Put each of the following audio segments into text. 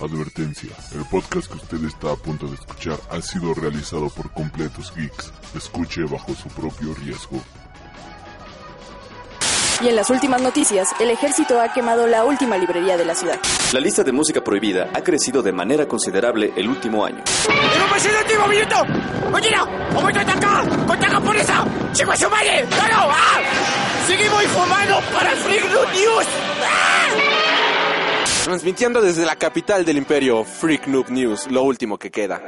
Advertencia, el podcast que usted está a punto de escuchar ha sido realizado por completos geeks. Escuche bajo su propio riesgo. Y en las últimas noticias, el ejército ha quemado la última librería de la ciudad. La lista de música prohibida ha crecido de manera considerable el último año. ¡En un último minuto! ¡Oye, no! ¡Momento de atacar! ¡Contra japonesa! ¡Chico su madre! ¡No, no! ¡Ah! ¡Seguimos informando para Freak News! ¡Ah! Transmitiendo desde la capital del imperio, Freak Noob News, lo último que queda.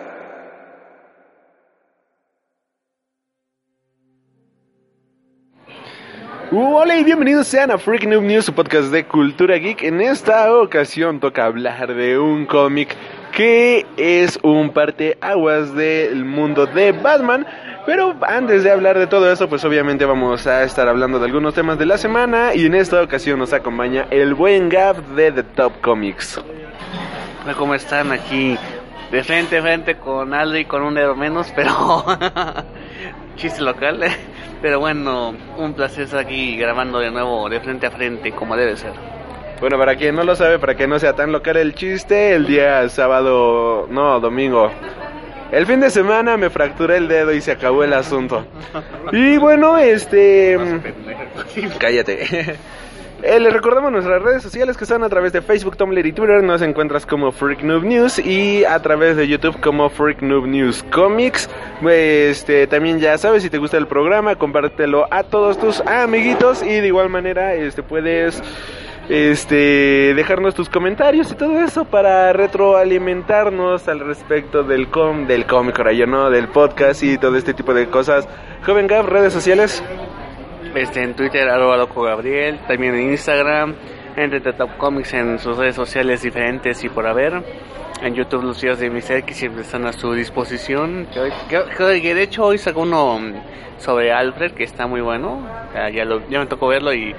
Hola y bienvenidos sean a Freak Noob News, su podcast de cultura geek. En esta ocasión toca hablar de un cómic que es un parteaguas del mundo de Batman. Pero antes de hablar de todo eso, pues obviamente vamos a estar hablando de algunos temas de la semana. Y en esta ocasión nos acompaña el buen Gav de The Top Comics. Hola, ¿cómo están aquí? De frente a frente con Aldo y con un dedo menos, pero chiste local. Pero bueno, un placer estar aquí grabando de nuevo de frente a frente, como debe ser. Bueno, para quien no lo sabe, para que no sea tan local el chiste, el día sábado, no, domingo. El fin de semana me fracturé el dedo y se acabó el asunto. Y bueno, este... Cállate. Eh, les recordamos nuestras redes sociales que están a través de Facebook, Tumblr y Twitter. Nos encuentras como Freak Noob News y a través de YouTube como Freak Noob News Comics. Este, también ya sabes, si te gusta el programa, compártelo a todos tus amiguitos y de igual manera este, puedes este dejarnos tus comentarios y todo eso para retroalimentarnos al respecto del com del cómic yo no del podcast y todo este tipo de cosas joven Gab redes sociales este, en Twitter, arroba loco Gabriel, también en Instagram, en Top Comics en sus redes sociales diferentes y por haber. En YouTube los videos de Mister que siempre están a su disposición. De hecho hoy sacó uno sobre Alfred que está muy bueno. Ya, lo, ya me tocó verlo y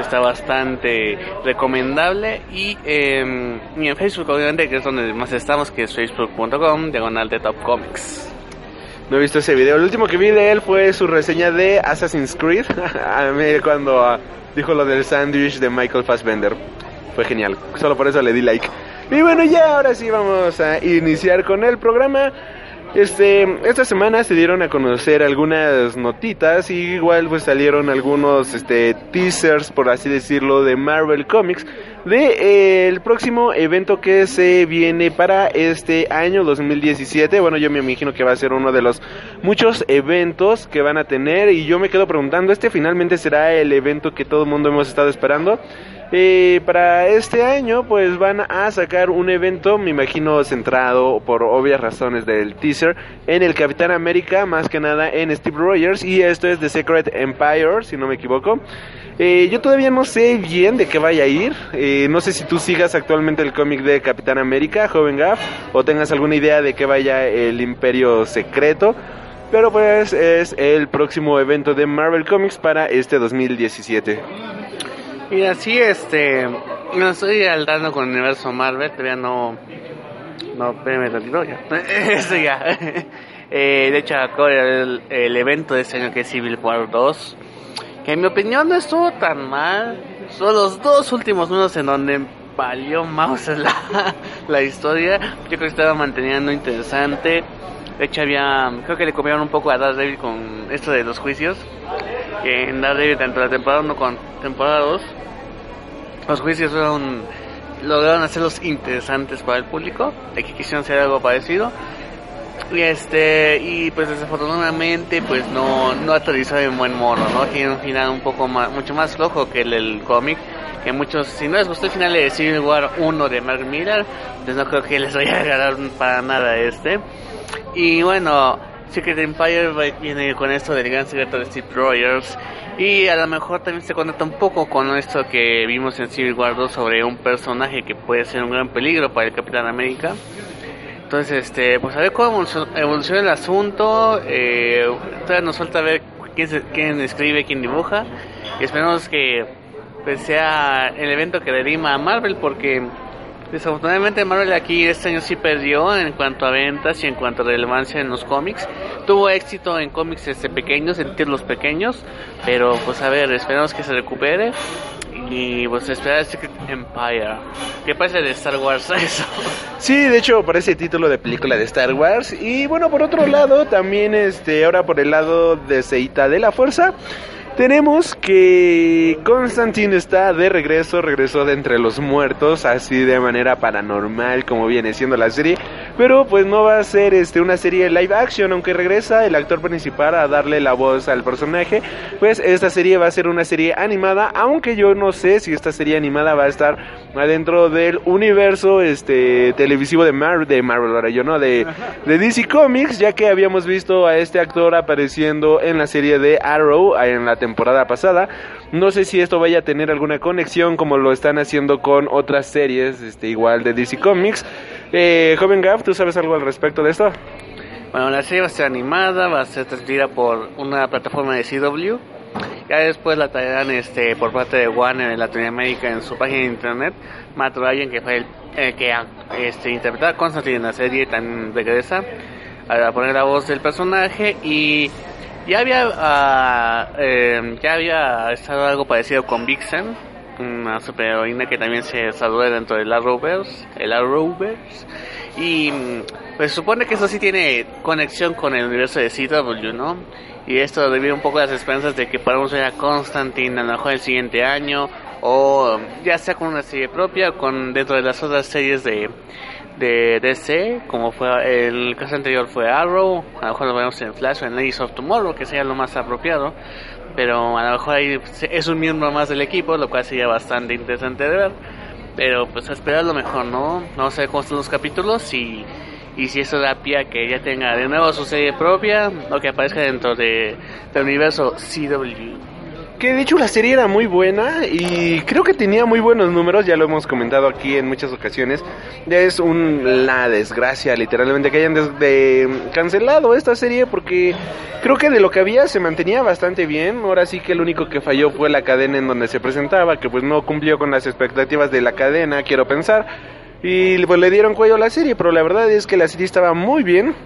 está bastante recomendable. Y, eh, y en Facebook obviamente que es donde más estamos, que es facebook.com, diagonal de Top Comics. No he visto ese video. El último que vi de él fue su reseña de Assassin's Creed. a mí cuando uh, dijo lo del sándwich de Michael Fassbender. Fue genial. Solo por eso le di like. Y bueno, ya ahora sí vamos a iniciar con el programa. Este, esta semana se dieron a conocer algunas notitas y igual pues salieron algunos este teasers por así decirlo de Marvel Comics de eh, el próximo evento que se viene para este año 2017. Bueno, yo me imagino que va a ser uno de los muchos eventos que van a tener y yo me quedo preguntando, ¿este finalmente será el evento que todo el mundo hemos estado esperando? Eh, para este año pues van a sacar un evento, me imagino centrado por obvias razones del teaser, en el Capitán América, más que nada en Steve Rogers y esto es The Secret Empire, si no me equivoco. Eh, yo todavía no sé bien de qué vaya a ir, eh, no sé si tú sigas actualmente el cómic de Capitán América, joven Gaff, o tengas alguna idea de qué vaya el Imperio Secreto. Pero pues es el próximo evento de Marvel Comics para este 2017. Y así, este, no estoy al dando con el universo Marvel, todavía no, no, espérame ya, eso ya. eh, de hecho, acabo el, el, evento de este año que es Civil War 2, que en mi opinión no estuvo tan mal, son los dos últimos números en donde valió mouse la, la historia, yo creo que estaba manteniendo interesante, de hecho había, creo que le comieron un poco a Daredevil con esto de los juicios, que en Daredevil tanto la temporada 1 con temporada 2 los juicios fueron, lograron hacerlos interesantes para el público, aquí quisieron hacer algo parecido. Y este, y pues desafortunadamente pues no, no aterrizó en buen modo, ¿no? Tiene un final un poco más, mucho más flojo que el cómic, que muchos, si no les gustó el final de Civil War 1 de Mark Miller, pues no creo que les vaya a agradar para nada este. Y bueno, Secret Empire viene con esto del gran secreto de Steve Rogers y a lo mejor también se conecta un poco con esto que vimos en Civil War 2 sobre un personaje que puede ser un gran peligro para el Capitán América. Entonces, este, pues a ver cómo evoluciona el asunto. Eh, todavía nos falta ver quién, se, quién escribe, quién dibuja. Y esperamos que pues, sea el evento que derima a Marvel porque Desafortunadamente Marvel aquí este año sí perdió en cuanto a ventas y en cuanto a relevancia en los cómics. Tuvo éxito en cómics este pequeños, en títulos pequeños, pero pues a ver, esperamos que se recupere. Y pues esperar Secret Empire. ¿Qué pasa de Star Wars eso? Sí, de hecho parece título de película de Star Wars. Y bueno, por otro lado, también este, ahora por el lado de Seita de la Fuerza. Tenemos que Constantine está de regreso, regresó de entre los muertos, así de manera paranormal como viene siendo la serie, pero pues no va a ser este una serie live action, aunque regresa el actor principal a darle la voz al personaje, pues esta serie va a ser una serie animada, aunque yo no sé si esta serie animada va a estar adentro del universo este televisivo de Marvel, de Marvel ahora yo no, de, de DC Comics, ya que habíamos visto a este actor apareciendo en la serie de Arrow en la temporada pasada. No sé si esto vaya a tener alguna conexión como lo están haciendo con otras series, este, igual de DC Comics. Eh, joven Gav, ¿tú sabes algo al respecto de esto? Bueno, la serie va a ser animada, va a ser transmitida por una plataforma de CW. Ya después la traerán este, por parte de Warner en Latinoamérica en su página de internet. Matt Ryan, que fue el eh, que este, interpretaba a Constantine en la serie, también regresa a poner la voz del personaje y ya había uh, ya había estado algo parecido con Vixen, una superheroína que también se desarrolla dentro del Arrowverse, el Arrowverse. Y pues supone que eso sí tiene conexión con el universo de CW, ¿no? Y esto debido un poco a las esperanzas de que podamos ver a Constantine a lo mejor el siguiente año, o ya sea con una serie propia, o con dentro de las otras series de, de DC, como fue el caso anterior fue Arrow, a lo mejor lo vemos en Flash o en Legends of Tomorrow, que sería lo más apropiado, pero a lo mejor ahí es un miembro más del equipo, lo cual sería bastante interesante de ver, pero pues a esperar lo mejor, ¿no? No sé cómo están los capítulos y, y si eso da pie a que ya tenga de nuevo su serie propia o que aparezca dentro de, del universo CW. Que de hecho la serie era muy buena y creo que tenía muy buenos números, ya lo hemos comentado aquí en muchas ocasiones. Es una desgracia literalmente que hayan des- de- cancelado esta serie porque creo que de lo que había se mantenía bastante bien. Ahora sí que el único que falló fue la cadena en donde se presentaba, que pues no cumplió con las expectativas de la cadena, quiero pensar. Y pues le dieron cuello a la serie, pero la verdad es que la serie estaba muy bien.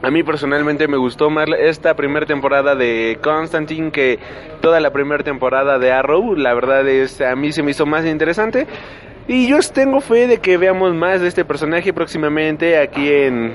A mí personalmente me gustó más esta primera temporada de Constantine que toda la primera temporada de Arrow. La verdad es, a mí se me hizo más interesante. Y yo tengo fe de que veamos más de este personaje próximamente aquí en,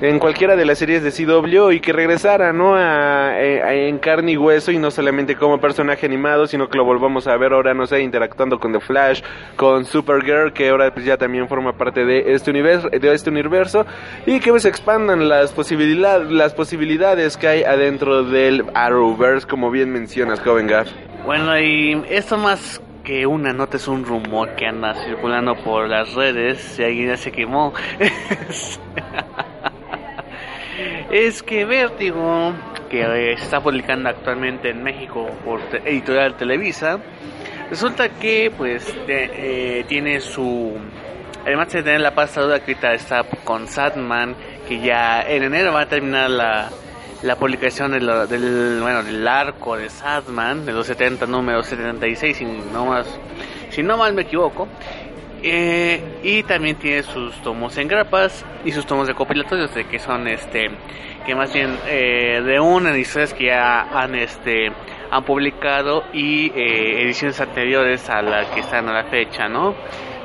en cualquiera de las series de CW y que regresara, ¿no? A, a- en carne y hueso y no solamente como personaje animado, sino que lo volvamos a ver ahora, no sé, interactuando con The Flash, con Supergirl, que ahora pues ya también forma parte de este universo, de este universo y que pues expandan las posibilidades, las posibilidades que hay adentro del Arrowverse, como bien mencionas, joven Gaff. Bueno, y esto más que una nota es un rumor que anda circulando por las redes, si alguien ya se quemó. es que Vértigo, que eh, se está publicando actualmente en México por editorial Televisa, resulta que pues eh, tiene su... Además de tener la pasta dura que está con Sadman, que ya en enero va a terminar la, la publicación de lo- del, bueno, del arco de Sadman, de los 70 números 76, si no, más, si no mal me equivoco. Eh, y también tiene sus tomos en grapas y sus tomos de compilatorios, de que son este, que más bien eh, reúnen historias que ya han este han publicado y eh, ediciones anteriores a la que están a la fecha, ¿no?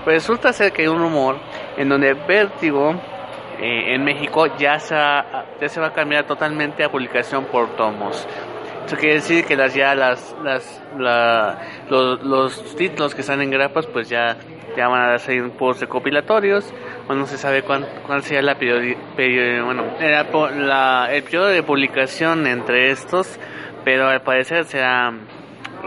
Pues resulta ser que hay un rumor en donde Vértigo eh, en México ya se, ya se va a cambiar totalmente a publicación por tomos. Eso quiere decir que las ya las, las la- los, los títulos que están en grapas pues ya ya van a salir por recopilatorios o no se sabe cuán, cuál sea la periodi- peri- bueno era la- el periodo de publicación entre estos pero al parecer será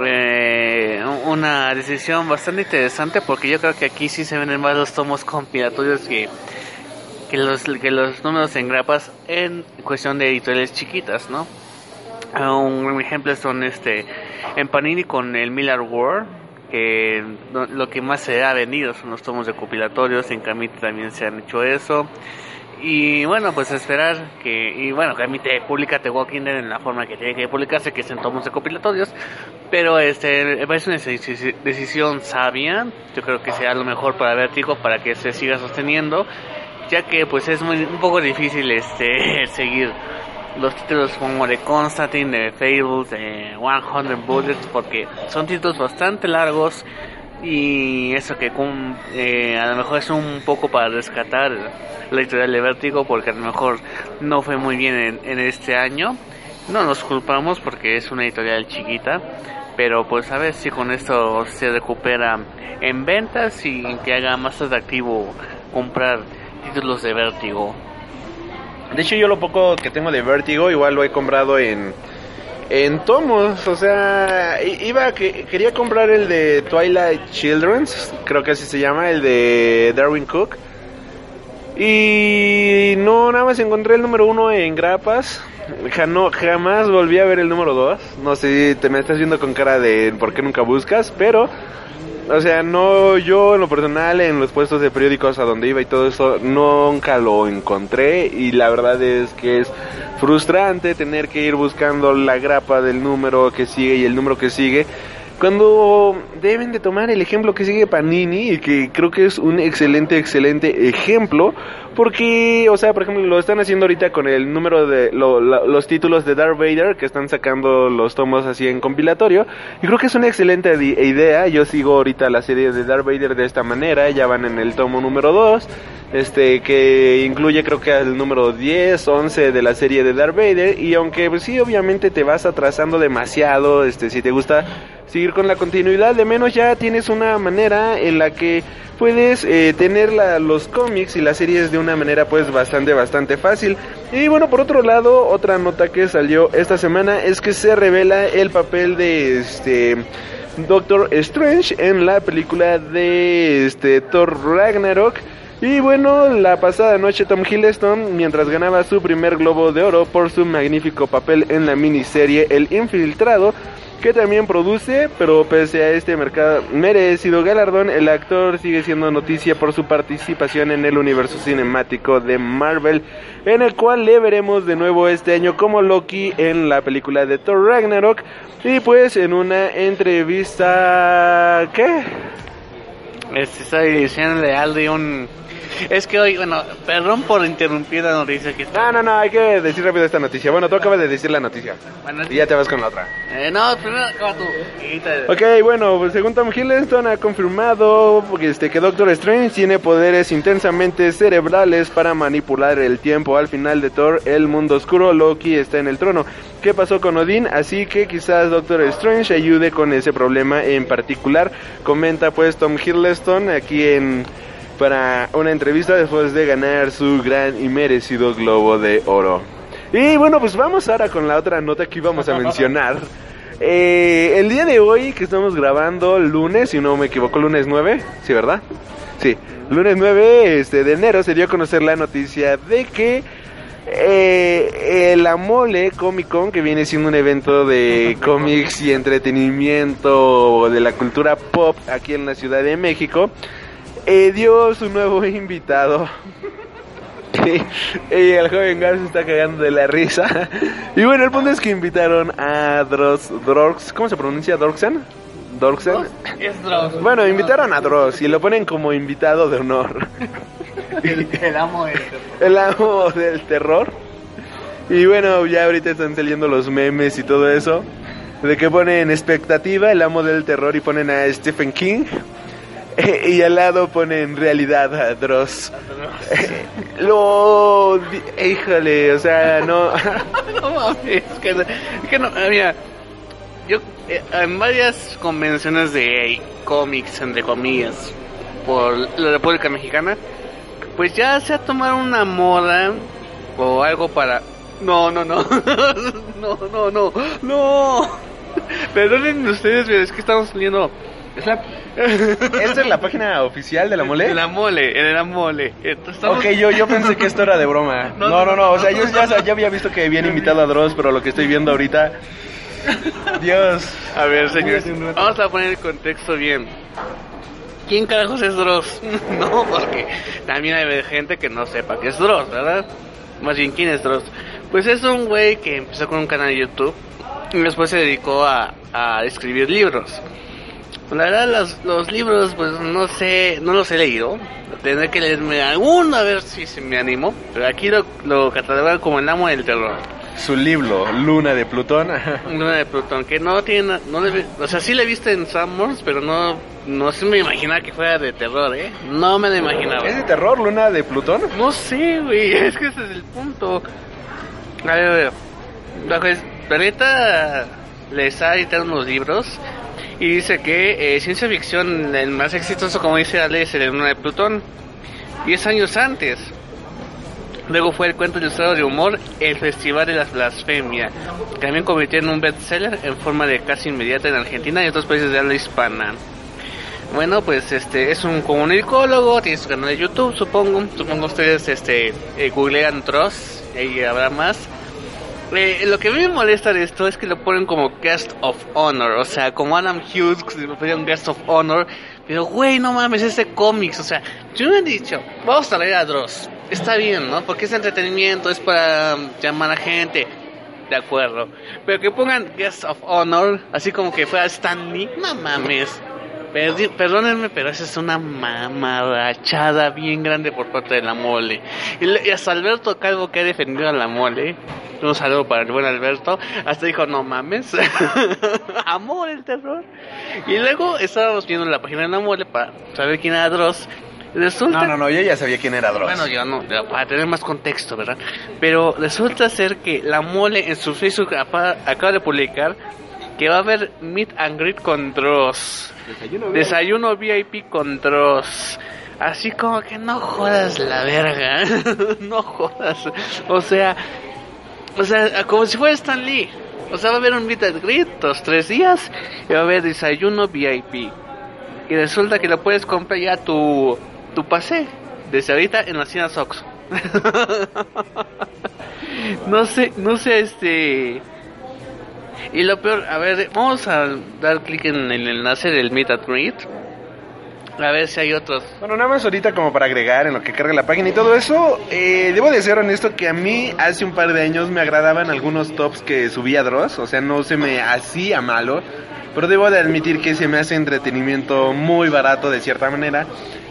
eh, una decisión bastante interesante porque yo creo que aquí sí se venden más los tomos compilatorios que que los que los números en grapas en cuestión de editoriales chiquitas, ¿no? Ah, Un ejemplo son este en Panini con el Miller War que lo, que más se ha vendido son los tomos de compilatorios, en Camite también se han hecho eso. Y bueno, pues esperar que, y bueno, Camite publica The Walking Dead en la forma que tiene que publicarse, que es en tomos de compilatorios, pero este, me parece una deci- decisión sabia, yo creo que sea lo mejor para Vertigo para que se siga sosteniendo, ya que pues es muy, un poco difícil este seguir los títulos como de Constantine, de Fables, de 100 Bullets, porque son títulos bastante largos y eso que eh, a lo mejor es un poco para rescatar la editorial de Vértigo, porque a lo mejor no fue muy bien en, en este año. No nos culpamos porque es una editorial chiquita, pero pues a ver si con esto se recupera en ventas y que haga más atractivo comprar títulos de Vértigo. De hecho, yo lo poco que tengo de Vértigo, igual lo he comprado en, en tomos. O sea, iba que quería comprar el de Twilight Children's, creo que así se llama, el de Darwin Cook. Y no, nada más encontré el número uno en grapas. Ja- no, jamás volví a ver el número dos. No sé, te me estás viendo con cara de por qué nunca buscas, pero o sea, no, yo en lo personal, en los puestos de periódicos a donde iba y todo eso, nunca lo encontré y la verdad es que es frustrante tener que ir buscando la grapa del número que sigue y el número que sigue. Cuando deben de tomar el ejemplo que sigue Panini y que creo que es un excelente, excelente ejemplo, porque, o sea, por ejemplo, lo están haciendo ahorita con el número de lo- la- los títulos de Darth Vader, que están sacando los tomos así en compilatorio, y creo que es una excelente idea. Yo sigo ahorita la serie de Darth Vader de esta manera, ya van en el tomo número 2, este, que incluye creo que el número 10, 11 de la serie de Darth Vader, y aunque pues, sí, obviamente te vas atrasando demasiado, este, si te gusta seguir con la continuidad, de menos ya tienes una manera en la que puedes eh, tener los cómics y las series de una manera pues bastante bastante fácil. Y bueno por otro lado otra nota que salió esta semana es que se revela el papel de este Doctor Strange en la película de este Thor Ragnarok. Y bueno, la pasada noche Tom Hiddleston, mientras ganaba su primer Globo de Oro por su magnífico papel en la miniserie El Infiltrado, que también produce, pero pese a este mercado merecido galardón, el actor sigue siendo noticia por su participación en el universo cinemático de Marvel, en el cual le veremos de nuevo este año como Loki en la película de Thor Ragnarok, y pues en una entrevista... ¿qué? Este, estoy diciéndole a Aldi un... Es que hoy, bueno, perdón por interrumpir la noticia que. No, no, no, hay que decir rápido esta noticia. Bueno, tú acabas de decir la noticia. Bueno, Y ya te vas con la otra. eh, no, primero acaba tú. Ok, bueno, pues según Tom Hiddleston ha confirmado este, que Doctor Strange tiene poderes intensamente cerebrales para manipular el tiempo. Al final de Thor, el mundo oscuro, Loki está en el trono. ¿Qué pasó con Odín? Así que quizás Doctor Strange ayude con ese problema en particular. Comenta pues Tom Hiddleston aquí en para una entrevista después de ganar su gran y merecido Globo de Oro. Y bueno, pues vamos ahora con la otra nota que íbamos a mencionar. Eh, el día de hoy que estamos grabando, lunes, si no me equivoco, lunes 9, ¿sí, verdad? Sí, lunes 9 este, de enero se dio a conocer la noticia de que eh, la Mole Comic Con, que viene siendo un evento de cómics y entretenimiento de la cultura pop aquí en la Ciudad de México, eh, dio su nuevo invitado. y el joven Gar se está cagando de la risa. Y bueno, el punto es que invitaron a Dross, Drox, ¿cómo se pronuncia? Dorksen? Dorksen. Es Dross. Bueno, invitaron a Dross y lo ponen como invitado de honor. El, el amo de... El amo del terror. Y bueno, ya ahorita están saliendo los memes y todo eso. De que ponen expectativa, el amo del terror, y ponen a Stephen King. Y al lado ponen realidad a Dross. Lo. Híjole, o sea, no. No mames, es que, es que no, mira, yo eh, en varias convenciones de cómics, entre comillas, por la República Mexicana, pues ya se ha tomado una moda o algo para... No, no, no, no, no, no, no. Perdonen ustedes, pero es que estamos saliendo... Es la... ¿Esta es la página oficial de la mole? De la mole, de la mole. Entonces, estamos- Ok, yo, yo pensé que esto era de broma. No, No, no, no, no, o sea, yo ya, ya había visto que habían invitado a Dross, pero lo que estoy viendo ahorita... Dios. A ver, señores, vamos a poner el contexto bien. ¿Quién carajos es Dross? no, porque también hay gente que no sepa que es Dross, ¿verdad? Más bien, ¿quién es Dross? Pues es un güey que empezó con un canal de YouTube y después se dedicó a, a escribir libros. La verdad, los, los libros, pues no sé, no los he leído. Tendré que leerme alguno a ver si se me animo. Pero aquí lo, lo catalogan como el amo del terror. su libro, Luna de Plutón. Luna de Plutón, que no tiene, no le, o sea, sí la he visto en Summers, pero no, no se me imaginaba que fuera de terror, ¿eh? No me lo imaginaba. ¿Es de terror, Luna de Plutón? No sé, güey, es que ese es el punto. A ver, a ver. La, juez- la neta le está editando unos libros y dice que eh, ciencia ficción, el más exitoso, como dice Ale, es el Luna de Plutón. Diez años antes. Luego fue el cuento ilustrado de humor El Festival de la Blasfemia, también convirtió en un bestseller en forma de casi inmediata en Argentina y otros países de habla hispana. Bueno, pues este es un comunicólogo, tiene su canal de YouTube, supongo. Supongo ustedes este eh, googlean Dross, y habrá más. Eh, lo que a mí me molesta de esto es que lo ponen como guest of honor, o sea, como Adam Hughes, lo ponían guest of honor. Pero, güey, no mames, este cómics, o sea, yo me han dicho, vamos a traer a Dross. Está bien, ¿no? Porque es entretenimiento, es para llamar a gente. De acuerdo. Pero que pongan guest of honor, así como que fuera Stanley, no mames. Perdi- perdónenme, pero esa es una mamarachada bien grande por parte de la mole. Y, y hasta Alberto Calvo que ha defendido a la mole. Un saludo para el buen Alberto. Hasta dijo, no mames. Amor el terror. Y luego estábamos viendo la página de la mole para saber quién era Dross. Resulta No, no, no, yo ya sabía quién era Dross. bueno, yo no, para tener más contexto, ¿verdad? Pero resulta ser que la mole en su Facebook acaba de publicar que va a haber meet and greet con Dross. Desayuno VIP con Dross. Así como que no jodas la verga. no jodas. O sea, o sea, como si fuera Stan Lee. O sea, va a haber un meet and greet tres días y va a haber desayuno VIP. Y resulta que lo puedes comprar ya tu, tu pase desde ahorita en las tiendas Oxxo. no sé, no sé, este... Y lo peor, a ver, vamos a dar clic en el enlace del Meet and Greet. A ver si hay otros. Bueno, nada más ahorita como para agregar en lo que carga la página y todo eso, eh, debo de ser honesto que a mí hace un par de años me agradaban algunos tops que subía Dross, o sea, no se me hacía malo, pero debo de admitir que se me hace entretenimiento muy barato de cierta manera.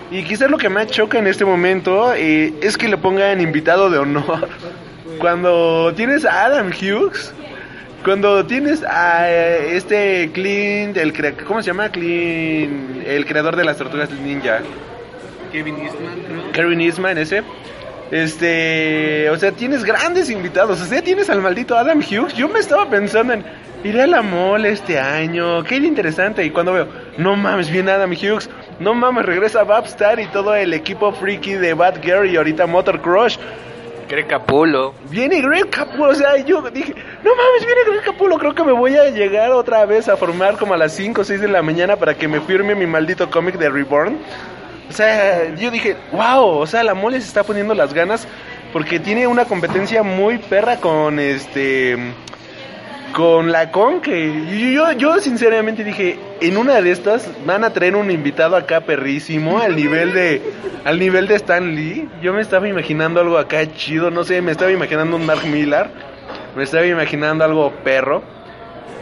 Y quizás lo que más choca en este momento eh, es que le pongan invitado de honor. Cuando tienes a Adam Hughes, cuando tienes a eh, este Clint, el crea- ¿cómo se llama? Clint, el creador de las tortugas ninja. Kevin Eastman, Kevin Eastman ese. Este, o sea, tienes grandes invitados. O sea, tienes al maldito Adam Hughes. Yo me estaba pensando en iré a la mole este año. Qué interesante. Y cuando veo, no mames, viene Adam Hughes. No mames, regresa Babstar y todo el equipo freaky de Batgirl y ahorita Motor Crush. Greg Capullo. Viene Greg Capullo, o sea, yo dije, no mames, viene Greg Capullo, creo que me voy a llegar otra vez a formar como a las 5 o 6 de la mañana para que me firme mi maldito cómic de Reborn. O sea, yo dije, wow, o sea, la mole se está poniendo las ganas porque tiene una competencia muy perra con este con la con que yo, yo sinceramente dije en una de estas van a traer un invitado acá perrísimo al nivel de al nivel de Stan Lee yo me estaba imaginando algo acá chido no sé me estaba imaginando un Mark Millar me estaba imaginando algo perro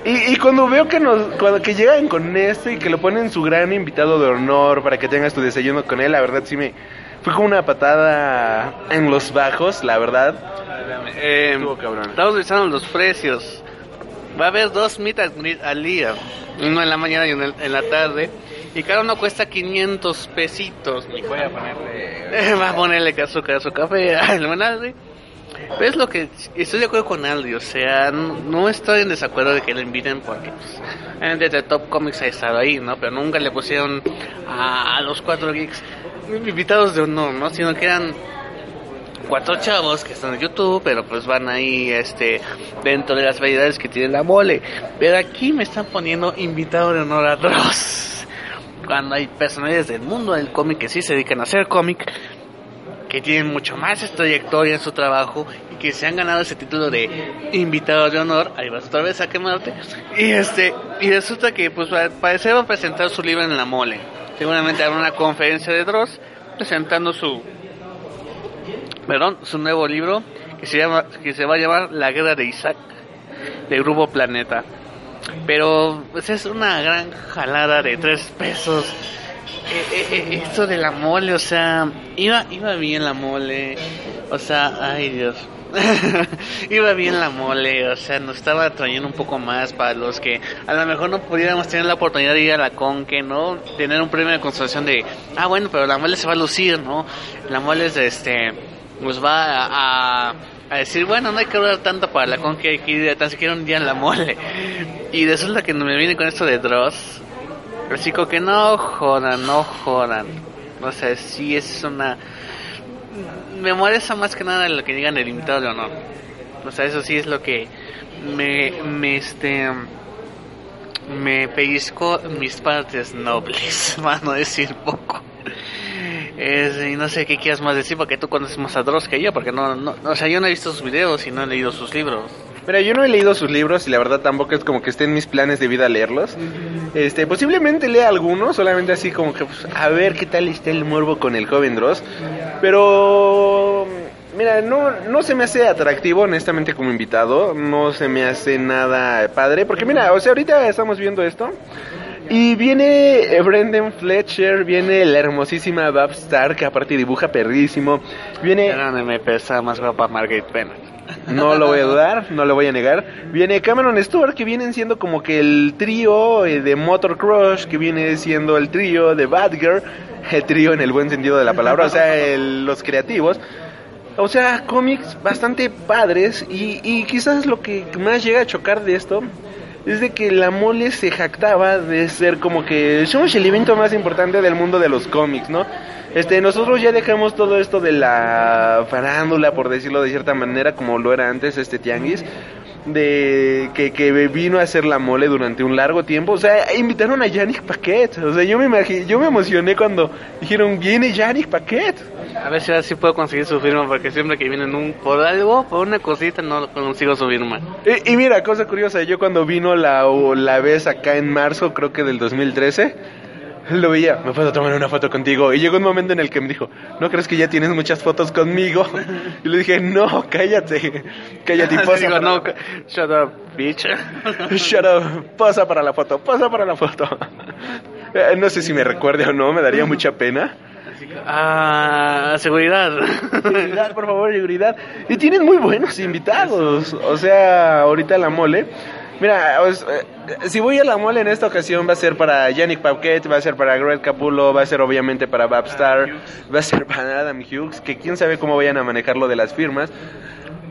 y, y cuando veo que nos cuando que llegan con esto y que lo ponen su gran invitado de honor para que tengas tu desayuno con él la verdad sí me fue como una patada en los bajos la verdad Eh, Estuvo cabrón. estamos revisando los precios. Va a haber dos meet and greet al día. Uno en la mañana y uno en la tarde. Y cada uno cuesta 500 pesitos. Y voy a ponerle... Va a ponerle azúcar a su café al buen Aldi. Pero es lo que... Estoy de acuerdo con Aldi. O sea, no, no estoy en desacuerdo de que lo inviten porque... Pues, The Top Comics ha estado ahí, ¿no? Pero nunca le pusieron a, a los cuatro geeks invitados de honor, ¿no? Sino que eran cuatro chavos que están en YouTube, pero pues van ahí este dentro de las variedades que tiene la mole. Pero aquí me están poniendo invitado de honor a Dross. Cuando hay personajes del mundo del cómic que sí se dedican a hacer cómic, que tienen mucho más trayectoria en su trabajo y que se han ganado ese título de invitado de honor, ahí vas otra vez a quemarte. Y este, y resulta que pues al parecer va a presentar su libro en la mole. Seguramente habrá una conferencia de Dross presentando su perdón, su nuevo libro que se llama que se va a llamar La Guerra de Isaac de Grupo Planeta. Pero pues es una gran jalada de tres pesos. Eh, eh, eh, esto de la mole, o sea, iba iba bien la mole. O sea, ay Dios. Iba bien la mole, o sea, nos estaba trayendo un poco más para los que a lo mejor no pudiéramos tener la oportunidad de ir a la Conque, ¿no? Tener un premio de consolación de, ah, bueno, pero la mole se va a lucir, ¿no? La mole es este, nos va a, a decir, bueno, no hay que hablar tanto para la Conque, hay que ir tan siquiera un día en la mole. Y resulta que me viene con esto de Dross. Como que no jodan, no jodan. O sea, sí es una me molesta más que nada lo que digan el invitado de honor. O sea, eso sí es lo que me, me este me pellizco mis partes nobles, para no decir poco. Es, y no sé qué quieras más decir porque tú conoces más a Dross que yo, porque no, no, o sea, yo no he visto sus videos y no he leído sus libros. Mira, yo no he leído sus libros y la verdad tampoco es como que esté en mis planes de vida leerlos. Este, posiblemente lea algunos, solamente así como que pues, a ver qué tal está el morbo con el joven Dross. Pero mira, no no se me hace atractivo honestamente como invitado, no se me hace nada padre, porque mira, o sea, ahorita estamos viendo esto y viene Brendan Fletcher, viene la hermosísima Bab Star, que aparte dibuja perrísimo. Viene. Me pesa más guapa Margaret Bennett. No lo voy a dudar, no lo voy a negar. Viene Cameron Stewart, que vienen siendo como que el trío eh, de Motor Crush, que viene siendo el trío de Batgirl, el trío en el buen sentido de la palabra, o sea, el- los creativos. O sea, cómics bastante padres y, y quizás lo que más llega a chocar de esto es de que la mole se jactaba de ser como que somos el evento más importante del mundo de los cómics, ¿no? Este, nosotros ya dejamos todo esto de la farándula, por decirlo de cierta manera, como lo era antes este tianguis, de que, que vino a hacer la mole durante un largo tiempo. O sea, invitaron a Yannick Paquet. O sea, yo me imagi- yo me emocioné cuando dijeron, viene Yannick Paquet. A ver si ahora sí puedo conseguir su firma, porque siempre que vienen un, por algo, por una cosita, no consigo su firma. Y, y mira, cosa curiosa, yo cuando vino la, la vez acá en marzo, creo que del 2013, lo veía, me puedo tomar una foto contigo. Y llegó un momento en el que me dijo, ¿no crees que ya tienes muchas fotos conmigo? Y le dije, no, cállate, cállate y posa. Digo, no, shut up, bitch. Shut up, posa para la foto, posa para la foto. Eh, No sé si me recuerde o no, me daría mucha pena. Ah, seguridad. Seguridad, por favor, seguridad. Y tienen muy buenos invitados. O sea, ahorita la mole. Mira, os- eh, si voy a la mole en esta ocasión va a ser para Yannick Paquet, va a ser para Greg Capullo, va a ser obviamente para Babstar, va a ser para Adam Hughes, que quién sabe cómo vayan a manejar lo de las firmas.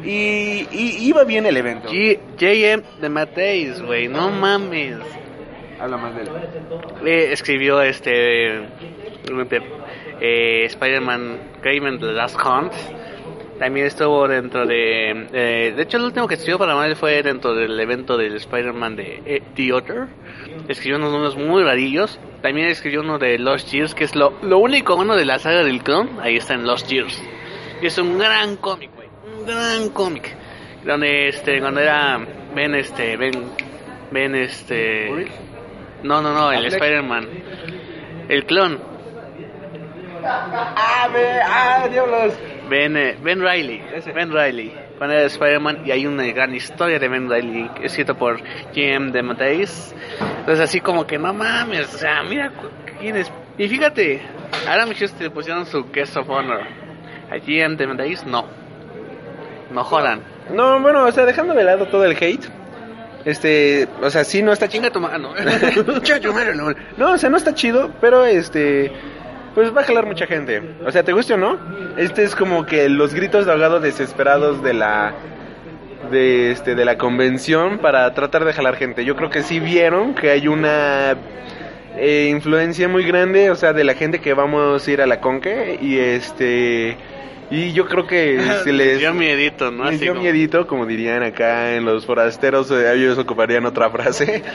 Y, y iba bien el evento. G- JM de Mateis, güey, no mames. Habla más de él. Eh, escribió este eh, Spider-Man Craven The Last Hunt. También estuvo dentro de. eh, de hecho, el último que escribió para Marvel fue dentro del evento del Spider-Man de eh, Theater. Escribió unos números muy rarillos. También escribió uno de Lost Years, que es lo, lo único bueno de la saga del clon. Ahí está en Lost Years. Y es un gran cómic, güey. Un gran cómic. Donde este, cuando era. Ven este. Ven. Ven este. No, no, no, el. Spider-Man. El clon. ¡Ah, ve! ¡Ah, diablos! Ben, eh, ben Riley. Ben Riley. Cuando era Spider-Man y hay una gran historia de Ben Riley escrita por Jim de Mattheis. Entonces así como que no mames, o sea, mira quién es. Y fíjate, Adam Hughes le pusieron su Guest of Honor. A Jim de Mattheis no. No jodan. No, bueno, o sea, dejando de lado todo el hate. Este, o sea, sí no está Chinga tu mano. Chinga tu madre, no. No, o sea, no está chido, pero este pues va a jalar mucha gente. O sea, ¿te gusta o no? Este es como que los gritos de ahogado desesperados de la de este de la convención para tratar de jalar gente. Yo creo que sí vieron que hay una eh, influencia muy grande, o sea, de la gente que vamos a ir a la Conque y este y yo creo que se les dio miedito, ¿no? les dio como- miedito, como dirían acá en los forasteros, eh, ellos ocuparían otra frase.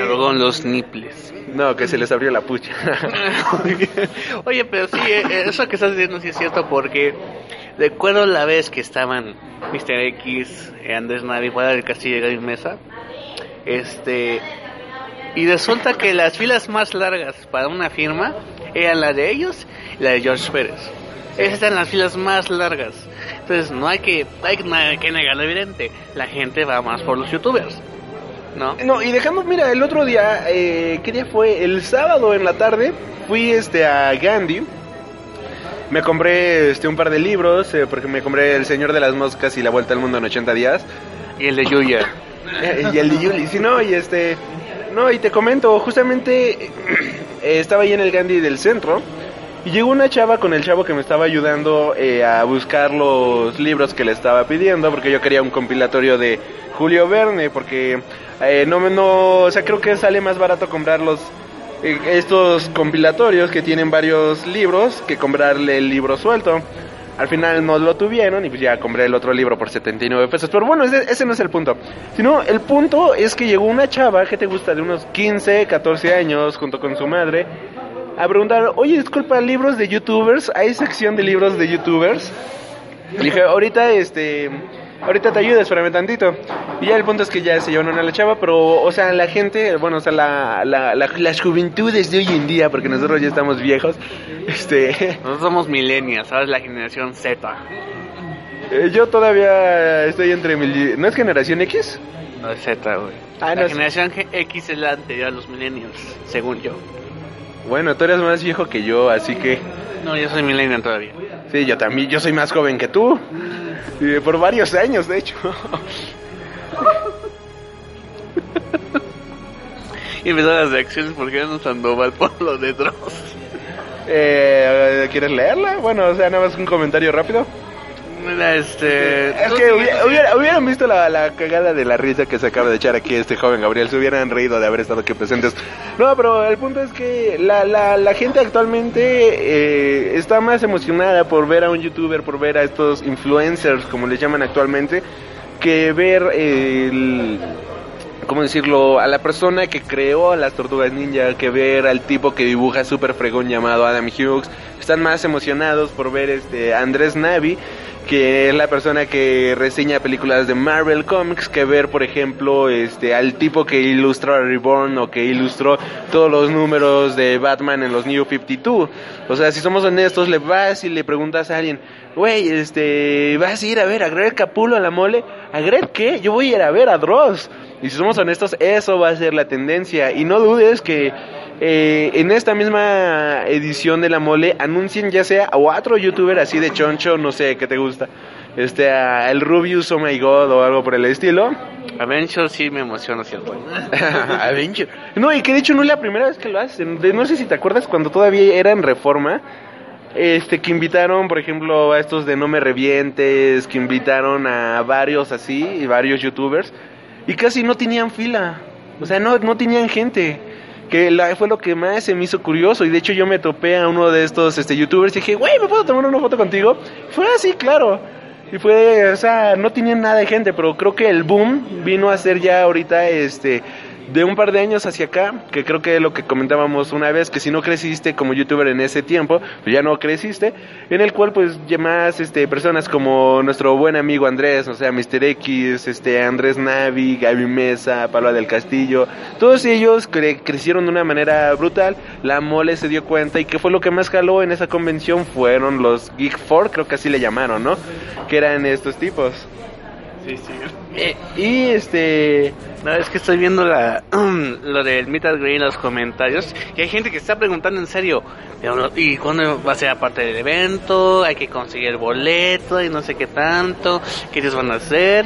Ahogó en los niples. no, que se les abrió la pucha. Oye, pero sí, eh, eso que estás diciendo sí es cierto porque recuerdo la vez que estaban Mr. X, eh, Andrés Navi fuera del castillo de Gaby Mesa, este, y resulta que las filas más largas para una firma eran la de ellos y la de George Pérez. Esas eran las filas más largas. Entonces no hay que, hay que- no hay que negar lo evidente. La gente va más por los youtubers. ¿No? No, y dejamos, mira, el otro día, eh, ¿qué día fue? El sábado en la tarde fui este a Gandhi Me compré este, un par de libros, eh, porque me compré El Señor de las Moscas y La Vuelta al Mundo en 80 días. Y el de Yuya. Eh, y el de Yuli, sí, no, y este... No, y te comento, justamente eh, estaba ahí en el Gandhi del centro y llegó una chava con el chavo que me estaba ayudando eh, a buscar los libros que le estaba pidiendo, porque yo quería un compilatorio de Julio Verne, porque eh, no, no, o sea, creo que sale más barato comprar los, eh, estos compilatorios que tienen varios libros que comprarle el libro suelto. Al final no lo tuvieron y pues ya compré el otro libro por 79 pesos. Pero bueno, ese, ese no es el punto. Sino el punto es que llegó una chava que te gusta de unos 15, 14 años junto con su madre a preguntar, oye, disculpa, libros de youtubers, ¿hay sección de libros de youtubers? Le dije, ahorita, este, ahorita te ayudo, espérame tantito. Y ya el punto es que ya se llevaron a la chava, pero, o sea, la gente, bueno, o sea, la, la, la- las juventudes de hoy en día, porque nosotros ya estamos viejos, este, Nosotros somos millennials, ¿sabes? La generación Z. eh, yo todavía estoy entre mil, ¿no es generación X? No es Z, güey. Ah, la no generación X es la anterior a los millennials, según yo. Bueno, tú eres más viejo que yo, así que, No, yo soy millennial todavía. sí, yo también, yo soy más joven que tú, Eh, por varios años, de hecho. Y empezaron las reacciones porque eran un Sandoval por lo de Dross. Eh, ¿Quieres leerla? Bueno, o sea, nada más un comentario rápido. Mira, este... Es que sigues- hubiera, hubiera- hubieran visto la, la cagada de la risa que se acaba de echar aquí este joven Gabriel. Se hubieran reído de haber estado aquí presentes. No, pero el punto es que la, la, la gente actualmente eh, está más emocionada por ver a un youtuber, por ver a estos influencers, como les llaman actualmente, que ver eh, el... ¿Cómo decirlo? A la persona que creó a las tortugas ninja, que ver al tipo que dibuja super fregón llamado Adam Hughes. Están más emocionados por ver este Andrés Navi, que es la persona que reseña películas de Marvel Comics, que ver, por ejemplo, este al tipo que ilustró a Reborn o que ilustró todos los números de Batman en los New 52. O sea, si somos honestos, le vas y le preguntas a alguien, güey, este, vas a ir a ver a Greg Capulo a la mole. ¿A Greg qué? Yo voy a ir a ver a Dross. Y si somos honestos, eso va a ser la tendencia. Y no dudes que eh, en esta misma edición de la mole anuncien ya sea a otro youtuber así de choncho, no sé, ¿qué te gusta? Este, a el Rubius, oh my god, o algo por el estilo. Avengers sí me emociona, ¿cierto? Avenger. No, y que de hecho no es la primera vez que lo hacen. No sé si te acuerdas cuando todavía era en reforma. Este, que invitaron, por ejemplo, a estos de No Me Revientes, que invitaron a varios así, y varios youtubers, y casi no tenían fila. O sea, no, no tenían gente. Que la, fue lo que más se me hizo curioso. Y de hecho yo me topé a uno de estos este, youtubers y dije, güey, ¿me puedo tomar una foto contigo? Fue así, claro. Y fue, o sea, no tenían nada de gente, pero creo que el boom vino a ser ya ahorita, este, de un par de años hacia acá, que creo que es lo que comentábamos una vez, que si no creciste como youtuber en ese tiempo, pues ya no creciste, en el cual pues más este, personas como nuestro buen amigo Andrés, o sea, Mr. X, este, Andrés Navi, Gaby Mesa, Pablo del Castillo, todos ellos cre- crecieron de una manera brutal, la mole se dio cuenta y que fue lo que más jaló en esa convención fueron los Geek Four, creo que así le llamaron, ¿no? Que eran estos tipos. Sí, sí. Eh, y este... No, es que estoy viendo la, lo del Meet and Greet en los comentarios y hay gente que está preguntando en serio, ¿y cuándo va a ser parte del evento? Hay que conseguir el boleto y no sé qué tanto, ¿qué ellos van a hacer?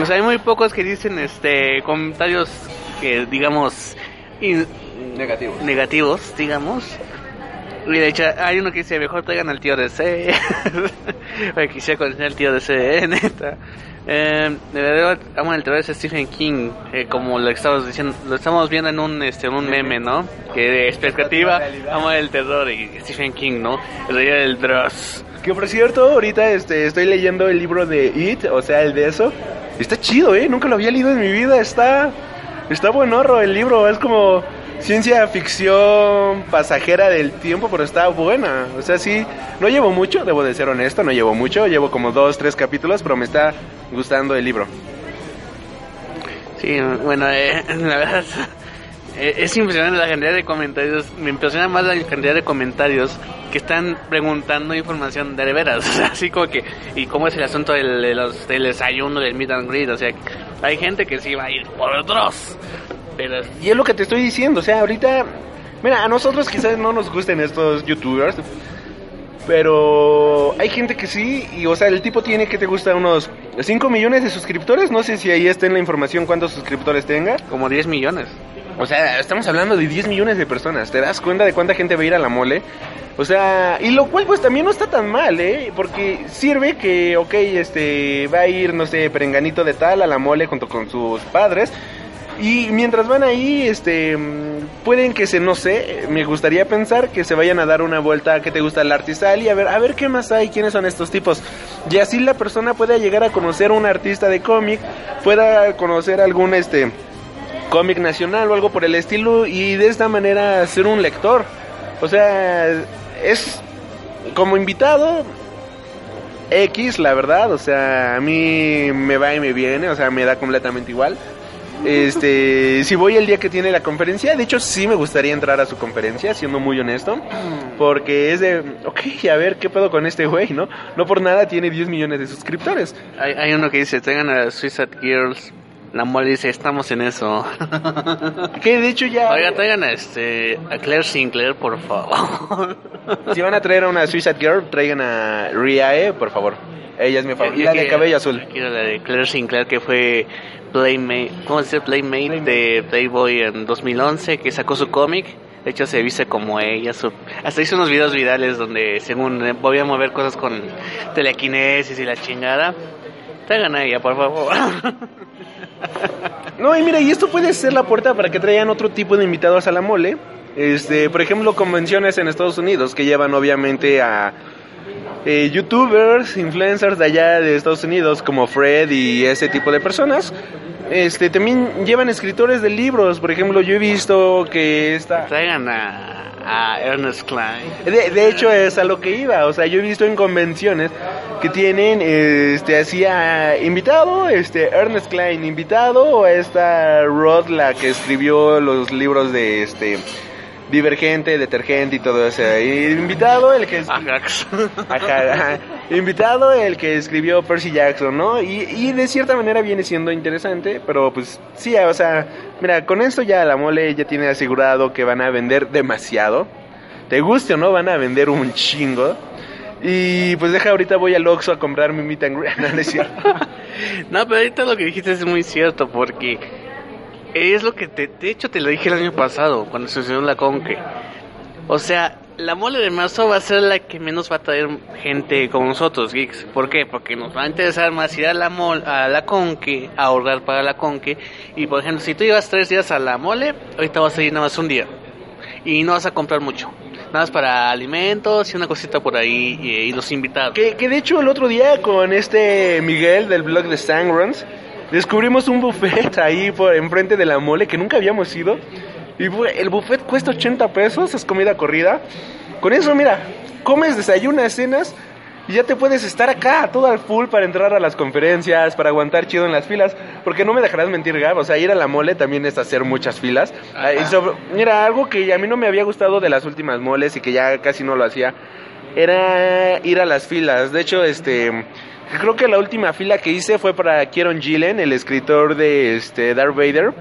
O sea, hay muy pocos que dicen este comentarios que digamos in- negativos, digamos. Y de hecho, hay uno que dice, mejor traigan al tío de C. Quisiera conocer al tío de C, neta. Eh, amo el terror de Stephen King, eh, como lo estamos diciendo, lo estamos viendo en un, este, en un meme, ¿no? Que de expectativa, amo el terror y Stephen King, ¿no? El rey del Dross. Que por cierto, ahorita este, estoy leyendo el libro de It, o sea, el de eso. Está chido, ¿eh? Nunca lo había leído en mi vida. Está, está buenorro el libro. Es como ciencia ficción pasajera del tiempo, pero está buena. O sea, sí, no llevo mucho, debo de ser honesto, no llevo mucho. Llevo como dos, tres capítulos, pero me está gustando el libro. Sí, bueno, eh, la verdad eh, es impresionante la cantidad de comentarios. Me impresiona más la cantidad de comentarios que están preguntando información de veras. Así como que, ¿y cómo es el asunto del, de los- del desayuno, del meet and greet? O sea, hay gente que sí va a ir por otros. Y es lo que te estoy diciendo, o sea, ahorita, mira, a nosotros quizás no nos gusten estos youtubers, Pero hay gente que sí, y o sea, el tipo tiene que te gusta unos 5 millones de suscriptores. No sé si ahí está en la información cuántos suscriptores tenga. Como 10 millones. O sea, estamos hablando de 10 millones de personas. ¿Te das cuenta de cuánta gente va a ir a la mole? O sea, y lo cual pues también no está tan mal, ¿eh? Porque sirve que, ok, este, va a ir, no sé, perenganito de tal a la mole junto con sus padres. Y mientras van ahí, este, mm, pueden que se, no sé, me gustaría pensar que se vayan a dar una vuelta que te gusta el artistal y a ver, a ver qué más hay, quiénes son estos tipos. Y así la persona pueda llegar a conocer a un artista de cómic, pueda conocer algún, este, cómic nacional o algo por el estilo y de esta manera ser un lector. O sea, es como invitado X, la verdad, o sea, a mí me va y me viene, o sea, me da completamente igual. Este, si voy el día que tiene la conferencia, de hecho sí me gustaría entrar a su conferencia, siendo muy honesto, porque es de, ok, a ver qué pedo con este güey, ¿no? No por nada tiene 10 millones de suscriptores. Hay, hay uno que dice, tengan a Suicide Girls. La mole dice, estamos en eso. Que de hecho ya... Oiga, traigan a, este, a Claire Sinclair, por favor. Si van a traer a una Suicide Girl, traigan a Riae, por favor. Ella es mi favorita. La de cabello azul. Quiero la de Claire Sinclair, que fue Playmate, ¿cómo se dice? Playmate de Playboy en 2011, que sacó su cómic. De hecho, se viste como ella. su- hasta hizo unos videos virales donde, según eh, voy a mover cosas con telequinesis y la chingada. Traigan a ella, por favor. No, y mira, y esto puede ser la puerta para que traigan otro tipo de invitados a la mole. Este, por ejemplo, convenciones en Estados Unidos que llevan obviamente a eh, youtubers, influencers de allá de Estados Unidos como Fred y ese tipo de personas. Este, también llevan escritores de libros, por ejemplo, yo he visto que esta Traigan a, a Ernest Klein. de, de hecho es a lo que iba, o sea, yo he visto en convenciones que tienen este así a invitado, este Ernest Klein invitado o a esta Rod la que escribió los libros de este Divergente, Detergente y todo eso. Y invitado el que es Ajax. Ajá, ajá. Invitado el que escribió Percy Jackson, ¿no? Y, y de cierta manera viene siendo interesante, pero pues sí, o sea, mira, con esto ya la mole ya tiene asegurado que van a vender demasiado. Te guste o no, van a vender un chingo. Y pues deja, ahorita voy al Oxxo a comprar mi meet and greet, no. No, pero ahorita lo que dijiste es muy cierto porque es lo que te, de hecho te lo dije el año pasado cuando sucedió en la Conque. O sea, la mole de marzo va a ser la que menos va a traer gente como nosotros, geeks. ¿Por qué? Porque nos va a interesar más ir a la mole, a la Conque, a ahorrar para la Conque. Y por ejemplo, si tú llevas tres días a la mole, ahorita vas a ir nada más un día. Y no vas a comprar mucho. Nada más para alimentos y una cosita por ahí y, y los invitados. Que, que de hecho el otro día con este Miguel del blog de Sangrons descubrimos un buffet ahí por enfrente de la mole que nunca habíamos ido. Y el buffet cuesta 80 pesos, es comida corrida. Con eso, mira, comes, desayunas, cenas y ya te puedes estar acá todo al full para entrar a las conferencias, para aguantar chido en las filas. Porque no me dejarás mentir, Gab, o sea, ir a la mole también es hacer muchas filas. Y sobre- mira, algo que a mí no me había gustado de las últimas moles y que ya casi no lo hacía era ir a las filas. De hecho, este creo que la última fila que hice fue para Kieron Gillen, el escritor de este Darth Vader.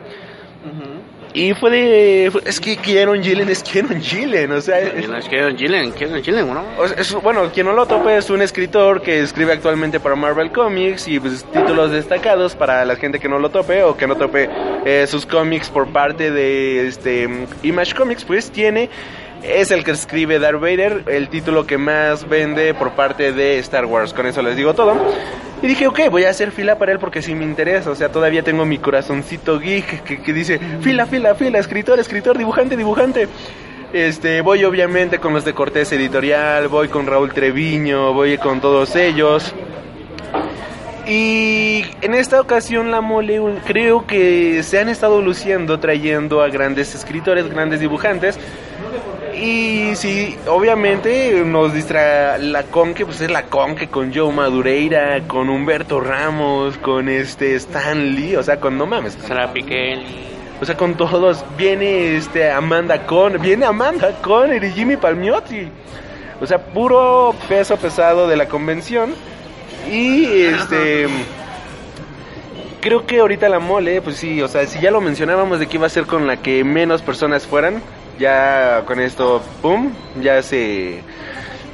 Y fue de fue- es que Kieron Gillen es Kieron Gillen, o sea, es- Don Gillen, que Don Gillen, ¿no? es- bueno, quien no lo tope es un escritor que escribe actualmente para Marvel Comics y pues títulos destacados para la gente que no lo tope o que no tope eh, sus cómics por parte de este Image Comics, pues tiene es el que escribe Darth Vader, el título que más vende por parte de Star Wars. Con eso les digo todo. Y dije, ok, voy a hacer fila para él porque sí me interesa. O sea, todavía tengo mi corazoncito geek que, que dice, fila, fila, fila, escritor, escritor, dibujante, dibujante. Este, voy obviamente con los de Cortés Editorial, voy con Raúl Treviño, voy con todos ellos. Y en esta ocasión la mole creo que se han estado luciendo trayendo a grandes escritores, grandes dibujantes. Y sí, obviamente nos distrae la Conque, pues es la Conque con Joe Madureira, con Humberto Ramos, con este Stan Lee, o sea, con no mames, Sara o sea, con todos. Viene este Amanda Con, viene Amanda Conner y Jimmy Palmiotti. O sea, puro peso pesado de la convención. Y este creo que ahorita la mole, pues sí, o sea, si ya lo mencionábamos de que iba a ser con la que menos personas fueran, ya con esto, pum, ya se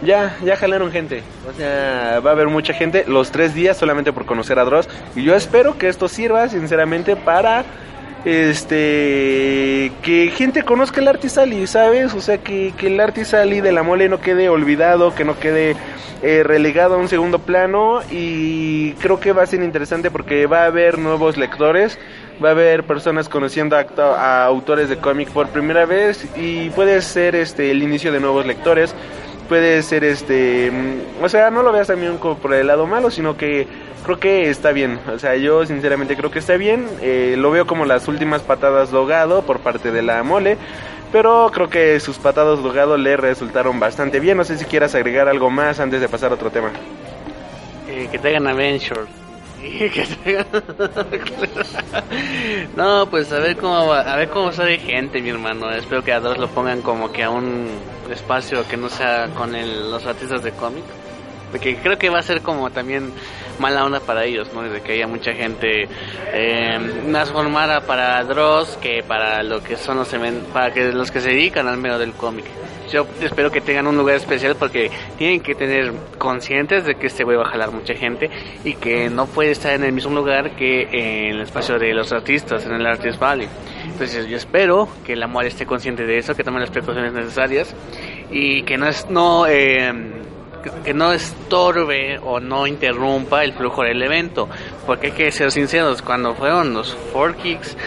ya, ya jalaron gente. O sea, va a haber mucha gente los tres días solamente por conocer a Dross. Y yo espero que esto sirva, sinceramente, para este que gente conozca el Artisali, ¿sabes? O sea, que, que el Artisali de la mole no quede olvidado, que no quede eh, relegado a un segundo plano. Y creo que va a ser interesante porque va a haber nuevos lectores. Va a haber personas conociendo a, autores de cómic por primera vez y puede ser este el inicio de nuevos lectores. Puede ser este mm, o sea no lo veas también como por el lado malo sino que creo que está bien. O sea yo sinceramente creo que está bien. Eh, lo veo como las últimas patadas dogado por parte de la mole pero creo que sus patadas dogado le resultaron bastante bien. No sé si quieras agregar algo más antes de pasar a otro tema. Eh, que traigan Adventure. No, pues a ver cómo va- a ver cómo sale gente, mi hermano. Espero que a dos lo pongan como que a un espacio que no sea con el- los artistas de cómic. Porque creo que va a ser como también mala onda para ellos, ¿no? De que haya mucha gente eh, más formada para Dross que para lo que son los para que los que se dedican al medio del cómic. Yo espero que tengan un lugar especial porque tienen que tener conscientes de que este güey va a jalar mucha gente y que no puede estar en el mismo lugar que en el espacio de los artistas, en el Artist Valley. Entonces yo espero que la mujer esté consciente de eso, que tome las precauciones necesarias y que no es no eh, que no estorbe o no interrumpa el flujo del evento. Porque hay que ser sinceros, cuando fueron los Four Kicks,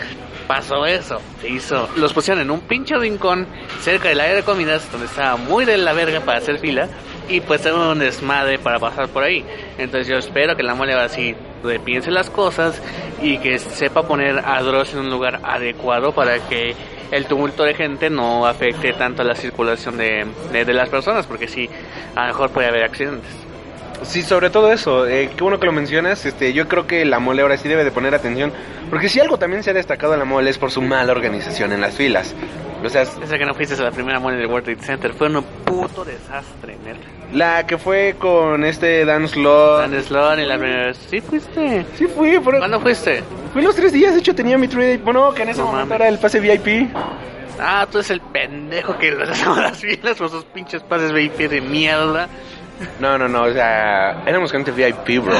pasó eso. Se hizo, los pusieron en un pinche rincón cerca del área de comidas, donde estaba muy de la verga para hacer fila. Y pues era un desmadre para pasar por ahí. Entonces yo espero que la mole así repiense las cosas y que sepa poner a Dross en un lugar adecuado para que el tumulto de gente no afecte tanto la circulación de, de, de las personas, porque sí, a lo mejor puede haber accidentes. Sí, sobre todo eso, eh, qué bueno que lo mencionas, este, yo creo que la mole ahora sí debe de poner atención, porque si algo también se ha destacado en la mole es por su mala organización en las filas. O sea, Esa que no fuiste a la primera mole del World Trade Center fue un puto desastre, neta. la que fue con este Dan Slott. Dan Sloan y la primera vez. ¿Sí fuiste? Sí fui, pero ¿Cuándo fuiste? fui los tres días, de hecho tenía mi trade, bueno, que en ese No momento mames. era el pase VIP. Ah, tú eres el pendejo que las filas con esos pinches pases VIP de mierda. No, no, no, o sea, éramos gente VIP, bro.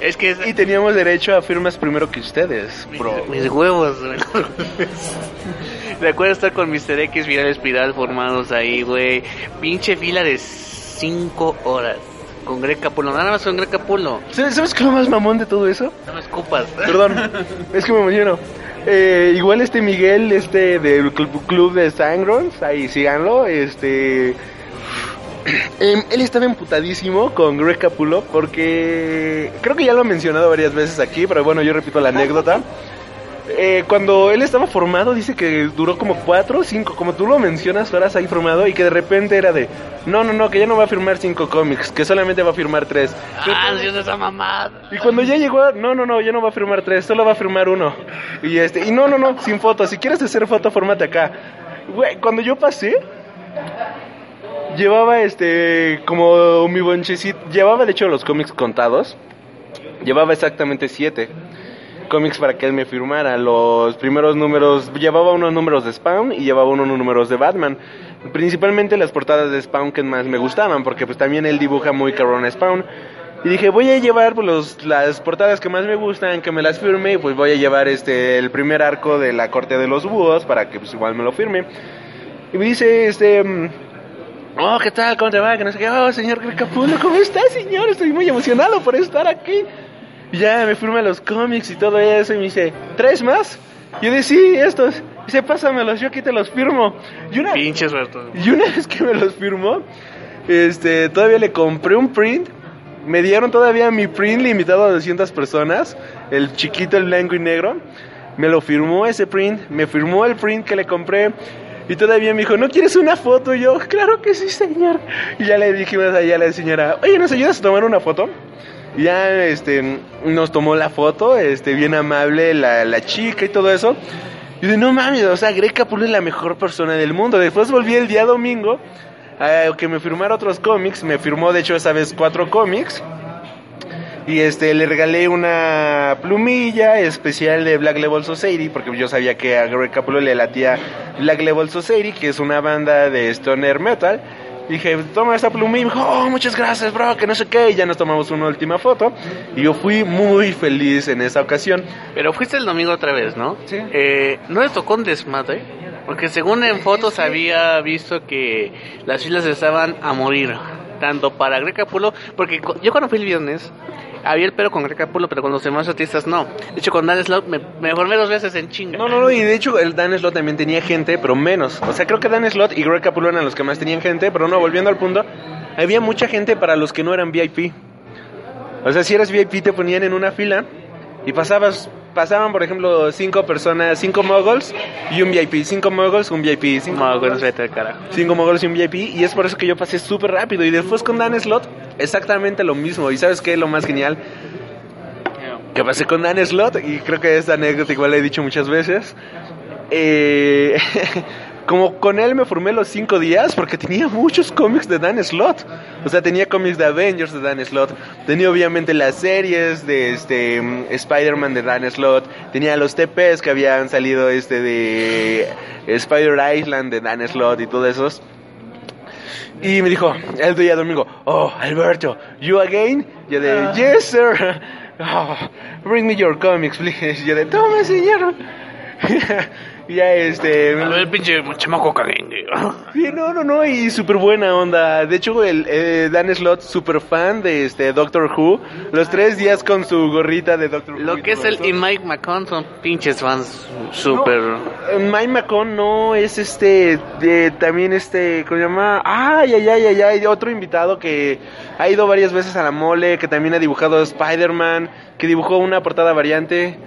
Es que y teníamos derecho a firmas primero que ustedes, bro. Mis huevos, güey. Recuerdo estar con Mr. X Viral Espiral formados ahí, güey. Pinche fila de 5 horas. Con Greg Capulo, nada más con Greg Capulo. ¿Sabes qué es lo más mamón de todo eso? No me escupas. Perdón, es que me emociono. Eh, igual este Miguel, este del cl- club de Sangrons, ahí síganlo, este... em, él estaba emputadísimo con Greg Capulo porque creo que ya lo he mencionado varias veces aquí, pero bueno, yo repito la anécdota. Eh, cuando él estaba formado, dice que duró como cuatro o cinco, como tú lo mencionas, horas ahí formado, y que de repente era de, no, no, no, que ya no va a firmar cinco cómics, que solamente va a firmar tres. Ah, Dios de esa mamada. Y cuando ya llegó, no, no, no, ya no va a firmar tres, solo va a firmar uno. Y este, y no, no, no, sin foto. Si quieres hacer foto, fórmate acá. Güey, cuando yo pasé, llevaba este, como mi bonchecito, llevaba de hecho los cómics contados. Llevaba exactamente siete cómics para que él me firmara. Los primeros números, llevaba unos números de Spawn y llevaba unos números de Batman. Principalmente las portadas de Spawn que más me gustaban, porque pues también él dibuja muy cabrón a Spawn. Y dije, voy a llevar pues, los, las portadas que más me gustan, que me las firme, y pues voy a llevar este el primer arco de la corte de los búhos para que pues igual me lo firme. Y me dice, este, oh, ¿qué tal? ¿Cómo te va? Que no sé qué, oh, señor Capulo, ¿cómo está, señor? Estoy muy emocionado por estar aquí. Y ya me firma los cómics y todo eso y me dice, ¿tres más? Yo dije, sí, estos. Dice, pásamelos, yo aquí te los firmo. Y una, Pinche suerte. y una vez que me los firmó, este, todavía le compré un print. Me dieron todavía mi print limitado a 200 personas, el chiquito, el blanco y negro. Me lo firmó ese print, me firmó el print que le compré. Y todavía me dijo, ¿no quieres una foto? Y yo, claro que sí, señor. Y ya le dijimos allá a la señora, oye, ¿nos ayudas a tomar una foto? Y ya este, nos tomó la foto, este, bien amable la, la chica y todo eso. Y yo, no mames, o sea, Greg Capullo es la mejor persona del mundo. Después volví el día domingo a que me firmara otros cómics. Me firmó, de hecho, esa vez cuatro cómics. Y este, le regalé una plumilla especial de Black Level Society, porque yo sabía que a Greg Capullo le latía Black Level Society, que es una banda de stoner metal. Dije, toma esta pluma y me dijo, oh, muchas gracias, bro, que no sé qué. Y ya nos tomamos una última foto. Y yo fui muy feliz en esa ocasión. Pero fuiste el domingo otra vez, ¿no? Sí. Eh, ¿No les tocó un desmadre? Porque según en fotos había visto que las filas estaban a morir. Tanto para Greg Capullo, porque yo cuando fui el viernes, había el pero con Greg Capullo, pero con los demás artistas no. De hecho, con Dan Slot me, me formé dos veces en chinga. No, no, no, y de hecho el Dan Slot también tenía gente, pero menos. O sea, creo que Dan Slot y Greg Capullo eran los que más tenían gente, pero no, volviendo al punto, había mucha gente para los que no eran VIP. O sea, si eras VIP te ponían en una fila y pasabas, pasaban, por ejemplo, cinco personas, cinco moguls y un VIP, cinco moguls, un VIP, cinco, moguls, vete carajo. cinco moguls y un VIP, y es por eso que yo pasé súper rápido. Y después con Dan Slot, exactamente lo mismo. ¿Y sabes qué es lo más genial? que pasé con Dan Slot y creo que esta anécdota igual la he dicho muchas veces. Eh, como con él me formé los cinco días porque tenía muchos cómics de Dan Slot. O sea, tenía cómics de Avengers de Dan Slot. Tenía obviamente las series de este Spider-Man de Dan Slot. Tenía los TPs que habían salido este de Spider Island de Dan Slot y todos esos. Y me dijo el día domingo, oh, Alberto, you again? Yo de, yes, sir. Oh, bring me your comics, please. Yo de, toma, señor. ya este... Ver, pinche chamaco. Sí, no, no, no, y súper buena onda. De hecho, el eh, Dan Slot, súper fan de este Doctor Who. Los tres días con su gorrita de Doctor Who. Lo que es el eso. y Mike McCon son pinches fans súper... Eh, Mike McCon no es este, de, también este, ¿cómo se llama? Ay, ay, ay, ay, ay, otro invitado que ha ido varias veces a la mole, que también ha dibujado Spider-Man, que dibujó una portada variante,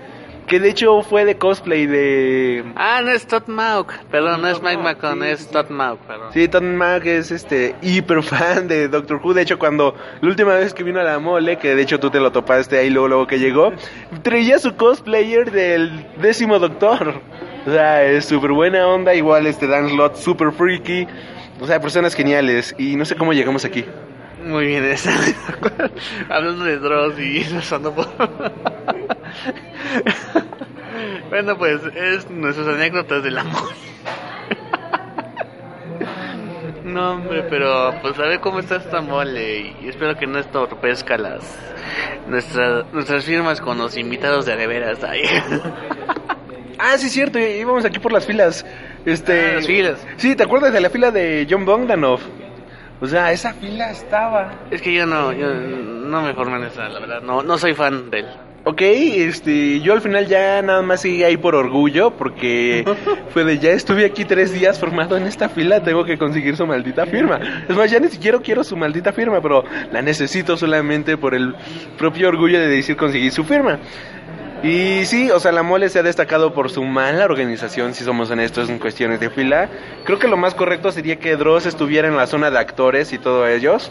que de hecho fue de cosplay de... Ah, no es Todd Mauk. Perdón, no es Mike McCon, es Todd Mauk, perdón. Sí, Tom Mack es este hiper fan de Doctor Who. De hecho, cuando la última vez que vino a la mole, que de hecho tú te lo topaste ahí luego, luego que llegó, traía su cosplayer del décimo Doctor. O sea, es súper buena onda. Igual este Dan Slot, súper freaky. O sea, personas geniales. Y no sé cómo llegamos aquí. Muy bien, esa. Hablando de Dross y pasando por. bueno, pues es nuestras anécdotas del amor. no, hombre, pero pues a ver cómo está esta mole y espero que no estorpezca las nuestras nuestras firmas con los invitados de veras ahí. Ah, sí, cierto. Íbamos aquí por las filas. Este. Ah, las filas. Sí, ¿te acuerdas de la fila de John Bogdanov? O sea, esa fila estaba. es que yo no, yo no me formé en esa, la verdad, no, no soy fan de él. Ok, este, yo al final ya nada más seguí ahí por orgullo, porque fue de ya estuve aquí tres días formado en esta fila, tengo que conseguir su maldita firma. Es más, ya ni siquiera quiero su maldita firma, pero la necesito solamente por el propio orgullo de decir conseguir su firma. Y sí, o sea, la mole se ha destacado por su mala organización, si somos honestos en cuestiones de fila. Creo que lo más correcto sería que Dross estuviera en la zona de actores y todos ellos.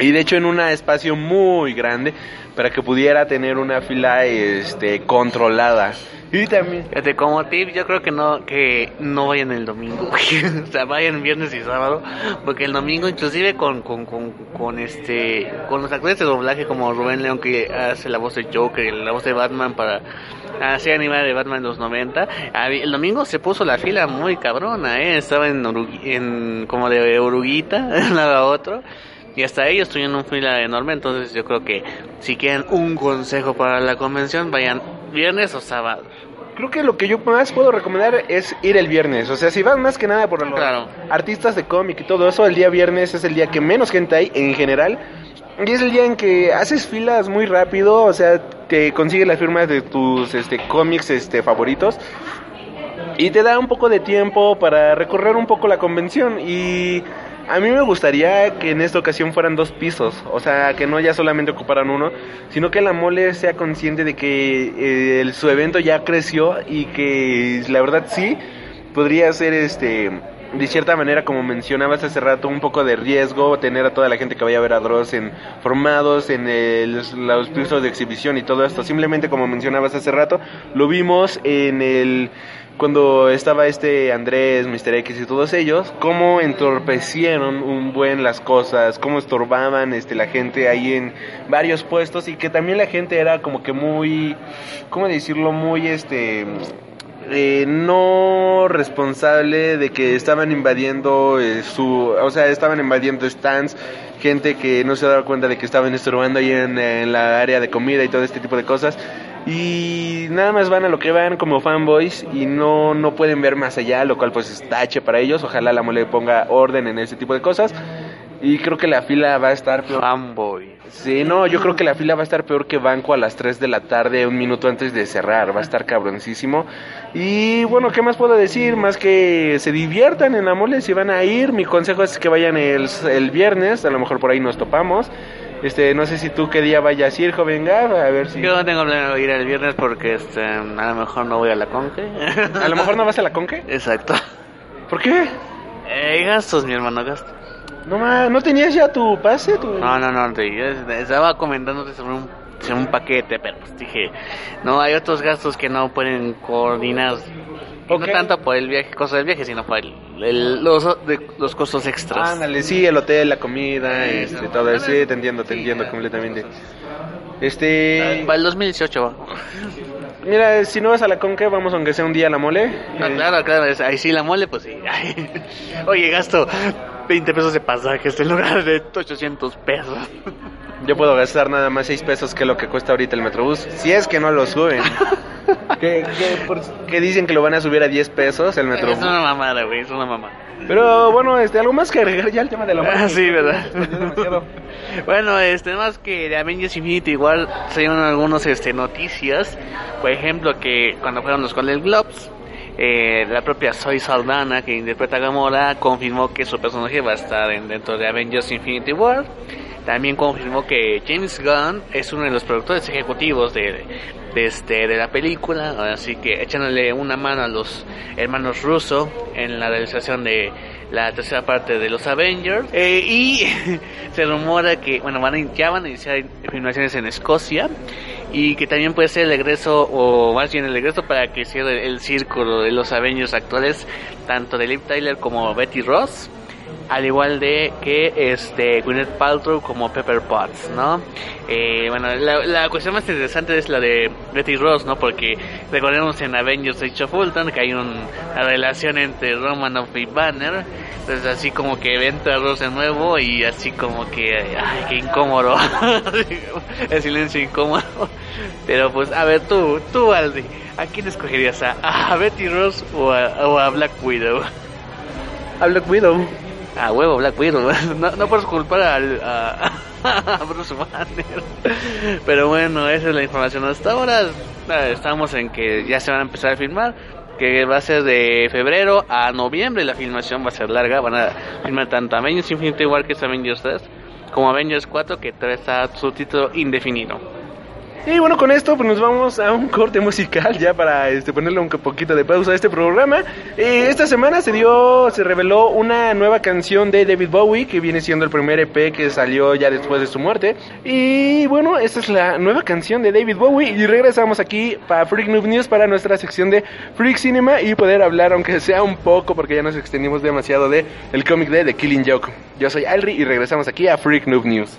Y de hecho en un espacio muy grande para que pudiera tener una fila este controlada. Y también Fíjate, como tip, yo creo que no que no vayan el domingo, o sea, vayan viernes y sábado, porque el domingo inclusive con, con, con, con este con los actores de doblaje como Rubén León que hace la voz de Joker, la voz de Batman para hacer animada de Batman en los 90, había- el domingo se puso la fila muy cabrona, eh, estaba en, en como de oruguita, un lado a otro. Y hasta ellos tuvieron una fila enorme, entonces yo creo que si quieren un consejo para la convención, vayan viernes o sábado. creo que lo que yo más puedo recomendar es ir el viernes. O sea, si vas más que nada por los Claro. artistas de cómic y todo eso, el día viernes es el día que menos gente hay en general. Y es el día en que haces filas muy rápido, o sea, te consigues las firmas de tus este, cómics este, favoritos. Y te da un poco de tiempo para recorrer un poco la convención. Y a mí me gustaría que en esta ocasión fueran dos pisos. O sea, que no ya solamente ocuparan uno, sino que la mole sea consciente de que eh, el- su evento ya creció y que la verdad sí podría ser este de cierta manera como mencionabas hace rato un poco de riesgo tener a toda la gente que vaya a ver a Dross en formados en el- los pisos de exhibición y todo esto simplemente como mencionabas hace rato lo vimos en el cuando estaba este Andrés, Mr. X y todos ellos, cómo entorpecieron un buen las cosas, cómo estorbaban este la gente ahí en varios puestos y que también la gente era como que muy, ¿cómo decirlo? Muy este eh, no responsable de que estaban invadiendo eh, su, o sea, estaban invadiendo stands, gente que no se daba cuenta de que estaban estorbando ahí en, en la área de comida y todo este tipo de cosas. Y nada más van a lo que van como fanboys y no, no pueden ver más allá, lo cual pues es tache para ellos. Ojalá la mole ponga orden en ese tipo de cosas. Y creo que la fila va a estar peor. Fanboy. Sí, no, yo creo que la fila va a estar peor que banco a las 3 de la tarde, un minuto antes de cerrar. Va a estar cabroncísimo. Y bueno, ¿qué más puedo decir? Más que se diviertan en la mole si van a ir. Mi consejo es que vayan el, el viernes, a lo mejor por ahí nos topamos. Este, no sé si tú qué día vayas a ir, joven Gab, a ver si... Yo no tengo planeado ir el viernes porque este, a lo mejor no voy a la conque. A lo mejor no vas a la conque. Exacto. ¿Por qué? Eh, gastos, mi hermano, gastos. No, ma, ¿no tenías ya tu pase? Tu... No, no, no, te- yo estaba comentándote sobre un, sobre un paquete, pero pues dije, no, hay otros gastos que no pueden coordinar. No tanto por el viaje, cosa del viaje, sino por el, el- los, de- los costos extras. Ándale, sí, el hotel, la comida, este, todo eso. Sí, te entiendo, te entiendo completamente. Este... Para el 2018 va. Mira, si no vas a la conque, vamos aunque sea un día a la mole. No, Eh, claro, claro, ahí sí la mole, pues sí. Oye, gasto 20 pesos de pasajes en lugar de 800 pesos. Yo puedo gastar nada más 6 pesos que lo que cuesta ahorita el Metrobús. Si es que no lo suben. que, que, por- que dicen que lo van a subir a 10 pesos el Es Metrobús. una mamada, güey, es una mamada. Pero bueno, este, algo más que agregar ya el tema de la. Ah, sí, ¿verdad? Bueno, este, más que de Avengers Infinity igual salieron algunas este, noticias. Por ejemplo, que cuando fueron los Golden Globes, eh, la propia Zoe Saldana, que interpreta a Gamora, confirmó que su personaje va a estar en- dentro de Avengers Infinity War. También confirmó que James Gunn es uno de los productores ejecutivos de, de, este, de la película, así que echándole una mano a los hermanos Russo en la realización de la tercera parte de los Avengers. Eh, y se rumora que, bueno, van a, ya van a iniciar filmaciones en Escocia y que también puede ser el regreso, o más bien el regreso para que cierre el círculo de los Avengers actuales, tanto de Liv Tyler como Betty Ross al igual de que este Gwyneth Paltrow como Pepper Potts, ¿no? Eh, bueno, la, cuestión más interesante es la de Betty Ross, ¿no? Porque recordemos en Avengers Age of Ultron que hay un- una relación entre Romanoff y Banner, entonces así como que entra Ross de nuevo y así como que, ay, qué incómodo, el silencio incómodo. Pero pues, a ver, tú, tú Aldi, ¿a quién escogerías? ¿A, Betty Ross o o a Black Widow? A Black Widow. A huevo, Black Widow. No, no puedes culpar al, a, a Bruce Banner. Pero bueno, esa es la información hasta ahora. eh, Estamos en que ya se van a empezar a filmar. Que va a ser de febrero a noviembre. La filmación va a ser larga. Van a filmar tanto Avengers Infinity War que es Avengers 3. Como Avengers 4 que está su título indefinido. Y bueno, con esto pues nos vamos a un corte musical ya para este, ponerle un poquito de pausa a este programa. Eh, esta semana se dio, se reveló una nueva canción de David Bowie que viene siendo el primer EP que salió ya después de su muerte. Y bueno, esta es la nueva canción de David Bowie y regresamos aquí para Freak Noob News para nuestra sección de Freak Cinema y poder hablar aunque sea un poco porque ya nos extendimos demasiado de el cómic de The Killing Joke. Yo soy Alri y regresamos aquí a Freak Noob News.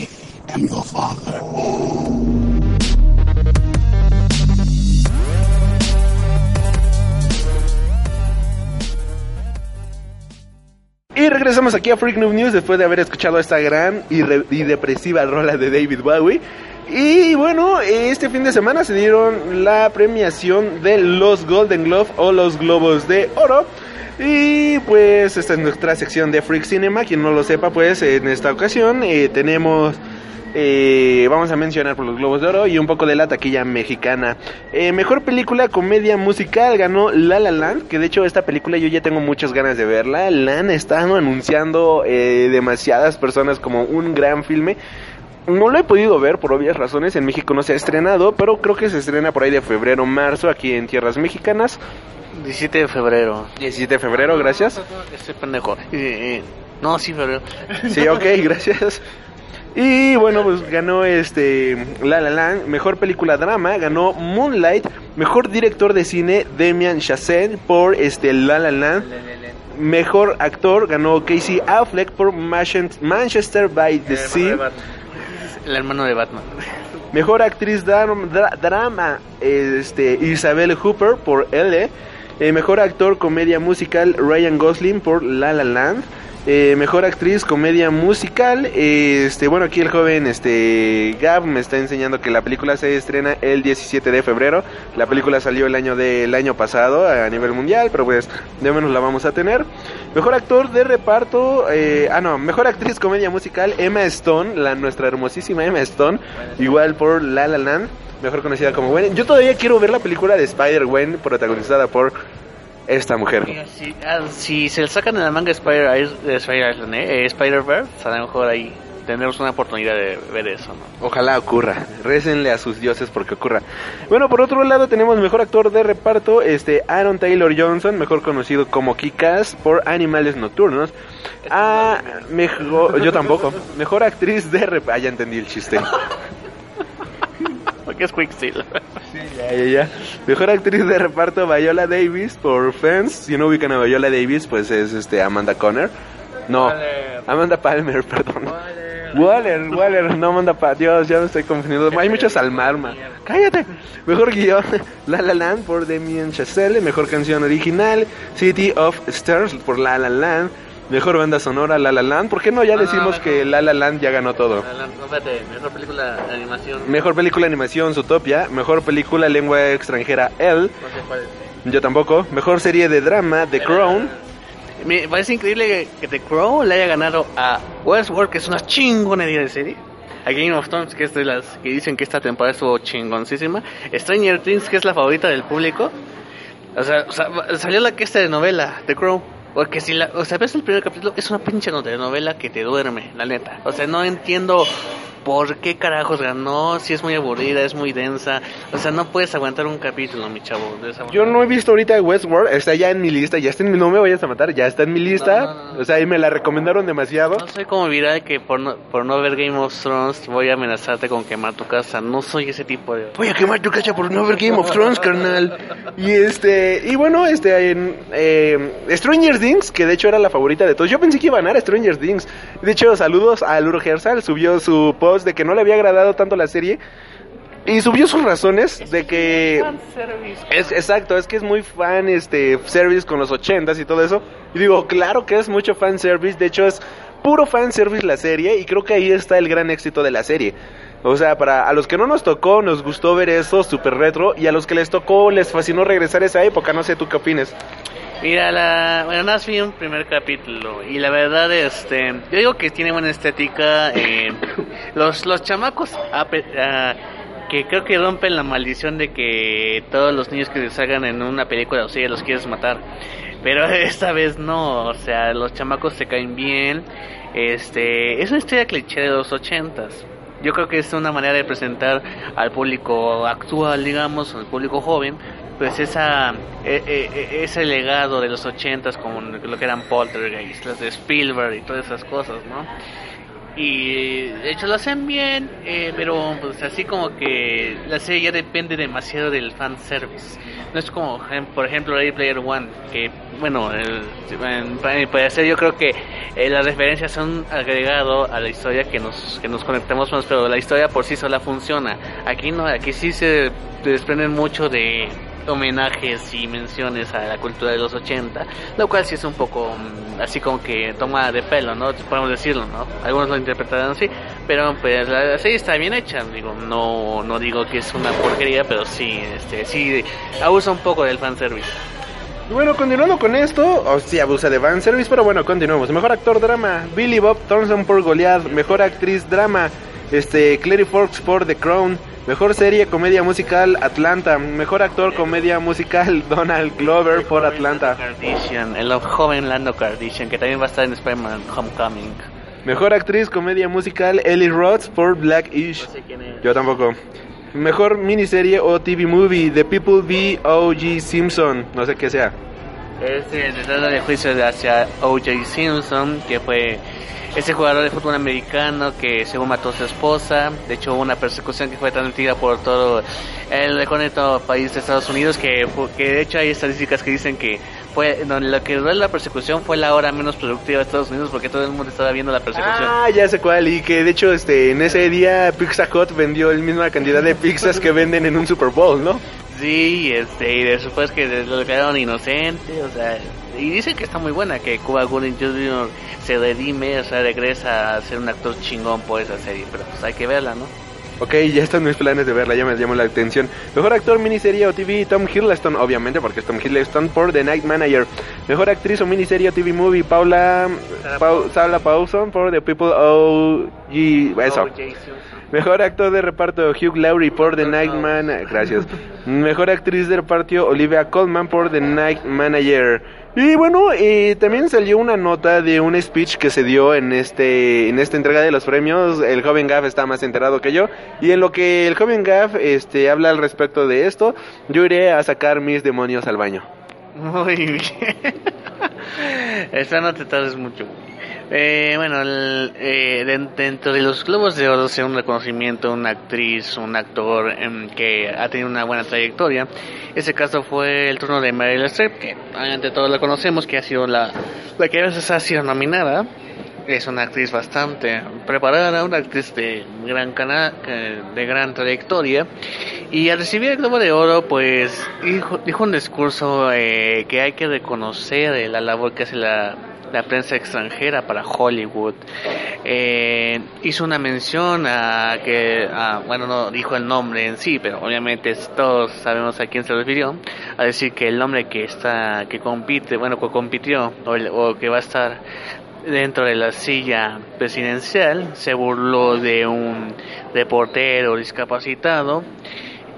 aquí a Freak Noob News después de haber escuchado esta gran y, re- y depresiva rola de David Bowie. Y bueno, este fin de semana se dieron la premiación de los Golden Globe o los Globos de Oro. Y pues esta es nuestra sección de Freak Cinema. Quien no lo sepa, pues en esta ocasión eh, tenemos eh, vamos a mencionar por los Globos de Oro y un poco de la taquilla mexicana. Eh, mejor película comedia musical ganó La La Land, que de hecho esta película yo ya tengo muchas ganas de verla. La han estado anunciando eh, demasiadas personas como un gran filme. No lo he podido ver por obvias razones, en México no se ha estrenado, pero creo que se estrena por ahí de febrero, marzo, aquí en tierras mexicanas. 17 de febrero. 17 de febrero, gracias. Estoy pendejo. No, sí, febrero. Sí, ok, gracias. Y bueno, pues ganó este La La Land, mejor película drama, ganó Moonlight, mejor director de cine Demian Chazelle por este La La Land. Mejor actor ganó Casey Affleck por Manchester by the Sea. El hermano de Batman. Mejor actriz dram- dra- drama este Isabel Hooper por L. Eh, mejor actor comedia musical Ryan Gosling por La La Land. Eh, mejor actriz comedia musical. Eh, este bueno aquí el joven este Gab me está enseñando que la película se estrena el 17 de febrero. La película salió el año del año pasado a nivel mundial pero pues de menos la vamos a tener. Mejor actor de reparto eh, ah no mejor actriz comedia musical Emma Stone la nuestra hermosísima Emma Stone igual por La La Land mejor conocida como Gwen. Yo todavía quiero ver la película de Spider Gwen protagonizada por esta mujer Mira, si, ah, si se le sacan de la manga Spider, de Spider Island, eh, Spider Verse, a lo mejor ahí tendremos una oportunidad de ver eso, ¿no? Ojalá ocurra. Récenle a sus dioses porque ocurra. Bueno, por otro lado tenemos mejor actor de reparto, este Aaron Taylor Johnson, mejor conocido como Kikas por Animales Nocturnos. Ah, mejor, yo tampoco. Mejor actriz de reparto. Ah, ya entendí el chiste. Porque es Quicksilver. Ya, ya, ya. Mejor actriz de reparto Viola Davis por Fans. Si no ubican a Viola Davis, pues es este Amanda Conner. No, Amanda Palmer, perdón. Waller, Waller, no manda para Dios, ya me estoy confundiendo. Hay muchos Almarma. Cállate. Mejor guion, La La Land por Damien Chazelle. Mejor canción original, City of Stars por La La Land. Mejor banda sonora, La La Land. ¿Por qué no ya No, no, decimos que La La Land ya ganó todo? La- la- no, espérate, mejor película de animación. Mejor película de animación, Zootopia. Mejor película lengua extranjera, Elle. No sé cuál es. Yo tampoco. Mejor serie de drama, The Crown. Me parece increíble que, The Crow le haya ganado a Westworld, que es una chingonería de serie. A Game of Thrones, que es de las que dicen que esta temporada estuvo chingoncísima. Stranger Things, que es la favorita del público. O sea, salió la que esta de novela, The Crow. Porque si la, o sea, ves el primer capítulo, es una pinche novela que te duerme, la neta. O sea, no entiendo por qué carajos ganó, si es muy aburrida, es muy densa. O sea, no puedes aguantar un capítulo, mi chavo. de esa Yo no he visto ahorita Westworld, está ya en mi lista, ya está en mi, no me vayas a matar, ya está en mi lista, No, no, no. o sea, y me la recomendaron demasiado. No soy como viral que por no, por no ver Game of Thrones voy a amenazarte con quemar tu casa. No soy ese tipo de... Voy a quemar tu casa por no ver Game of Thrones, carnal. Y este, y bueno, este, en eh, Stranger Things, que de hecho era la favorita de todos. Yo pensé que iba a ganar Stranger Things. De hecho, saludos a Luro Hersal, subió su post de que no le había agradado tanto la serie. Y subió sus razones de que es exacto, es que es muy fan este service con los ochentas y todo eso. Y digo, claro que es mucho fan service, de hecho es puro fan service la serie y creo que ahí está el gran éxito de la serie. O sea, para a los que no nos tocó, nos gustó ver eso super retro y a los que les tocó les fascinó regresar a esa época, no sé tú qué opines. Mira, la, bueno, nada más vi un primer capítulo y la verdad, este, yo digo que tiene buena estética. eh, los, los chamacos ape- ah, que creo que rompen la maldición de que todos los niños que salgan en una película o serie los quieres matar. Pero esta vez no, o sea, los chamacos se caen bien. Este, es una historia cliché de los ochentas. Yo creo que es una manera de presentar al público actual, digamos, al público joven, pues esa e- e- ese legado de los ochentas como lo que eran Poltergeist, las de Spielberg y todas esas cosas, ¿no? Y de hecho lo hacen bien, eh, pero pues así como que la serie ya depende demasiado del fanservice. No es como, por ejemplo, Ready Player One, que, bueno, el, en- para mi parecer yo creo que eh, las referencias son agregado a la historia que nos, que nos conectamos más, pero la historia por sí sola funciona. Aquí no, aquí sí se desprenden mucho de homenajes y menciones a la cultura de los 80, lo cual sí es un poco mm, así como que toma de pelo, ¿no? Podemos decirlo, ¿no? Algunos lo interpretarán así, pero pues la, serie está bien hecha, digo, no no digo que es una porquería, pero sí, este, sí abusa un poco del fanservice. Y bueno, continuando con esto, o sí abusa de fan service, pero bueno, continuamos. Mejor actor drama, Billy Bob Thornton por Goliath. Mejor actriz drama, este, Clary Fox por The Crown. Mejor serie comedia musical, Atlanta. Mejor actor comedia musical, Donald Glover por Atlanta. Kardashian, el joven Lando Kardashian, que también va a estar en Spider-Man Homecoming. Mejor actriz comedia musical, Ellie Roth por Blackish. No sé quién es. Yo tampoco. Mejor miniserie o TV movie, The People v O.G. Simpson. No sé qué sea. Es el detrás de juicio hacia O.J. Simpson, que fue ese jugador de fútbol americano que según mató a su esposa. De hecho, hubo una persecución que fue transmitida por todo el económico país de Estados Unidos, que, que de hecho hay estadísticas que dicen que fue donde lo que duró la persecución fue la hora menos productiva de Estados Unidos porque todo el mundo estaba viendo la persecución. Ah, ya sé cuál. Y que de hecho, este, en ese día Pizza Hut vendió la misma cantidad de pizzas que venden en un Super Bowl, ¿no? Sí, este, y después que lo declararon inocente, o sea, y dicen que está muy buena, que Cuba Gooding Jr. se redime, o sea, regresa a ser un actor chingón por esa serie, pero pues hay que verla, ¿no? Ok, ya están mis planes de verla, ya me llamó la atención. Mejor actor miniserie o TV, Tom Hiddleston, obviamente, porque es Tom Hiddleston por The Night Manager. Mejor actriz o miniserie o TV movie, Paula, Pau, Sala Paulson por The People O.G. Eso. Mejor actor de reparto Hugh Laurie por The Night Man, gracias. Mejor actriz de reparto Olivia Colman por The Night Manager. Y bueno, eh, también salió una nota de un speech que se dio en este en esta entrega de los premios. El joven Gaff está más enterado que yo y en lo que el joven Gaff este habla al respecto de esto, yo iré a sacar mis demonios al baño. Muy bien. Esta no te tardes mucho. Eh, bueno, eh, den- dentro de los Globos de Oro, sea un reconocimiento, una actriz, un actor em, que ha tenido una buena trayectoria. Ese caso fue el turno de Meryl Streep, que obviamente todos la conocemos, que ha sido la, la que a veces ha sido nominada. es una actriz bastante preparada, una actriz de gran cana de gran trayectoria. Y al recibir el Globo de Oro, pues dijo, dijo un discurso eh, que hay que reconocer la labor que hace la, la prensa extranjera para Hollywood. Eh, hizo una mención a que, bueno, no dijo el nombre en sí, pero obviamente todos sabemos a quién se refirió, a decir que el nombre que está, que compite, bueno, que compitió o, que va a estar dentro de la silla presidencial se burló de un reportero discapacitado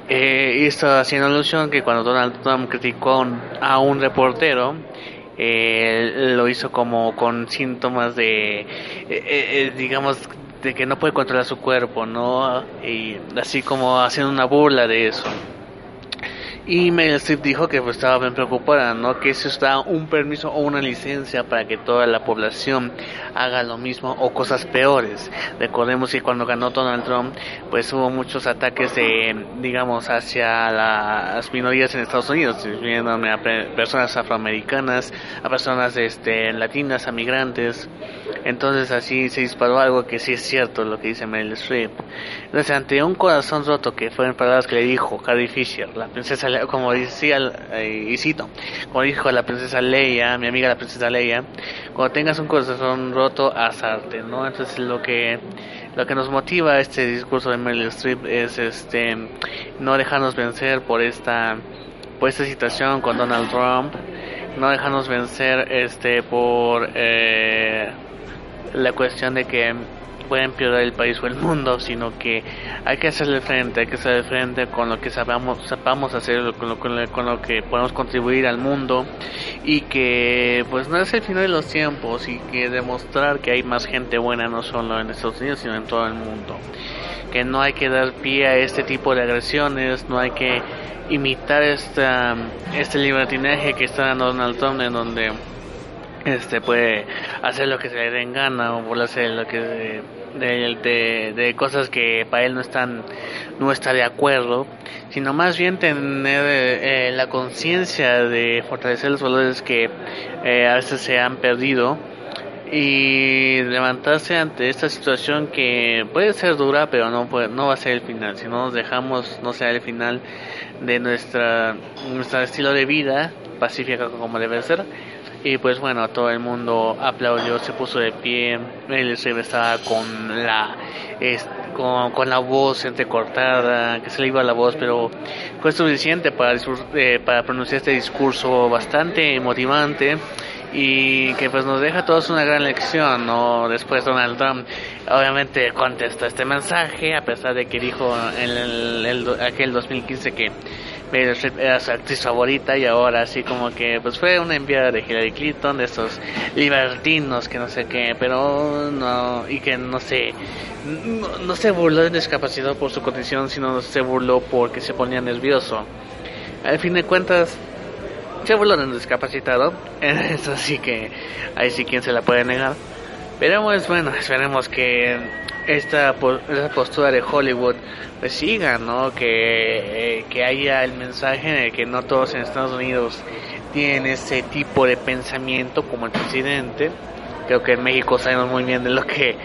eh, está haciendo alusión que cuando Donald Trump criticó a un reportero eh, lo hizo como con síntomas de eh, eh, digamos de que no puede controlar su cuerpo no y así como haciendo una burla de eso y Meryl Streep dijo que pues, estaba bien preocupada, ¿no? Que eso está un permiso o una licencia para que toda la población haga lo mismo o cosas peores. Recordemos que cuando ganó Donald Trump, pues hubo muchos ataques de, digamos, hacia las minorías en Estados Unidos, viéndome a personas afroamericanas, a personas este, latinas, a migrantes. Entonces así se disparó algo que sí es cierto lo que dice Meryl Streep. Entonces ante un corazón roto que fueron palabras que le dijo Carrie Fisher, la princesa como decía, eh, y cito, como dijo la princesa Leia, mi amiga la princesa Leia, cuando tengas un corazón roto, asarte, ¿no? Entonces lo que lo que nos motiva este discurso de Meryl Streep es este no dejarnos vencer por esta por esta situación con Donald Trump, no dejarnos vencer este por eh, la cuestión de que puede empeorar el país o el mundo, sino que hay que hacerle frente, hay que hacerle frente con lo que sabamos, sepamos hacer, con lo, con lo, que podemos contribuir al mundo y que pues no es el final de los tiempos y que demostrar que hay más gente buena no solo en Estados Unidos sino en todo el mundo. Que no hay que dar pie a este tipo de agresiones, no hay que imitar esta, este libertinaje que está dando Donald Trump en donde este puede hacer lo que se le dé en gana o hacer lo que de, de, cosas que para él no están no está de acuerdo sino más bien tener eh, la conciencia de fortalecer los valores que eh, a veces se han perdido y levantarse ante esta situación que puede ser dura pero no puede, no va a ser el final. Si no nos dejamos no sea el final de nuestra nuestro estilo de vida pacífica como debe ser y pues bueno, todo el mundo aplaudió, se puso de pie. Él se estaba con la, con, con, la voz entrecortada, que se le iba la voz, pero fue suficiente para, eh, para pronunciar este discurso bastante motivante y que pues nos deja a todos una gran lección, ¿no? Después Donald Trump obviamente contesta este mensaje, a pesar de que dijo en el, el, aquel 2015 que era su actriz favorita y ahora así como que pues fue una enviada de Hillary Clinton, de esos libertinos que no sé qué, pero no, y que no sé, no, se burló de discapacidad por su condición, sino se burló porque se ponía nervioso. Al fin de cuentas, se burló de un discapacitado, eso sí que ahí sí quien se la puede negar. Pero pues, bueno, esperemos que esta, esta postura de Hollywood pues siga, ¿no? Que, eh, que haya el mensaje de que no todos en Estados Unidos tienen ese tipo de pensamiento como el presidente. Creo que en México sabemos muy bien de lo que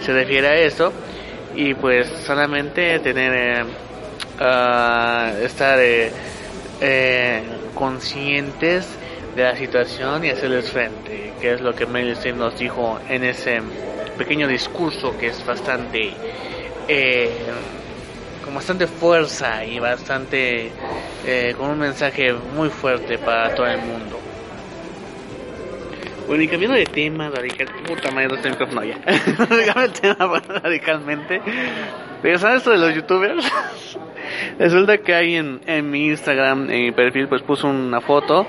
se refiere a eso. Y pues solamente tener, eh, uh, estar eh, conscientes de la situación y hacerles frente, que es lo que Meryl nos dijo en ese pequeño discurso que es bastante eh, con bastante fuerza y bastante eh, con un mensaje muy fuerte para todo el mundo. Bueno, y cambiando de tema radical, puta madre, no estoy no, ya. Cambiando el tema radicalmente. ¿sabes esto de los youtubers? Resulta que hay en, en mi Instagram, en mi perfil, pues puso una foto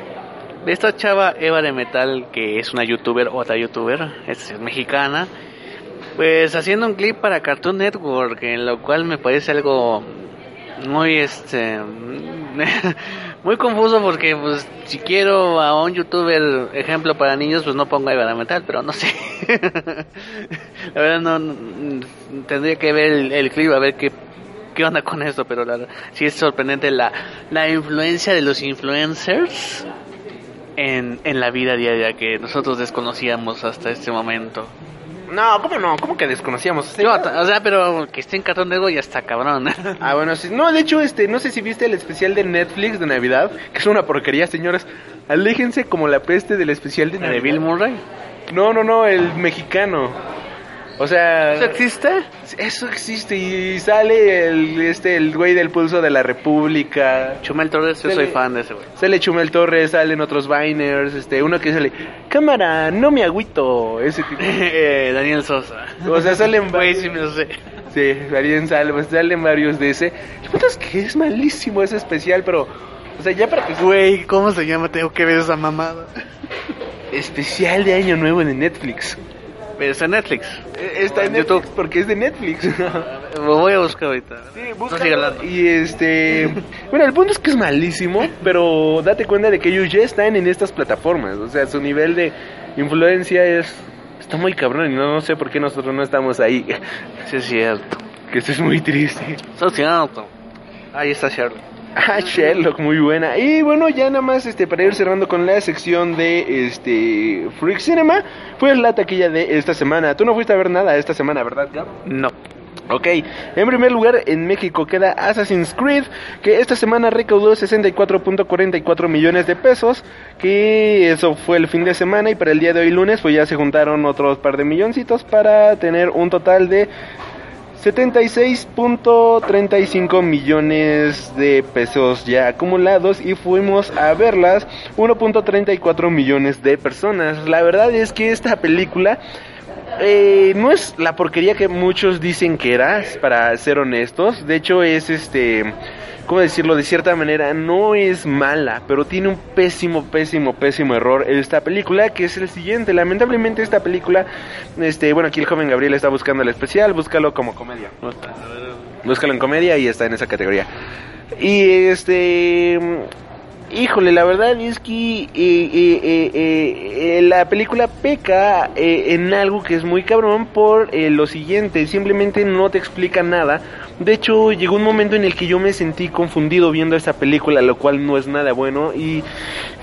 de esta chava Eva de Metal, que es una youtuber, otra youtuber, es mexicana, pues haciendo un clip para Cartoon Network, en lo cual me parece algo muy este muy confuso porque pues si quiero a un youtuber ejemplo para niños pues no pongo a Eva Metal pero no sé. La verdad no, tendría que ver el, clip a ver qué qué onda con eso pero la, sí es sorprendente la la influencia de los influencers en, en la vida diaria que nosotros desconocíamos hasta este momento No, ¿cómo no? ¿Cómo que desconocíamos? Yo, o sea, pero que esté en Cartoon Network ya está cabrón. Ah, bueno, sí. No, de hecho, este, no sé si viste el especial de Netflix de Navidad, que es una porquería, señores. Aléjense como la peste del especial de ¿De Navidad. Bill Murray? No, no, no, el mexicano. O sea, ¿Eso existe? eso existe y sale el este el güey del pulso de la República. Chumel Torres, yo soy fan de ese güey. Sale Chumel Torres, salen otros Viners, este, uno que sale, cámara, no me agüito, ese que- Eh, Daniel Sosa. o sea, salen Güey, varios, sí me lo sé. sí, salen, salen, salen varios de ese. El punto es que es malísimo ese especial, pero, o sea, ya para que Güey, ¿cómo se llama? Tengo que ver esa mamada. especial de Año Nuevo de Netflix. Está en Netflix. Eh, Está en YouTube. Netflix porque es de Netflix. Lo voy a buscar ahorita. Sí, búscalo. Y este. bueno, el punto es que es malísimo, pero date cuenta de que ellos ya están en estas plataformas. O sea, su nivel de influencia es. Está muy cabrón y no, no sé por qué nosotros no estamos ahí. Sí, es cierto. que eso es muy triste. Eso es cierto. Ahí está Sherlock. Ah, Sherlock, muy buena. Y bueno, ya nada más este, para ir cerrando con la sección de este Freak Cinema, pues la taquilla de esta semana. Tú no fuiste a ver nada esta semana, ¿verdad, Gab? No. Ok, en primer lugar en México queda Assassin's Creed, que esta semana recaudó 64.44 millones de pesos, que eso fue el fin de semana y para el día de hoy lunes pues ya se juntaron otros par de milloncitos para tener un total de 76.35 millones de pesos ya acumulados y fuimos a verlas 1.34 millones de personas. La verdad es que esta película eh, no es la porquería que muchos dicen que era, para ser honestos. De hecho, es este. ¿Cómo decirlo? De cierta manera, no es mala, pero tiene un pésimo, pésimo, pésimo error esta película, que es el siguiente. Lamentablemente, esta película. Este, bueno, aquí el joven Gabriel está buscando el especial, búscalo como comedia. Búscalo en comedia y está en esa categoría. Y este. Híjole, la verdad es que eh, eh, eh, la película peca en algo que es muy cabrón por lo siguiente, simplemente no te explica nada. De hecho, llegó un momento en el que yo me sentí confundido viendo esta película, lo cual no es nada bueno y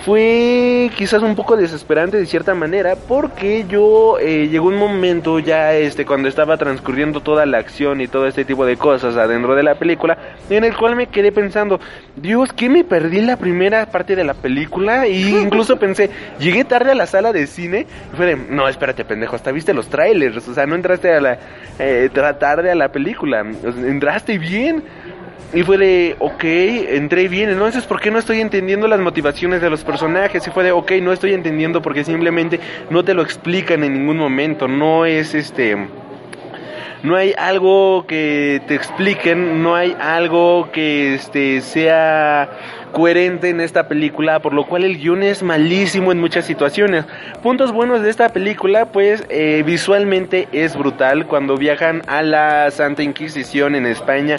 fue quizás un poco desesperante de cierta manera porque yo llegó un momento ya este cuando estaba transcurriendo toda la acción y todo este tipo de cosas adentro de la película en el cual me quedé pensando, Dios, ¿qué me perdí la primera parte de la película? Y incluso pensé, llegué tarde a la sala de cine y fue de, no, espérate pendejo, hasta viste los trailers, o sea, no entraste a la eh, tarde a la película, o sea, entraste bien. Y fue de, ok, entré bien, entonces ¿por qué no estoy entendiendo las motivaciones de los personajes? Y fue de, ok, no estoy entendiendo porque simplemente no te lo explican en ningún momento, no es este... No hay algo que te expliquen, no hay algo que este sea coherente en esta película, por lo cual el guion es malísimo en muchas situaciones. Puntos buenos de esta película, pues eh, visualmente es brutal cuando viajan a la Santa Inquisición en España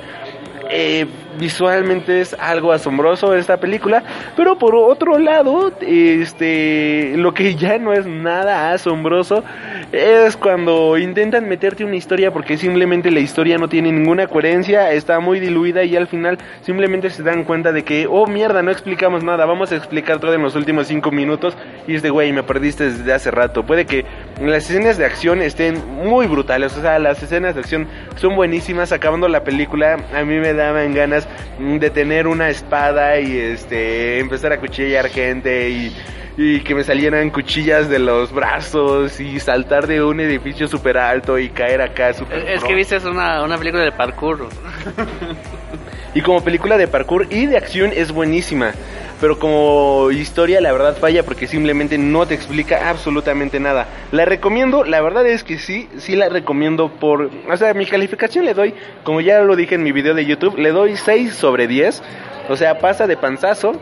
eh, visualmente es algo asombroso esta película, pero por otro lado, este, lo que ya no es nada asombroso es cuando intentan meterte una historia porque simplemente la historia no tiene ninguna coherencia, está muy diluida y al final simplemente se dan cuenta de que, oh mierda, no explicamos nada, vamos a explicar todo en los últimos cinco minutos y es de, güey, me perdiste desde hace rato. Puede que las escenas de acción estén muy brutales, o sea, las escenas de acción son buenísimas, acabando la película a mí me daban ganas mm, de tener una espada y este empezar a cuchillar gente y y que me salieran cuchillas de los brazos y saltar de un edificio súper alto y caer acá súper Es pro. que viste es una, una película de parkour. Y como película de parkour y de acción es buenísima. Pero como historia la verdad falla porque simplemente no te explica absolutamente nada. La recomiendo, la verdad es que sí, sí la recomiendo por... O sea, mi calificación le doy, como ya lo dije en mi video de YouTube, le doy 6 sobre 10. O sea, pasa de panzazo.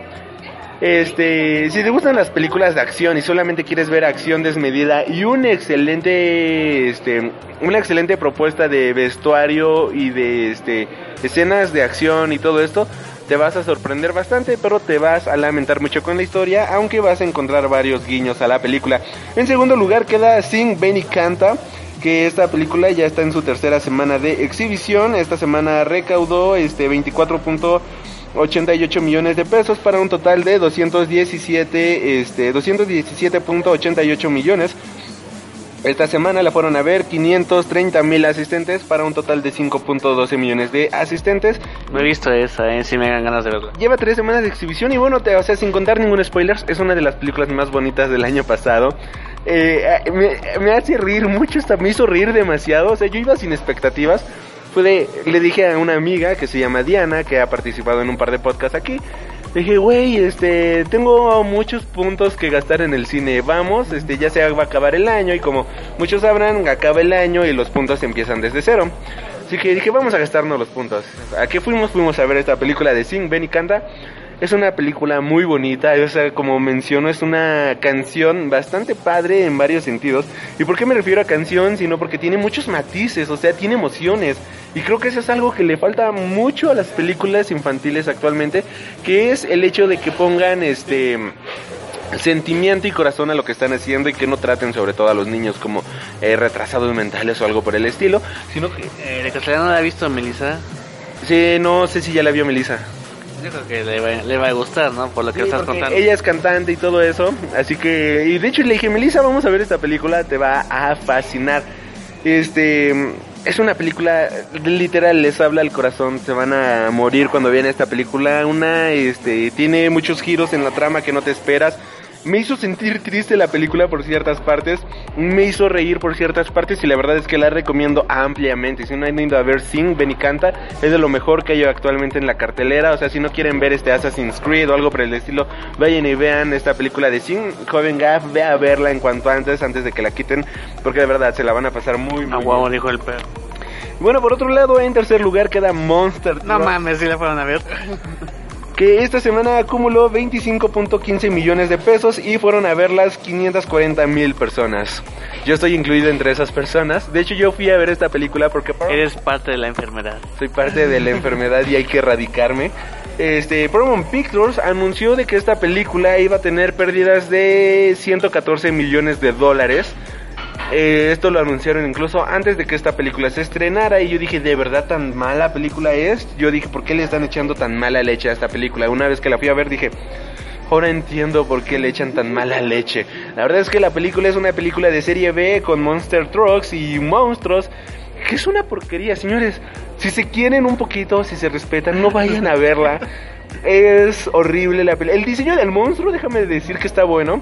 Este, si te gustan las películas de acción y solamente quieres ver acción desmedida y un excelente, este, una excelente propuesta de vestuario y de, este, escenas de acción y todo esto, te vas a sorprender bastante, pero te vas a lamentar mucho con la historia, aunque vas a encontrar varios guiños a la película. En segundo lugar queda Sing Benny Canta que esta película ya está en su tercera semana de exhibición. Esta semana recaudó este 24.88 millones de pesos para un total de 217 este 217.88 millones. Esta semana la fueron a ver 530 mil asistentes para un total de 5.12 millones de asistentes. No he visto esa, eh, sí me dan ganas de verla. Lleva tres semanas de exhibición y bueno, te- o sea, sin contar ningún spoiler, es una de las películas más bonitas del año pasado. Eh, me, me hace reír mucho, hasta me hizo reír demasiado. O sea, yo iba sin expectativas. Fue de- le dije a una amiga que se llama Diana, que ha participado en un par de podcasts aquí. Le dije, güey, este, tengo muchos puntos que gastar en el cine. Vamos, este, ya se va a acabar el año y como muchos sabrán, acaba el año y los puntos empiezan desde cero. Así que dije, vamos a gastarnos los puntos. ¿A qué fuimos? Fuimos a ver esta película de Sing, Ven y Canta. Es una película muy bonita, o sea, como menciono, es una canción bastante padre en varios sentidos. ¿Y por qué me refiero a canción? Sino porque tiene muchos matices, o sea, tiene emociones. Y creo que eso es algo que le falta mucho a las películas infantiles actualmente, que es el hecho de que pongan este sentimiento y corazón a lo que están haciendo y que no traten sobre todo a los niños como eh, retrasados mentales o algo por el estilo, sino que Eh, de casualidad no la ha visto Melissa. sí, no sé si ya la vio Melissa. Yo creo que le va, le va a gustar, ¿no? Por lo que Sí, estás contando. ella es cantante y todo eso, así que y de hecho le dije, "Melissa, vamos a ver esta película, te va a fascinar." Este es una película literal les habla el corazón, se van a morir cuando vean esta película. Una este tiene muchos giros en la trama que no te esperas. Me hizo sentir triste la película por ciertas partes, me hizo reír por ciertas partes y la verdad es que la recomiendo ampliamente. Si no han ido a ver Sing, Ven y Canta, es de lo mejor que hay actualmente en la cartelera. O sea, si no quieren ver este Assassin's Creed o algo por el estilo, vayan y vean esta película de Sing. Joven Gaff, ve a verla en cuanto antes, antes de que la quiten, porque de verdad se la van a pasar muy, muy huevo, bien. dijo el perro. Bueno, por otro lado, en tercer lugar queda Monster No mames, si la fueron a ver. que esta semana acumuló 25.15 millones de pesos y fueron a verlas 540 mil personas. Yo estoy incluido entre esas personas. De hecho, yo fui a ver esta película porque Eres parte de la enfermedad. soy parte de la enfermedad y hay que erradicarme. Este, Paramount Pictures anunció de que esta película iba a tener pérdidas de 114 millones de dólares. Eh, esto lo anunciaron incluso antes de que esta película se estrenara y yo dije, ¿de verdad tan mala película es? Yo dije, ¿por qué le están echando tan mala leche a esta película? Una vez que la fui a ver dije, ahora entiendo por qué le echan tan mala leche. La verdad es que la película es una película de serie B con monster trucks y monstruos. Que es una porquería, señores. Si se quieren un poquito, si se respetan, no vayan a verla. Es horrible la película. El diseño del monstruo, déjame decir que está bueno.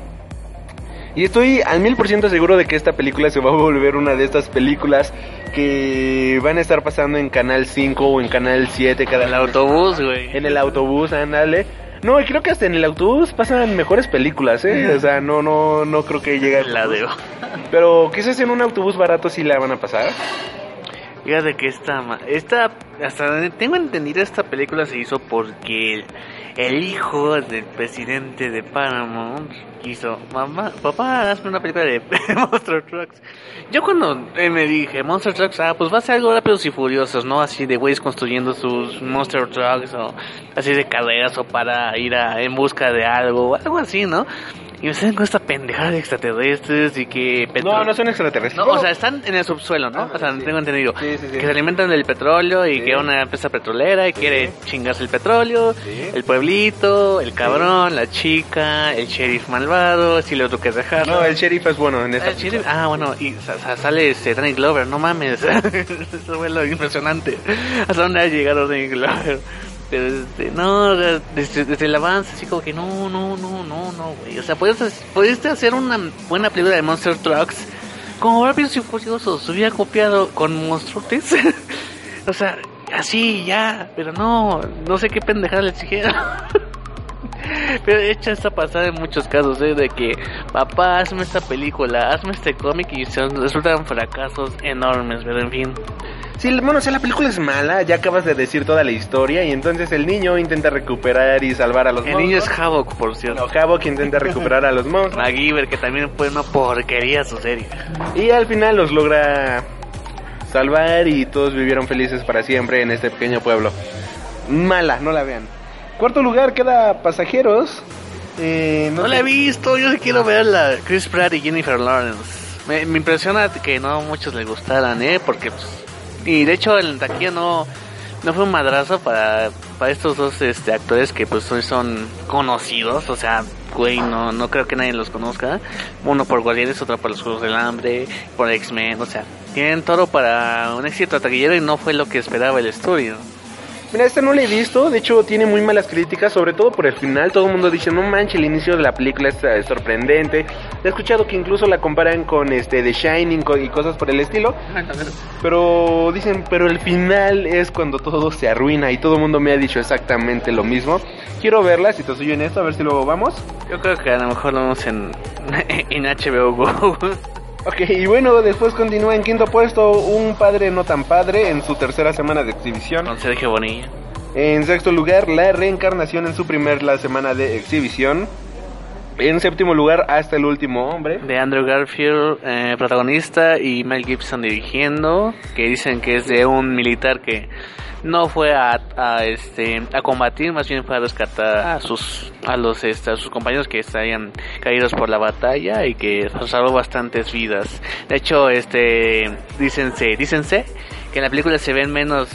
Y estoy al mil por ciento seguro de que esta película se va a volver una de estas películas que van a estar pasando en Canal 5 o en Canal 7 cada El autobús, güey. En el autobús, ándale. No, creo que hasta en el autobús pasan mejores películas, ¿eh? O sea, no, no, no creo que llegue. La de... Pero quizás en un autobús barato sí la van a pasar. Fíjate que esta, esta, hasta tengo entendido, esta película se hizo porque el, hijo del presidente de Paramount quiso, mamá, papá, hazme una película de Monster Trucks. Yo cuando eh, me dije, Monster Trucks, ah, pues va a ser algo rápidos y furiosos, ¿no? Así de güeyes construyendo sus Monster Trucks o así de carreras o para ir a, en busca de algo, algo así, ¿no? Y me salen con esta pendejada de extraterrestres y que... No, no son extraterrestres. No, o sea, están en el subsuelo, ¿no? O sea, sí. tengo entendido. Sí, sí. Que se alimentan del petróleo y que una empresa petrolera y quiere chingarse el petróleo, el pueblito, el cabrón, la chica, el sheriff malvado, si le otro que dejarlo. No, el sheriff es bueno en esta El sheriff- ah, bueno, y sa- sa- sale este Danny Glover, no mames. Eso fue lo impresionante. ¿Hasta dónde ha llegado Danny Glover? Pero este, no, desde, desde el avance, así como que no, no, no, no, no, güey. O sea, pudiste, hacer una buena película de Monster Trucks como Rápidos y Furiosos. Hubiera copiado con Monstruotes. o sea, así ya, pero no, no sé qué pendejada le exigieron. Pero hecha esta pasada en muchos casos, ¿eh? De que, papá, hazme esta película, hazme este cómic y se resultan fracasos enormes, pero en fin. Sí, bueno, o sea, la película es mala, ya acabas de decir toda la historia y entonces el niño intenta recuperar y salvar a los El niño es monstruos. Havok, por cierto. No, Havok intenta recuperar a los monstruos MacGyver, que también fue una porquería su serie. y al final los logra salvar y todos vivieron felices para siempre en este pequeño pueblo. Mala, no la vean. Cuarto lugar queda Pasajeros. Eh, No la he visto, yo sí quiero verla. Chris Pratt y Jennifer Lawrence. Me, me impresiona que no a muchos les gustaran, ¿eh? Porque, pues, y de hecho, el taquilla no, no fue un madrazo para, para estos dos este, actores que, pues, son, son conocidos. O sea, güey, no, no creo que nadie los conozca. Uno por Guardianes, otro por los Juegos del Hambre, por X-Men, o sea, tienen todo para un éxito taquillero y no fue lo que esperaba el estudio. Mira, este no lo he visto, de hecho tiene muy malas críticas, sobre todo por el final, todo el mundo dice, no manches, el inicio de la película es sorprendente. He escuchado que incluso la comparan con este The Shining y cosas por el estilo, pero dicen, pero el final es cuando todo se arruina y todo el mundo me ha dicho exactamente lo mismo. Quiero verla, si te soy honesto, a ver si luego vamos. Yo creo que a lo mejor lo vemos en, en HBO Go. Ok, y bueno, después continúa en quinto puesto Un Padre No Tan Padre en su tercera semana de exhibición. Con Sergio Bonilla. En sexto lugar, La Reencarnación en su primer la semana de exhibición. En séptimo lugar, Hasta el Último Hombre. De Andrew Garfield, eh, protagonista, y Mel Gibson dirigiendo, que dicen que es de un militar que no fue a, a, este a combatir, más bien fue a rescatar a sus a los este, a sus compañeros que estarían caídos por la batalla y que salvó bastantes vidas. De hecho, este dícense, dícense que en la película se ven menos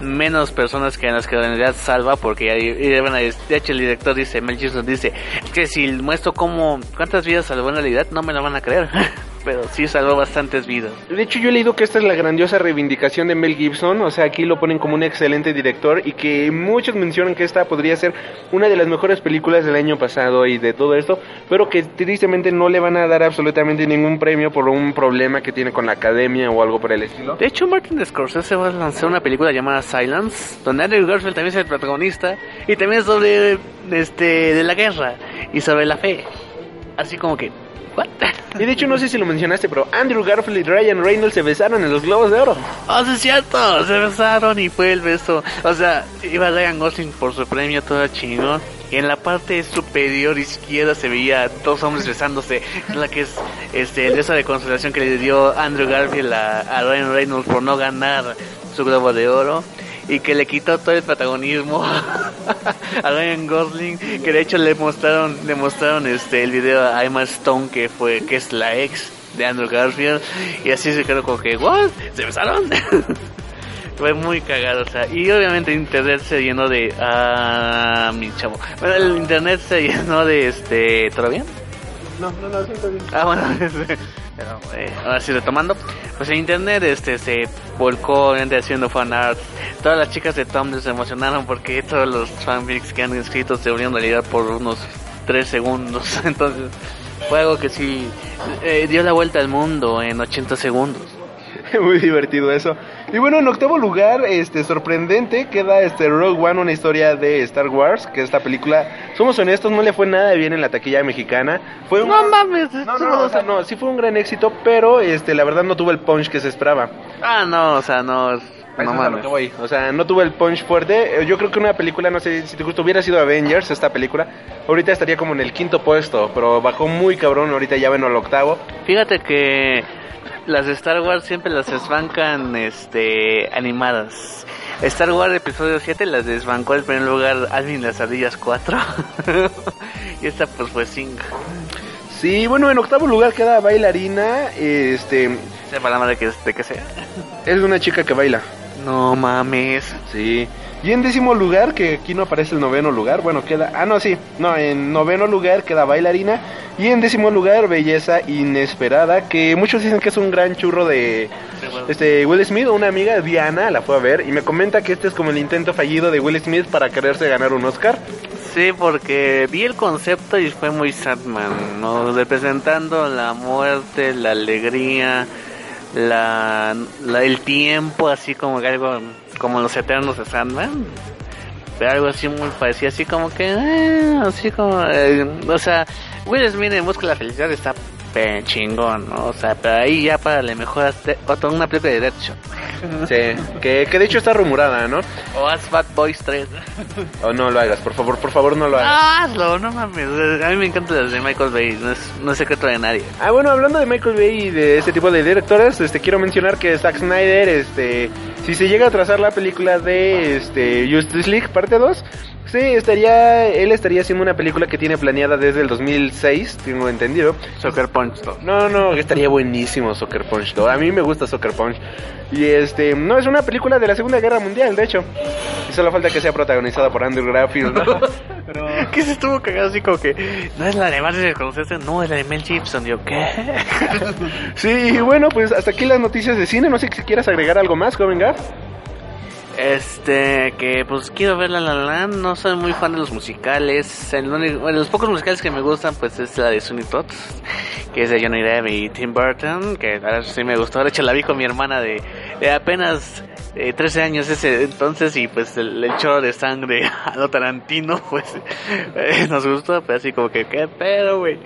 menos personas que en las que en realidad salva porque de hecho el director dice Mel Gibson dice que si muestro cómo cuántas vidas salvó en realidad no me lo van a creer pero sí salvó bastantes vidas De hecho, yo he leído que esta es la grandiosa reivindicación de Mel Gibson. O sea, aquí lo ponen como un excelente director y que muchos mencionan que esta podría ser una de las mejores películas del año pasado y de todo esto, pero que tristemente no le van a dar absolutamente ningún premio por un problema que tiene con la academia o algo por el estilo. de hecho Martin Scorsese va a lanzar una película llamada Silence donde Andrew Garfield también es el protagonista y también es sobre este de la guerra y sobre la fe así como que ¿what? Y de hecho, no sé si lo mencionaste, pero Andrew Garfield y Ryan Reynolds se besaron en los Globos de Oro. Oh, sí es cierto, se besaron y fue el beso. O sea, iba Ryan Gosling por su premio todo chingón. Y en la parte superior izquierda se veía dos hombres besándose. Es la que es este, el beso de consolación que le dio Andrew Garfield a, a Ryan Reynolds por no ganar su globo de oro. Y que le quitó todo el protagonismo a Ryan Gosling. Que de hecho le mostraron, le mostraron este el video a Emma Stone que fue, que es la ex de Andrew Garfield. Y así se quedó como que, ¿what? ¿Se besaron? Fue muy cagado, o sea, y obviamente internet se llenó de... Ah, mi chavo. Bueno, el internet se llenó de este... ¿Todo bien? No, no, no, siento bien. Ah, bueno, eh, ahora sí retomando, pues en internet este se volcó obviamente haciendo fanart. Todas las chicas de Tumblr se emocionaron porque todos los fanfics que han escrito se volvieron realidad por unos 3 segundos. Entonces, fue algo que sí eh, dio la vuelta al mundo en 80 segundos. Muy divertido eso. Y bueno, en octavo lugar, este sorprendente, queda este Rogue One, una historia de Star Wars, que esta película, somos honestos, no le fue nada bien en la taquilla mexicana. Fue un... No mames, No, no, o sea, no, sí fue un gran éxito, pero este la verdad no tuvo el punch que se esperaba. Ah, no, o sea, no, Eso no es a lo mames. que voy. O sea, no tuvo el punch fuerte. Eh, Yo creo que una película, no sé si te gusta, hubiera sido Avengers, esta película. Ahorita estaría como en el quinto puesto, pero bajó muy cabrón. Ahorita ya ven al octavo. Fíjate que las de Star Wars siempre las desbancan este animadas. Star Wars episodio 7 las desbancó en primer lugar Alvin las ardillas 4. y esta pues fue 5. Sí, bueno, en octavo lugar queda bailarina. Este Sepa la madre que, de que sea. es una chica que baila. No mames. Sí. Y en décimo lugar, que aquí no aparece el noveno lugar, bueno, queda... Ah, no, sí. No, en noveno lugar queda bailarina. Y en décimo lugar, belleza inesperada, que muchos dicen que es un gran churro de... Este, Will Smith, una amiga, Diana, la fue a ver y me comenta que este es como el intento fallido de Will Smith para quererse ganar un Oscar. Sí, porque vi el concepto y fue muy Sadman, ¿no? Representando la muerte, la alegría, la, la- el tiempo, así como que algo como los eternos de Sandman. Pero algo así muy parecido, así como que, eh, así como, eh, o sea, Will Smith en Busca de la Felicidad está pe- chingón, ¿no? O sea, pero ahí ya para le mejor otra una película de Deadshot. Sí, que, que de hecho está rumorada, ¿no? O haz Bad Boys 3. O no lo hagas, por favor, por favor no lo hagas. Ah, hazlo, no mames. A mí me encantan las de Michael Bay, no es, no es secreto de nadie. Ah, bueno, hablando de Michael Bay y de este tipo de directores, este quiero mencionar que Zack Snyder, este, si se llega a trazar la película de este Justice League parte 2, Sí, estaría, él estaría haciendo una película que tiene planeada desde el 2006, tengo entendido. Soccer Punch 2. No, no, estaría buenísimo Soccer Punch 2. A mí me gusta Soccer Punch. Y este, no, es una película de la Segunda Guerra Mundial, de hecho. Y solo falta que sea protagonizada por Andrew Garfield, ¿no? ¿Qué se estuvo cagado así como que no es la de Martin Scorsese, no es la de Mel Gibson, yo qué? sí, y bueno, pues hasta aquí las noticias de cine. No sé si quieras agregar algo más, joven Gaf. Este, que pues quiero ver La La Land, no soy muy fan de los musicales. El bueno, los pocos musicales que me gustan pues es la de Sunny Tots, que es de Johnny Depp y Tim Burton, que a ver, sí me gustó. De hecho la vi con mi hermana de, de apenas eh, 13 años ese entonces y pues el, el chorro de sangre a lo Tarantino pues eh, nos gustó, pues así como que qué pedo, güey.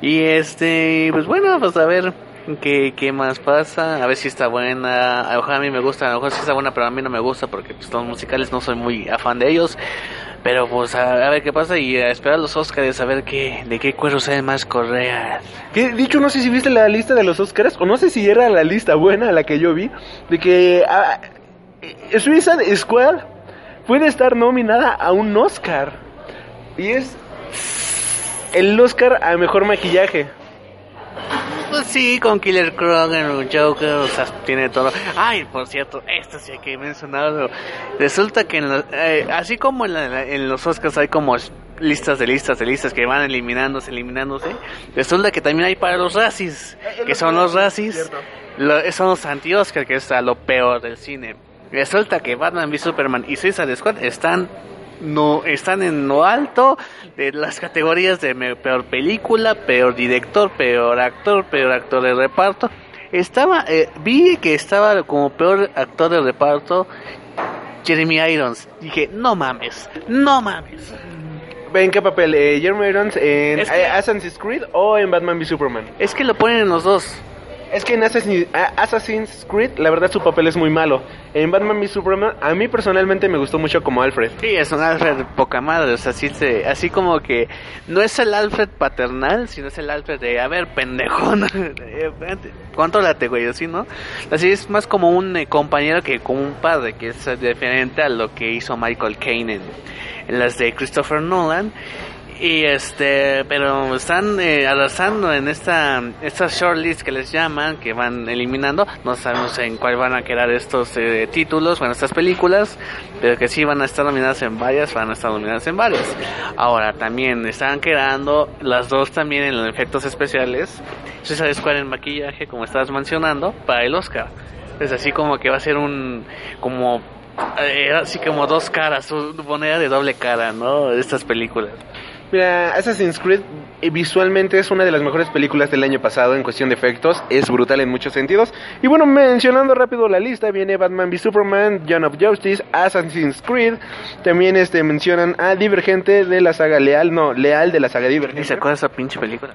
Y este, pues bueno, pues a ver ¿Qué, ¿Qué más pasa? A ver si está buena. Ojalá a mí me gusta, a lo mejor sí está buena, pero a mí no me gusta porque pues, los musicales no soy muy afán de ellos. Pero pues a, a ver qué pasa y a esperar los Oscars a ver qué, de qué cuero salen más correas. Dicho, no sé si viste la lista de los Oscars, o no sé si era la lista buena la que yo vi, de que ah, eh, Suicide Squad puede estar nominada a un Oscar. Y es el Oscar a mejor maquillaje. Pues sí, con Killer Croc, el Joker, o sea, tiene todo. Ay, por cierto, esto sí hay que mencionarlo. Resulta que en la- eh, así como en, la- en los Oscars hay como listas de listas de listas que van eliminándose, eliminándose, resulta que también hay para los racis, que son los racis, lo- son los anti-Oscar, que es a lo peor del cine. Resulta que Batman v Superman y Suicide Squad están no están en lo alto de las categorías de peor película, peor director, peor actor, peor actor de reparto. Estaba, eh, vi que estaba como peor actor de reparto Jeremy Irons. Dije, no mames, no mames. ¿En qué papel? Eh, ¿Jeremy Irons en Es que- Assassin's Creed o en Batman v Superman? Es que lo ponen en los dos. Es que en Assassin's, Creed, la verdad, su papel es muy malo. En Batman v Superman, a mí personalmente me gustó mucho como Alfred. Sí, es un Alfred poca madre, o sea, sí se- así como que no es el Alfred paternal, sino es el Alfred de, a ver, pendejón, eh, contrólate, güey, así, ¿no? Así es más como un eh, compañero que como un padre, que es diferente a lo que hizo Michael Caine en, en las de Christopher Nolan. Y este, pero están eh, arrasando en esta, estas shortlists que les llaman, que van eliminando. No sabemos en cuál van a quedar estos eh, títulos, bueno, estas películas, pero que sí van a estar nominadas en varias, van a estar nominadas en varias. Ahora, también están quedando las dos también en los efectos especiales. Suicide Squad en maquillaje, como estabas mencionando, para el Oscar. Es así como que va a ser un, como, eh, así como dos caras, una moneda de doble cara, ¿no? De estas películas. Mira, Assassin's Creed eh, visualmente es una de las mejores películas del año pasado en cuestión de efectos, es brutal en muchos sentidos. Y bueno, mencionando rápido la lista, viene Batman v Superman, John of Justice, Assassin's Creed, también este mencionan a Divergente de la saga Leal, no, Leal de la saga ¿Y se Divergente. acuerda esa pinche película?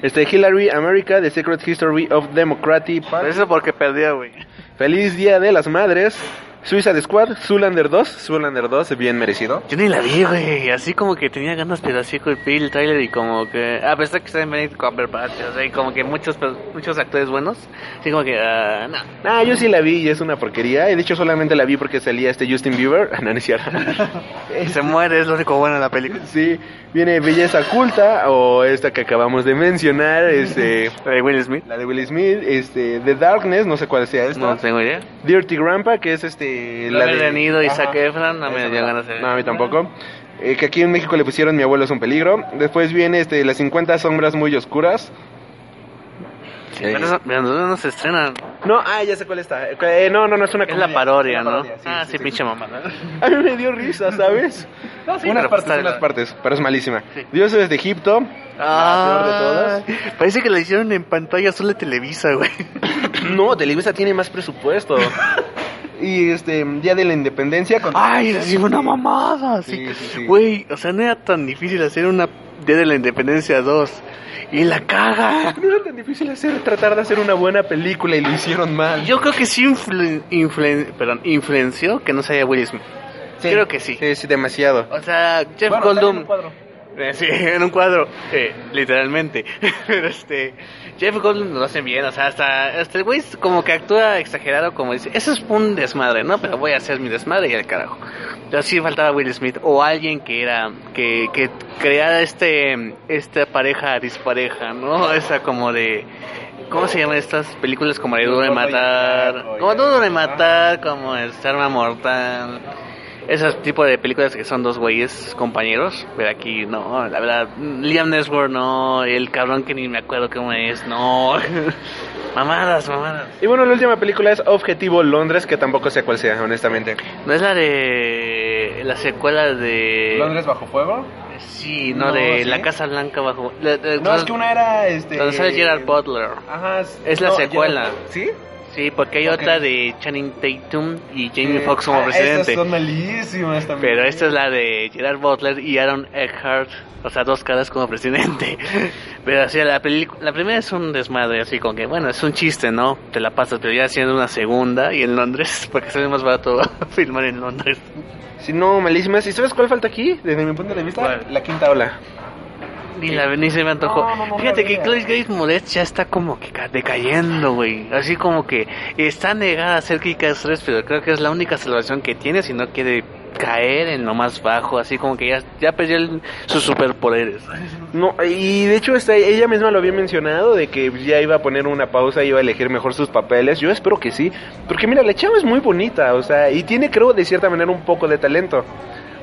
Este Hillary America, The Secret History of Democratic Party, Eso porque perdió, güey. Feliz Día de las Madres, Suicide Squad, Zoolander 2, Zoolander 2, bien merecido. Yo ni la vi, güey. Así como que tenía ganas, pero así con el trailer y como que... A pesar que está en Benedict Cumberbatch, o sea, y como que muchos pe- muchos actores buenos. Así como que... ah, no. Ah, yo sí la vi y es una porquería. De hecho, solamente la vi porque salía este Justin Bieber. No, no es cierto. Se muere, es lo único bueno de la película. Sí, viene Belleza Oculta o esta que acabamos de mencionar, este, La de Will Smith. la de Will Smith, este, The Darkness, no sé cuál sea esta. No tengo idea. Dirty Grandpa, que es este, La de Nido y. Zac Efron, no me dio ganas de. No, a mí tampoco. Eh, que aquí en México le pusieron Mi abuelo es un peligro. Después viene este, Las 50 sombras muy oscuras. Sí, pero no se estrenan. No, ah, ya sé cuál está. Eh, no, no, no es una Es la comedia, parodia, es una ¿no? parodia, sí, ah, sí, sí, sí. pinche mamada. A mí me dio risa, ¿sabes? No, sí, unas pues partes, unas partes, pero es malísima. Sí. Dioses de Egipto, la peor de todas. Ah, Parece que la hicieron en pantalla azul de Televisa, güey. No, Televisa tiene más presupuesto. y este, Día de la Independencia con... Ay, así una mamada. Sí, Sí, sí, sí. Güey, o sea, no era tan difícil hacer una Día de la Independencia 2. Y la caga. No era tan difícil hacer, tratar de hacer una buena película y lo hicieron mal. Yo creo que sí influ- influen- perdón, influenció que no sea Will Smith. Creo que sí. Sí, sí, demasiado. O sea, Jeff Bueno, está en un cuadro. Eh, Sí, en un cuadro, eh, literalmente. Pero este, Jeff Goldblum lo hace bien, o sea, hasta, hasta el güey como que actúa exagerado, como dice, eso es un desmadre, ¿no? Pero voy a hacer mi desmadre y al carajo. Pero sí faltaba Will Smith o alguien que era, que, que creara este, esta pareja dispareja, ¿no? Esa como de, ¿cómo se llaman estas películas como de Duro de Matar? Como Duro de Matar, como este Arma Mortal. Ese tipo de películas que son dos güeyes compañeros, pero aquí no, la verdad, Liam Nesworth no, el cabrón que ni me acuerdo cómo es, no. mamadas, mamadas. Y bueno, la última película es Objetivo Londres, que tampoco sé cuál sea, honestamente. ¿No es la de la secuela de ¿Londres bajo fuego? Sí, no, No, de ¿sí? La Casa Blanca bajo la- la- No, es que una era este. donde sale Gerard Butler. Ajá. Es la no, secuela. Gerard- ¿Sí? Sí, porque hay otra de Channing Tatum y Jamie Sí. Foxx como Ah, presidente. Esas son malísimas también. Pero esta es la de Gerard Butler y Aaron Eckhart, o sea, dos caras como presidente. Pero así, la, la primera es un desmadre, así como que, bueno, es un chiste, ¿no? Te la pasas, pero ya haciendo una segunda y en Londres, porque sale más barato filmar en Londres. Si no, malísimas. ¿Y sabes cuál falta aquí? Desde mi punto de vista, ¿Cuál? la quinta ola. Ni, la, ni se me antojó. No, no, no, Fíjate no que Chloe Grace Moretz ya está como que ca- decayendo, güey. Así como que está negada a ser Kikas 3, pero creo que es la única salvación que tiene si no quiere caer en lo más bajo. Así como que ya, ya perdió el- sus superpoderes. No, y de hecho está, ella misma lo había mencionado de que ya iba a poner una pausa y iba a elegir mejor sus papeles. Yo espero que sí, porque mira, la chava es muy bonita, o sea, y tiene creo de cierta manera un poco de talento.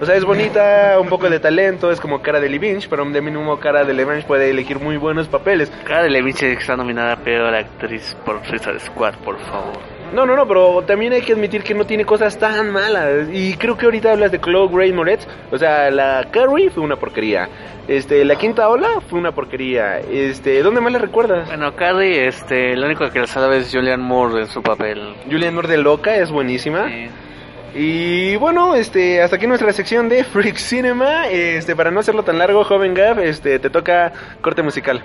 O sea, es bonita, un poco de talento, es como cara de Lynch, pero de mínimo cara de Lynch puede elegir muy buenos papeles. Cara de Levitch está nominada a peor actriz por Suicide Squad, por favor. No, no, no, pero también hay que admitir que no tiene cosas tan malas. Y creo que ahorita hablas de Chloe Grace Moretz. O sea, la Carrie fue una porquería. Este, la quinta ola fue una porquería. Este, ¿dónde más la recuerdas? Bueno, Carrie, este, lo único que la sabe es Julian Moore en su papel. Julian Moore de Loca es buenísima. Y bueno, este, hasta aquí nuestra sección de Freak Cinema. Este, para no hacerlo tan largo, joven Gab, este, te toca corte musical.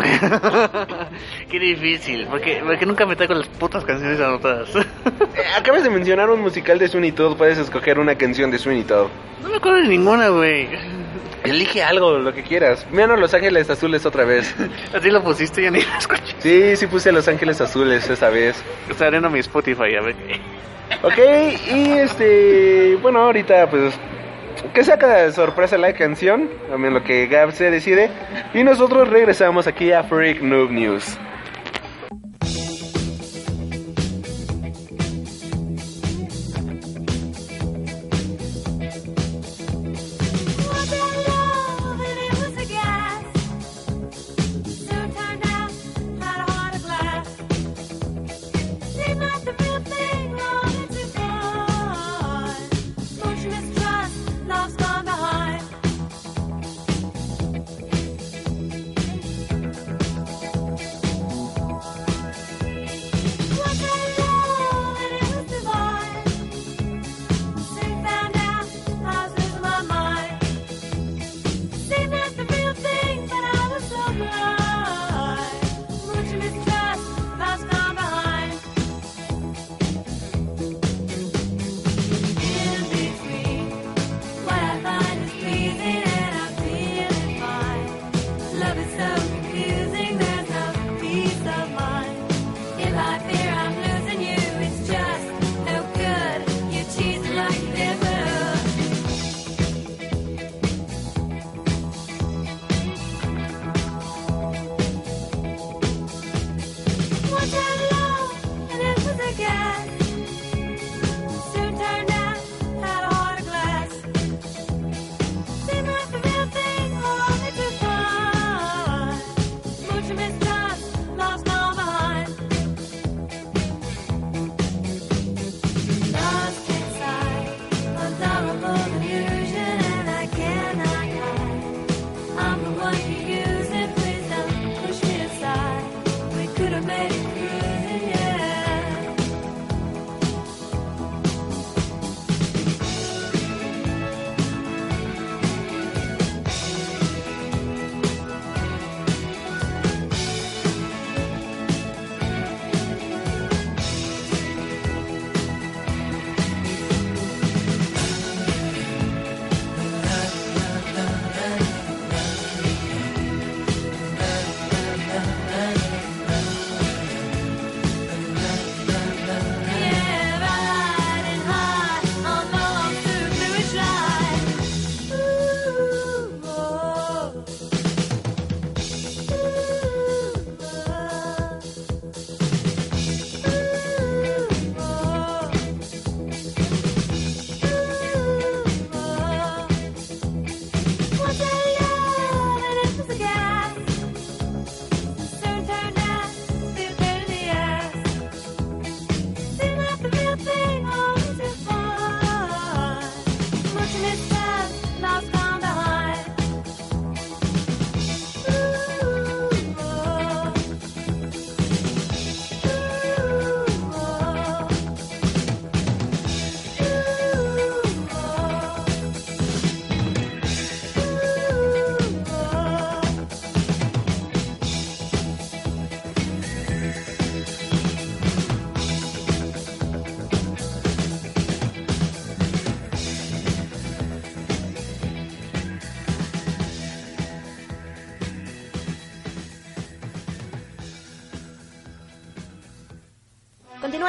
qué difícil, porque, porque nunca me traigo las putas canciones anotadas. Eh, Acabas de mencionar un musical de Sweeney Todd, puedes escoger una canción de Sweeney Todd. no me acuerdo de ninguna, güey. Elige algo, lo que quieras. Míranos Los Ángeles Azules otra vez. Así lo pusiste, ya ni lo escuché. Sí, sí puse Los Ángeles Azules esta vez. Estaré en mi Spotify, a ver. Ok, y este, bueno, ahorita pues que saca de sorpresa la canción, también lo que Gab se decide, y nosotros regresamos aquí a Freak Noob News.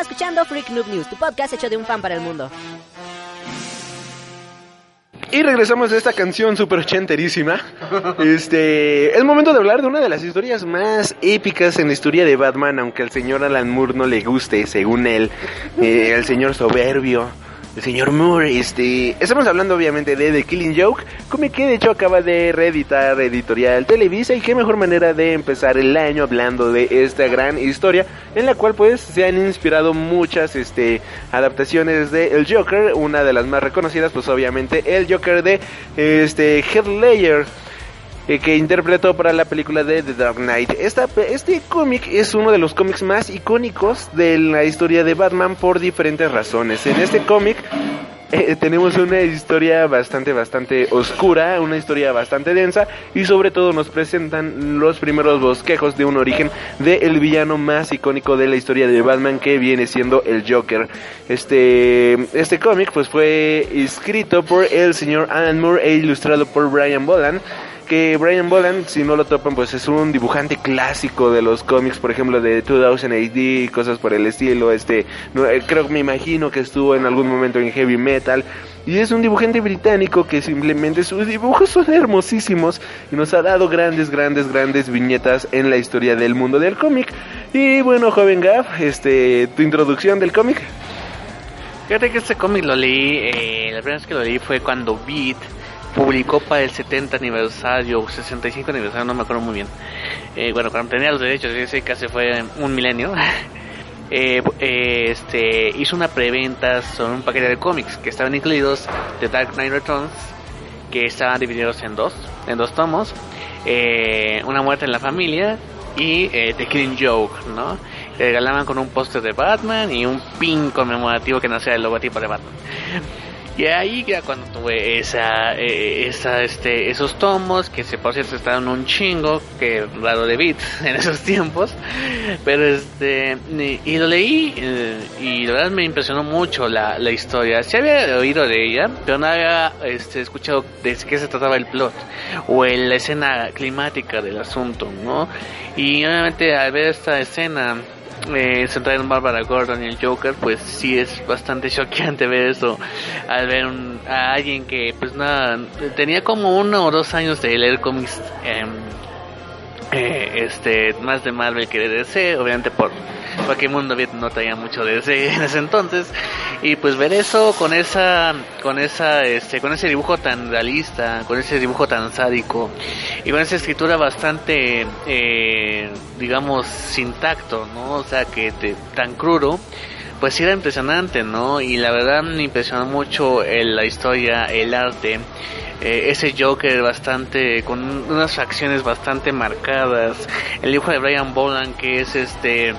Escuchando Freak Noob News, tu podcast hecho de un fan para el mundo. Y regresamos de esta canción super ochenterísima. Este, es momento de hablar de una de las historias más épicas en la historia de Batman, aunque al señor Alan Moore no le guste, según él, eh, el señor soberbio. Señor Moore, este, estamos hablando obviamente de The Killing Joke, cómic que de hecho acaba de reeditar editorial Televisa y qué mejor manera de empezar el año hablando de esta gran historia en la cual pues se han inspirado muchas este adaptaciones de El Joker, una de las más reconocidas pues obviamente el Joker de este Heath Ledger eh, que interpretó para la película de The Dark Knight. Esta, este cómic es uno de los cómics más icónicos de la historia de Batman por diferentes razones. En este cómic eh, tenemos una historia bastante, bastante oscura, una historia bastante densa y sobre todo nos presentan los primeros bosquejos de un origen del villano más icónico de la historia de Batman que viene siendo el Joker. Este, este cómic pues fue escrito por el señor Alan Moore e ilustrado por Brian Boland que Brian Boland, si no lo topan, pues es un dibujante clásico de los cómics, por ejemplo, de 2000 AD y cosas por el estilo. Este, no, eh, creo, me imagino que estuvo en algún momento en heavy metal. Y es un dibujante británico que simplemente sus dibujos son hermosísimos y nos ha dado grandes, grandes, grandes viñetas en la historia del mundo del cómic. Y bueno, joven Gav, este, tu introducción del cómic. Fíjate que este cómic lo leí, eh, la primera vez que lo leí fue cuando Beat publicó para el 70 aniversario, 65 aniversario, no me acuerdo muy bien. Eh, bueno, cuando tenía los derechos, ese casi fue un milenio. eh, eh, este, hizo una preventa sobre un paquete de cómics que estaban incluidos The Dark Knight Returns, que estaban divididos en dos, en dos tomos. Una muerte en la familia y The Killing Joke, ¿no? Le regalaban con un póster de Batman y un pin conmemorativo que nacía del logotipo de Batman. Y ahí ya cuando tuve esa, eh, esa, este, esos tomos, que se por cierto estaban un chingo, que raro de bits en esos tiempos, pero este, y, lo leí, eh, y la verdad me impresionó mucho la, la historia. Sí había oído de ella, pero no había este, escuchado de qué se trataba el plot, o en la escena climática del asunto, ¿no? Y obviamente al ver esta escena, eh, centrada en Barbara Gordon y el Joker, pues sí es bastante choqueante ver eso al ver un, a alguien que pues nada, tenía como uno o dos años de leer cómics eh, eh, este más de Marvel que de DC, obviamente por porque mundo no traía mucho de DC en ese entonces. Y pues ver eso con esa con esa este con ese dibujo tan realista con ese dibujo tan sádico y con esa escritura bastante eh, digamos sin tacto no o sea que te, tan crudo pues era impresionante no y la verdad me impresionó mucho el, la historia el arte eh, ese Joker bastante con unas facciones bastante marcadas el dibujo de Brian Boland que es este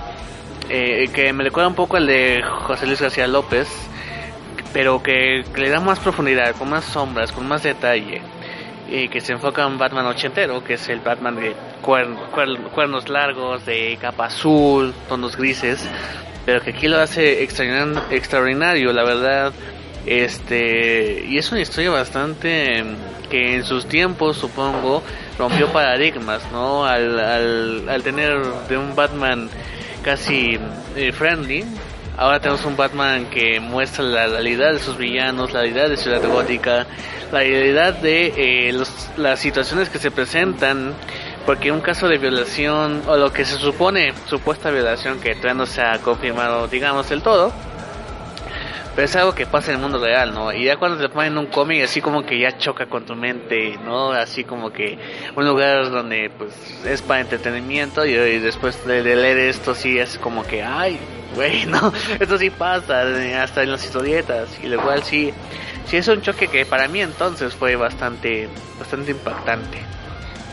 eh, que me recuerda un poco al de José Luis García López, pero que, le da más profundidad, con más sombras, con más detalle, y que se enfoca en Batman ochentero, que es el Batman de cuern, cuern, cuernos largos, de capa azul, tonos grises, pero que aquí lo hace extraordinario, la verdad. Este, y es una historia bastante que en sus tiempos, supongo, rompió paradigmas, ¿no? Al, al, al tener de un Batman casi eh, friendly. Ahora tenemos un Batman que muestra la realidad de sus villanos, la realidad de Ciudad Gótica, la realidad de eh, los, las situaciones que se presentan, porque un caso de violación, o lo que se supone supuesta violación que todavía no se ha confirmado, digamos, del todo, pero es algo que pasa en el mundo real, ¿no? Y ya cuando te ponen un cómic, así como que ya choca con tu mente, ¿no? Así como que un lugar donde, pues, es para entretenimiento y, después de, de, leer esto, sí es como que, ay, güey, ¿no? Esto sí pasa, hasta en las historietas, y lo cual sí, sí es un choque que para mí entonces fue bastante, bastante impactante.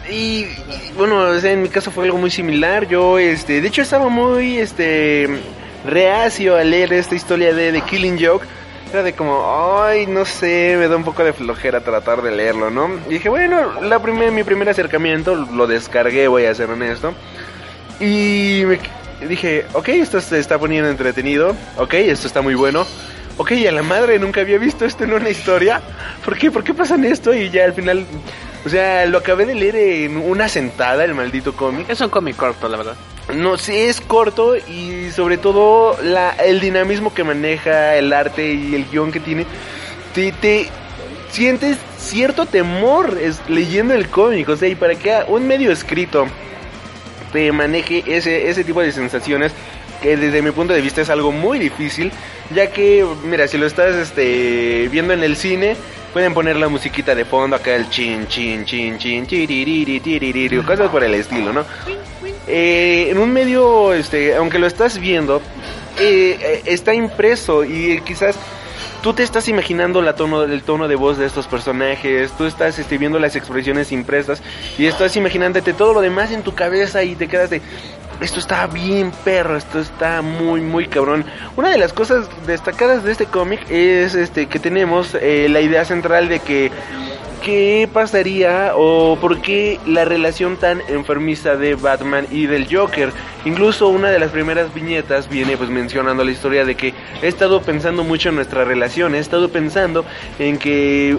Y, y bueno, en mi caso fue algo muy similar. Yo, este, de hecho estaba muy, este, reacio a leer esta historia de The Killing Joke. Era de como, ay, no sé, me da un poco de flojera tratar de leerlo, ¿no? Y dije, bueno, la primer, mi primer acercamiento lo descargué, voy a ser honesto. Y me dije, ok, esto se está poniendo entretenido, ok, esto está muy bueno. Ok, a la madre, nunca había visto esto en una historia. ¿Por qué? ¿Por qué pasan esto? Y ya al final, o sea, lo acabé de leer en una sentada, el maldito cómic. Es un cómic corto, la verdad. no sé, es corto y sobre todo la, el dinamismo que maneja, el arte y el guion que tiene, te, te sientes cierto temor es, leyendo el cómic, o sea, y para que un medio escrito te maneje ese, ese tipo de sensaciones, que desde mi punto de vista es algo muy difícil, ya que, mira, si lo estás este, viendo en el cine, pueden poner la musiquita de fondo acá, el chin, chin, chin, chin, tiririri, cosas por el estilo, ¿no? Eh, en un medio, este, aunque lo estás viendo, eh, eh, está impreso y quizás tú te estás imaginando la tono, el tono de voz de estos personajes, tú estás este, viendo las expresiones impresas y estás imaginándote todo lo demás en tu cabeza y te quedas de, esto está bien perro, esto está muy muy cabrón. Una de las cosas destacadas de este cómic es este que tenemos eh, la idea central de que qué pasaría o por qué la relación tan enfermiza de Batman y del Joker. Incluso una de las primeras viñetas viene pues mencionando la historia de que he estado pensando mucho en nuestra relación, he estado pensando en que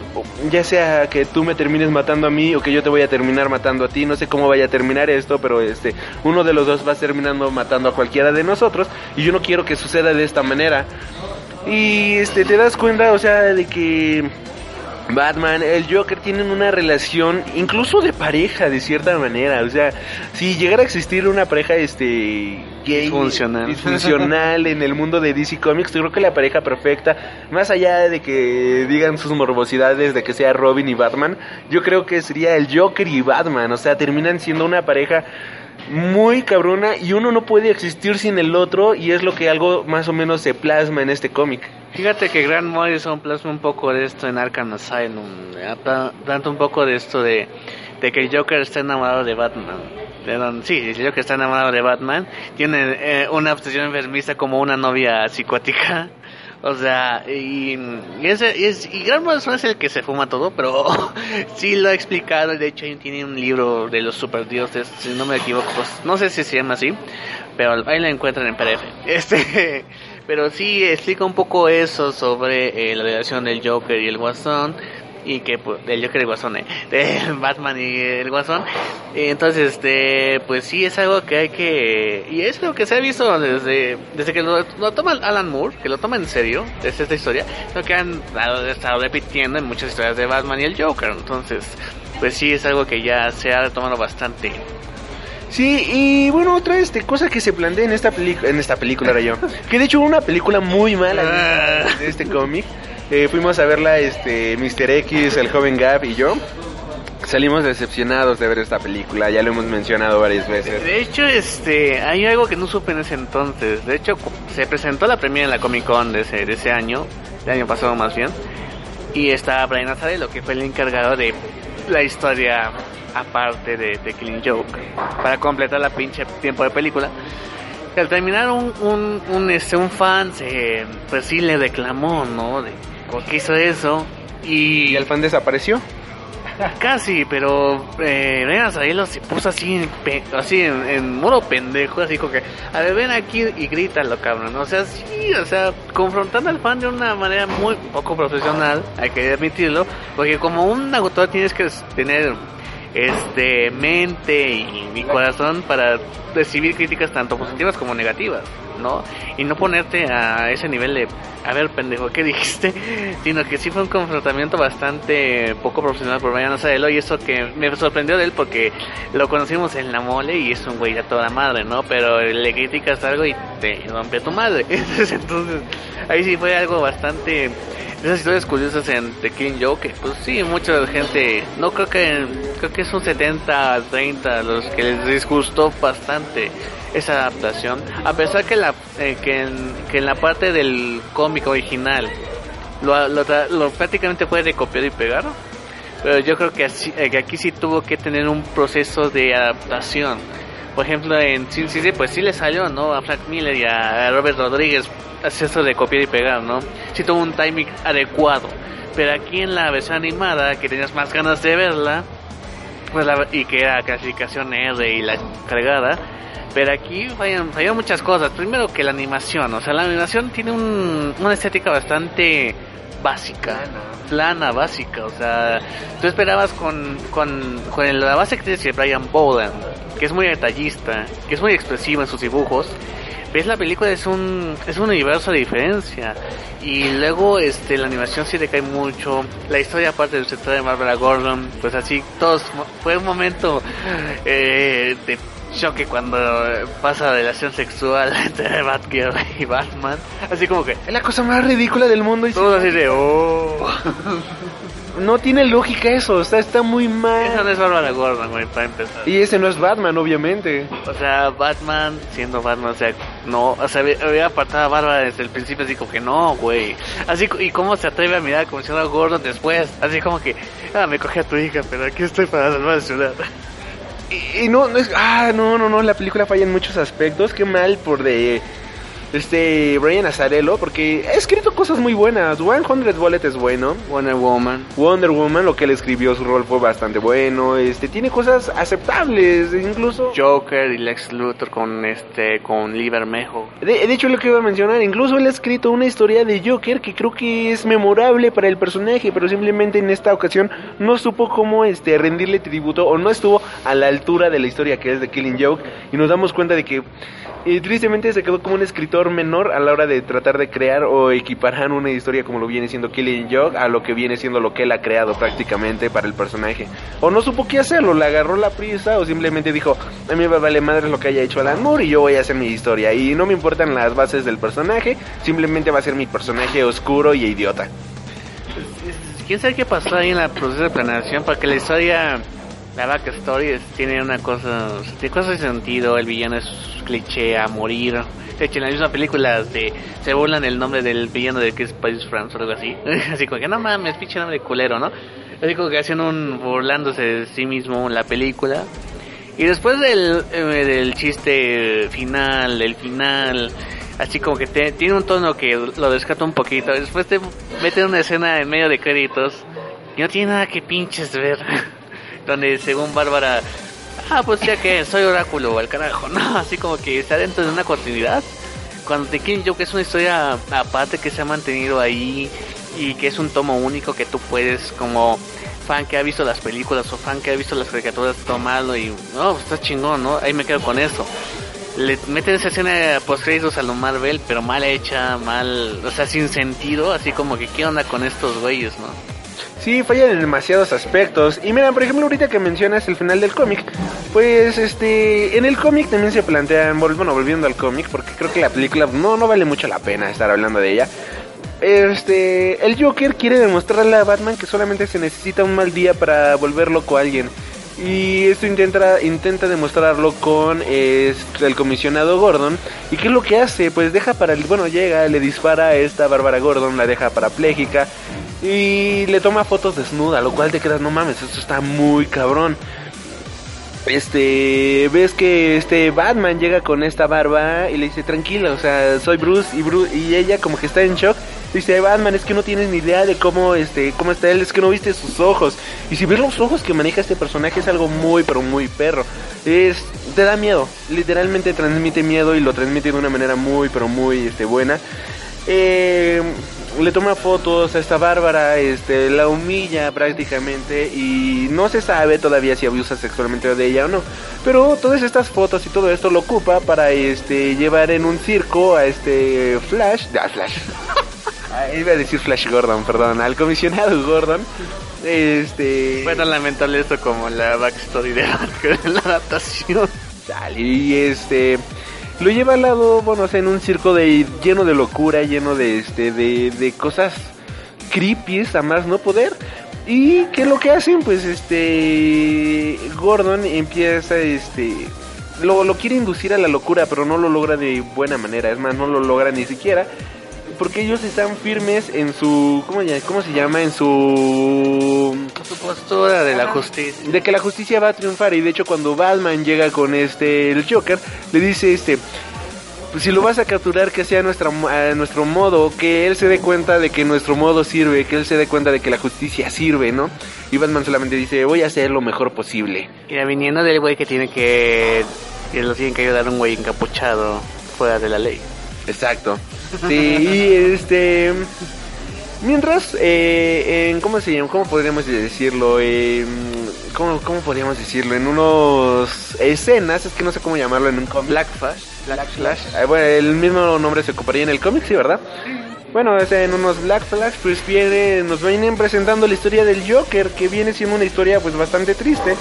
ya sea que tú me termines matando a mí o que yo te voy a terminar matando a ti, no sé cómo vaya a terminar esto, pero este uno de los dos va terminando matando a cualquiera de nosotros y yo no quiero que suceda de esta manera. Y este te das cuenta, o sea, de que Batman, el Joker tienen una relación incluso de pareja de cierta manera, o sea, si llegara a existir una pareja este gay Funcional. disfuncional en el mundo de DC Comics, yo creo que la pareja perfecta, más allá de que digan sus morbosidades de que sea Robin y Batman, yo creo que sería el Joker y Batman, o sea, terminan siendo una pareja muy cabrona y uno no puede existir sin el otro y es lo que algo más o menos se plasma en este cómic. Fíjate que Grant Morrison plasma un poco de esto en Arkham Asylum. pla- Planta un poco de esto de, que el Joker está enamorado de Batman. Sí, el Joker está enamorado de Batman. Tiene eh, una obsesión enfermiza como una novia psicótica. O sea, y, ese- es, Grant Morrison es el que se fuma todo, pero sí lo ha explicado. De hecho, tiene un libro de los superdioses, si no me equivoco. Pues, no sé si se llama así, pero ahí lo encuentran en PDF. Este, pero sí explica un poco eso sobre eh, la relación del Joker y el Guasón. Y que, pues, del Joker y el Guasón, eh, de Batman y el Guasón. Entonces, este, pues sí, es algo que hay que. Y es lo que se ha visto desde, desde que lo, lo toma Alan Moore, que lo toma en serio, desde esta historia. Lo que han estado repitiendo en muchas historias de Batman y el Joker. Entonces, pues sí, es algo que ya se ha retomado bastante. Sí, y bueno, otra este, cosa que se plantea en esta, película en esta película, era yo, que de hecho una película muy mala de, de este cómic. Eh, fuimos a verla este, Mr. X, el joven Gap y yo. Salimos decepcionados de ver esta película, ya lo hemos mencionado varias veces. De hecho, este, hay algo que no supe en ese entonces. De hecho, se presentó la premiere en la Comic Con de ese, de ese año, del año pasado más bien. Y estaba Brian Azzarello, que fue el encargado de la historia aparte de, de Killing Joke, para completar la pinche tiempo de película. Y al terminar un, un, un, este, un fan, se, pues sí le reclamó, ¿no? De por qué hizo eso. Y, ¿Y el fan desapareció? Casi, pero eh, Brian Azzarello se puso así, en pe- así en, en modo pendejo, así como que, a ver, ven aquí y grítalo, cabrón. O sea, sí, o sea, confrontando al fan de una manera muy poco profesional, hay que admitirlo, porque como un autor tienes que tener este mente y, y corazón para recibir críticas tanto positivas como negativas, ¿no? Y no ponerte a ese nivel de, a ver, pendejo, ¿qué dijiste? Sino que sí fue un confrontamiento bastante poco profesional por Brian Azzarello y eso que me sorprendió de él porque lo conocimos en la mole y es un güey a toda madre, ¿no? Pero le criticas algo y te rompe tu madre. Entonces, ahí sí fue algo bastante esas historias curiosas en The Killing Joke, que pues sí, mucha gente, no creo que, creo que es un 70 a 30 los que les disgustó bastante esa adaptación, a pesar que la eh, que, en, que en la parte del cómic original lo, lo, lo prácticamente fue de copiar y pegar, pero yo creo que, así, eh, que aquí sí tuvo que tener un proceso de adaptación. Por ejemplo, en Sin City, pues sí le salió, ¿no? A Frank Miller y a Robert Rodríguez hacer eso de copiar y pegar, ¿no? Sí tuvo un timing adecuado. Pero aquí en la versión animada, que tenías más ganas de verla, pues la- y que era clasificación R y la cargada, pero aquí fallan, fallan muchas cosas. Primero que la animación, o sea, la animación tiene un- una estética bastante básica, plana, básica. O sea, tú esperabas con, con, con la base que tiene Brian Bowden, que es muy detallista, que es muy expresivo en sus dibujos. Ves la película es un es un universo de diferencia y luego este la animación sí decae mucho la historia aparte del sector de Barbara Gordon pues así todos fue un momento eh, de choque cuando pasa relación sexual entre Batgirl y Batman. Así como que. Es la cosa más ridícula del mundo. Y todo así de. Oh. no tiene lógica eso, o sea, está muy mal. Eso no es Bárbara Gordon, güey, para empezar. Y ese no es Batman, obviamente. O sea, Batman siendo Batman, o sea, no, o sea, había apartado a Bárbara desde el principio, así como que no, güey. Así, y cómo se atreve a mirar como si fuera Gordon después, así como que, ah, me cogí a tu hija, pero aquí estoy para salvar la ciudad. Y, no, no es, ah, no, no, no, la película falla en muchos aspectos, qué mal por de este Brian Azarello porque ha escrito cosas muy buenas. 100 Bullet es bueno. Wonder Woman. Wonder Woman, lo que él escribió, su rol fue bastante bueno. Este tiene cosas aceptables, incluso Joker y Lex Luthor con este con Lee Bermejo. De, de hecho lo que iba a mencionar, incluso él ha escrito una historia de Joker que creo que es memorable para el personaje, pero simplemente en esta ocasión no supo cómo este rendirle tributo o no estuvo a la altura de la historia que es de Killing Joke y nos damos cuenta de que y tristemente se quedó como un escritor menor a la hora de tratar de crear o equiparar una historia como lo viene siendo Killing Joke a lo que viene siendo lo que él ha creado prácticamente para el personaje. O no supo qué hacerlo, le agarró la prisa o simplemente dijo, a mí me vale madre lo que haya hecho Alan Moore y yo voy a hacer mi historia. Y no me importan las bases del personaje, simplemente va a ser mi personaje oscuro y idiota. ¿Quién sabe qué pasó ahí en la proceso de planeación para que la historia la backstory tiene una cosa, tiene cosas de sentido, el villano es cliché a morir. De hecho, en la misma película se, burlan el nombre del villano de que es Paris France o algo así. así como que no mames, pinche nombre culero, ¿no? Así como que hacen un burlándose de sí mismo en la película. Y después del, eh, del chiste final, del final, así como que te, tiene un tono que lo descata un poquito. Después te meten una escena en medio de créditos y no tiene nada que pinches ver. donde según Bárbara, ah, pues ya que soy oráculo, al carajo, ¿no? Así como que está dentro de una continuidad. Cuando quieren yo que es una historia aparte que se ha mantenido ahí y que es un tomo único que tú puedes como fan que ha visto las películas o fan que ha visto las caricaturas tomarlo y no, pues está chingón, ¿no? Ahí me quedo con eso. Le meten esa escena post créditos a lo Marvel, pero mal hecha, mal, o sea, sin sentido, así como que qué onda con estos güeyes, ¿no? Sí, fallan en demasiados aspectos. Y mira, por ejemplo, ahorita que mencionas el final del cómic, pues este, en el cómic también se plantean, bueno, volviendo al cómic, porque creo que la película no, no vale mucho la pena estar hablando de ella. Este, el Joker quiere demostrarle a Batman que solamente se necesita un mal día para volver loco a alguien. Y esto intenta, intenta demostrarlo con el comisionado Gordon. ¿Y qué es lo que hace? Pues deja para el... Bueno, llega, le dispara a esta Bárbara Gordon, la deja parapléjica. Y le toma fotos desnuda, lo cual te quedas, no mames, esto está muy cabrón. Este, ves que este Batman llega con esta barba y le dice, tranquila, o sea, soy Bruce y Bruce, y ella como que está en shock. Dice, Batman, es que no tienes ni idea de cómo, este, cómo está él, es que no viste sus ojos. Y si ves los ojos que maneja este personaje es algo muy, pero muy perro. Es, te da miedo, literalmente transmite miedo y lo transmite de una manera muy, pero muy, este, buena. Eh, le toma fotos a esta Bárbara, este, la humilla prácticamente y no se sabe todavía si abusa sexualmente de ella o no. Pero todas estas fotos y todo esto lo ocupa para este llevar en un circo a este Flash, Flash. iba a decir Flash Gordon, perdón, al comisionado Gordon. Este, bueno, lamentable esto como la backstory de la adaptación. y este lo lleva al lado, bueno, o sea, en un circo de lleno de locura, lleno de este de, de cosas creepy, a más no poder. Y que lo que hacen, pues este Gordon empieza este lo, lo quiere inducir a la locura, pero no lo logra de buena manera, es más, no lo logra ni siquiera porque ellos están firmes en su ¿cómo, cómo se llama? en su su postura de la justicia, de que la justicia va a triunfar y de hecho cuando Batman llega con este el Joker le dice este pues si lo vas a capturar que sea a, nuestra, a nuestro modo, que él se dé cuenta de que nuestro modo sirve, que él se dé cuenta de que la justicia sirve, ¿no? Y Batman solamente dice, voy a hacer lo mejor posible. Y viniendo del güey que tiene que, que lo tienen que ayudar a un güey encapuchado fuera de la ley. Exacto. Sí, y este. Mientras, eh, en, ¿cómo se llama? ¿Cómo podríamos decirlo? Eh, ¿cómo, ¿Cómo podríamos decirlo? En unos escenas, es que no sé cómo llamarlo en un cómic. Black Flash. Black Flash. Ah, bueno, el mismo nombre se ocuparía en el cómic, sí, ¿verdad? Bueno, es en unos Black Flash, pues viene, nos vienen presentando la historia del Joker, que viene siendo una historia pues bastante triste,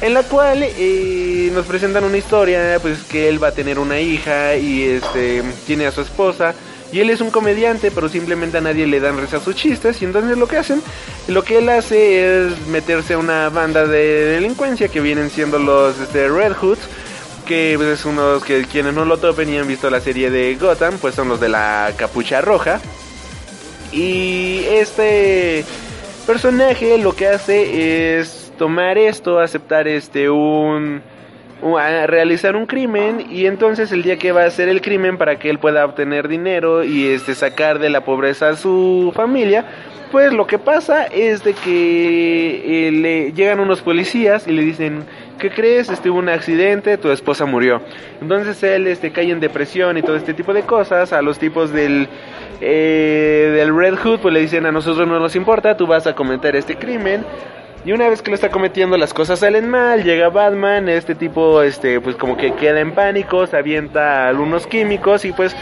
en la cual eh, nos presentan una historia, pues que él va a tener una hija y este tiene a su esposa. Y él es un comediante, pero simplemente a nadie le dan risa sus chistes. Y entonces lo que hacen, lo que él hace es meterse a una banda de delincuencia que vienen siendo los este, Red Hoods que pues, es unos que quienes no lo topen y han visto la serie de Gotham, pues son los de la capucha roja. Y este personaje lo que hace es tomar esto, aceptar este un- a realizar un crimen y entonces el día que va a hacer el crimen para que él pueda obtener dinero y este sacar de la pobreza a su familia, pues lo que pasa es de que eh, le llegan unos policías y le dicen, ¿qué crees? Este hubo un accidente, tu esposa murió. Entonces él este cae en depresión y todo este tipo de cosas. A los tipos del eh, del Red Hood pues le dicen a nosotros no nos importa, tú vas a cometer este crimen. Y una vez que lo está cometiendo las cosas salen mal, llega Batman, este tipo este pues como que queda en pánico, se avienta algunos químicos y pues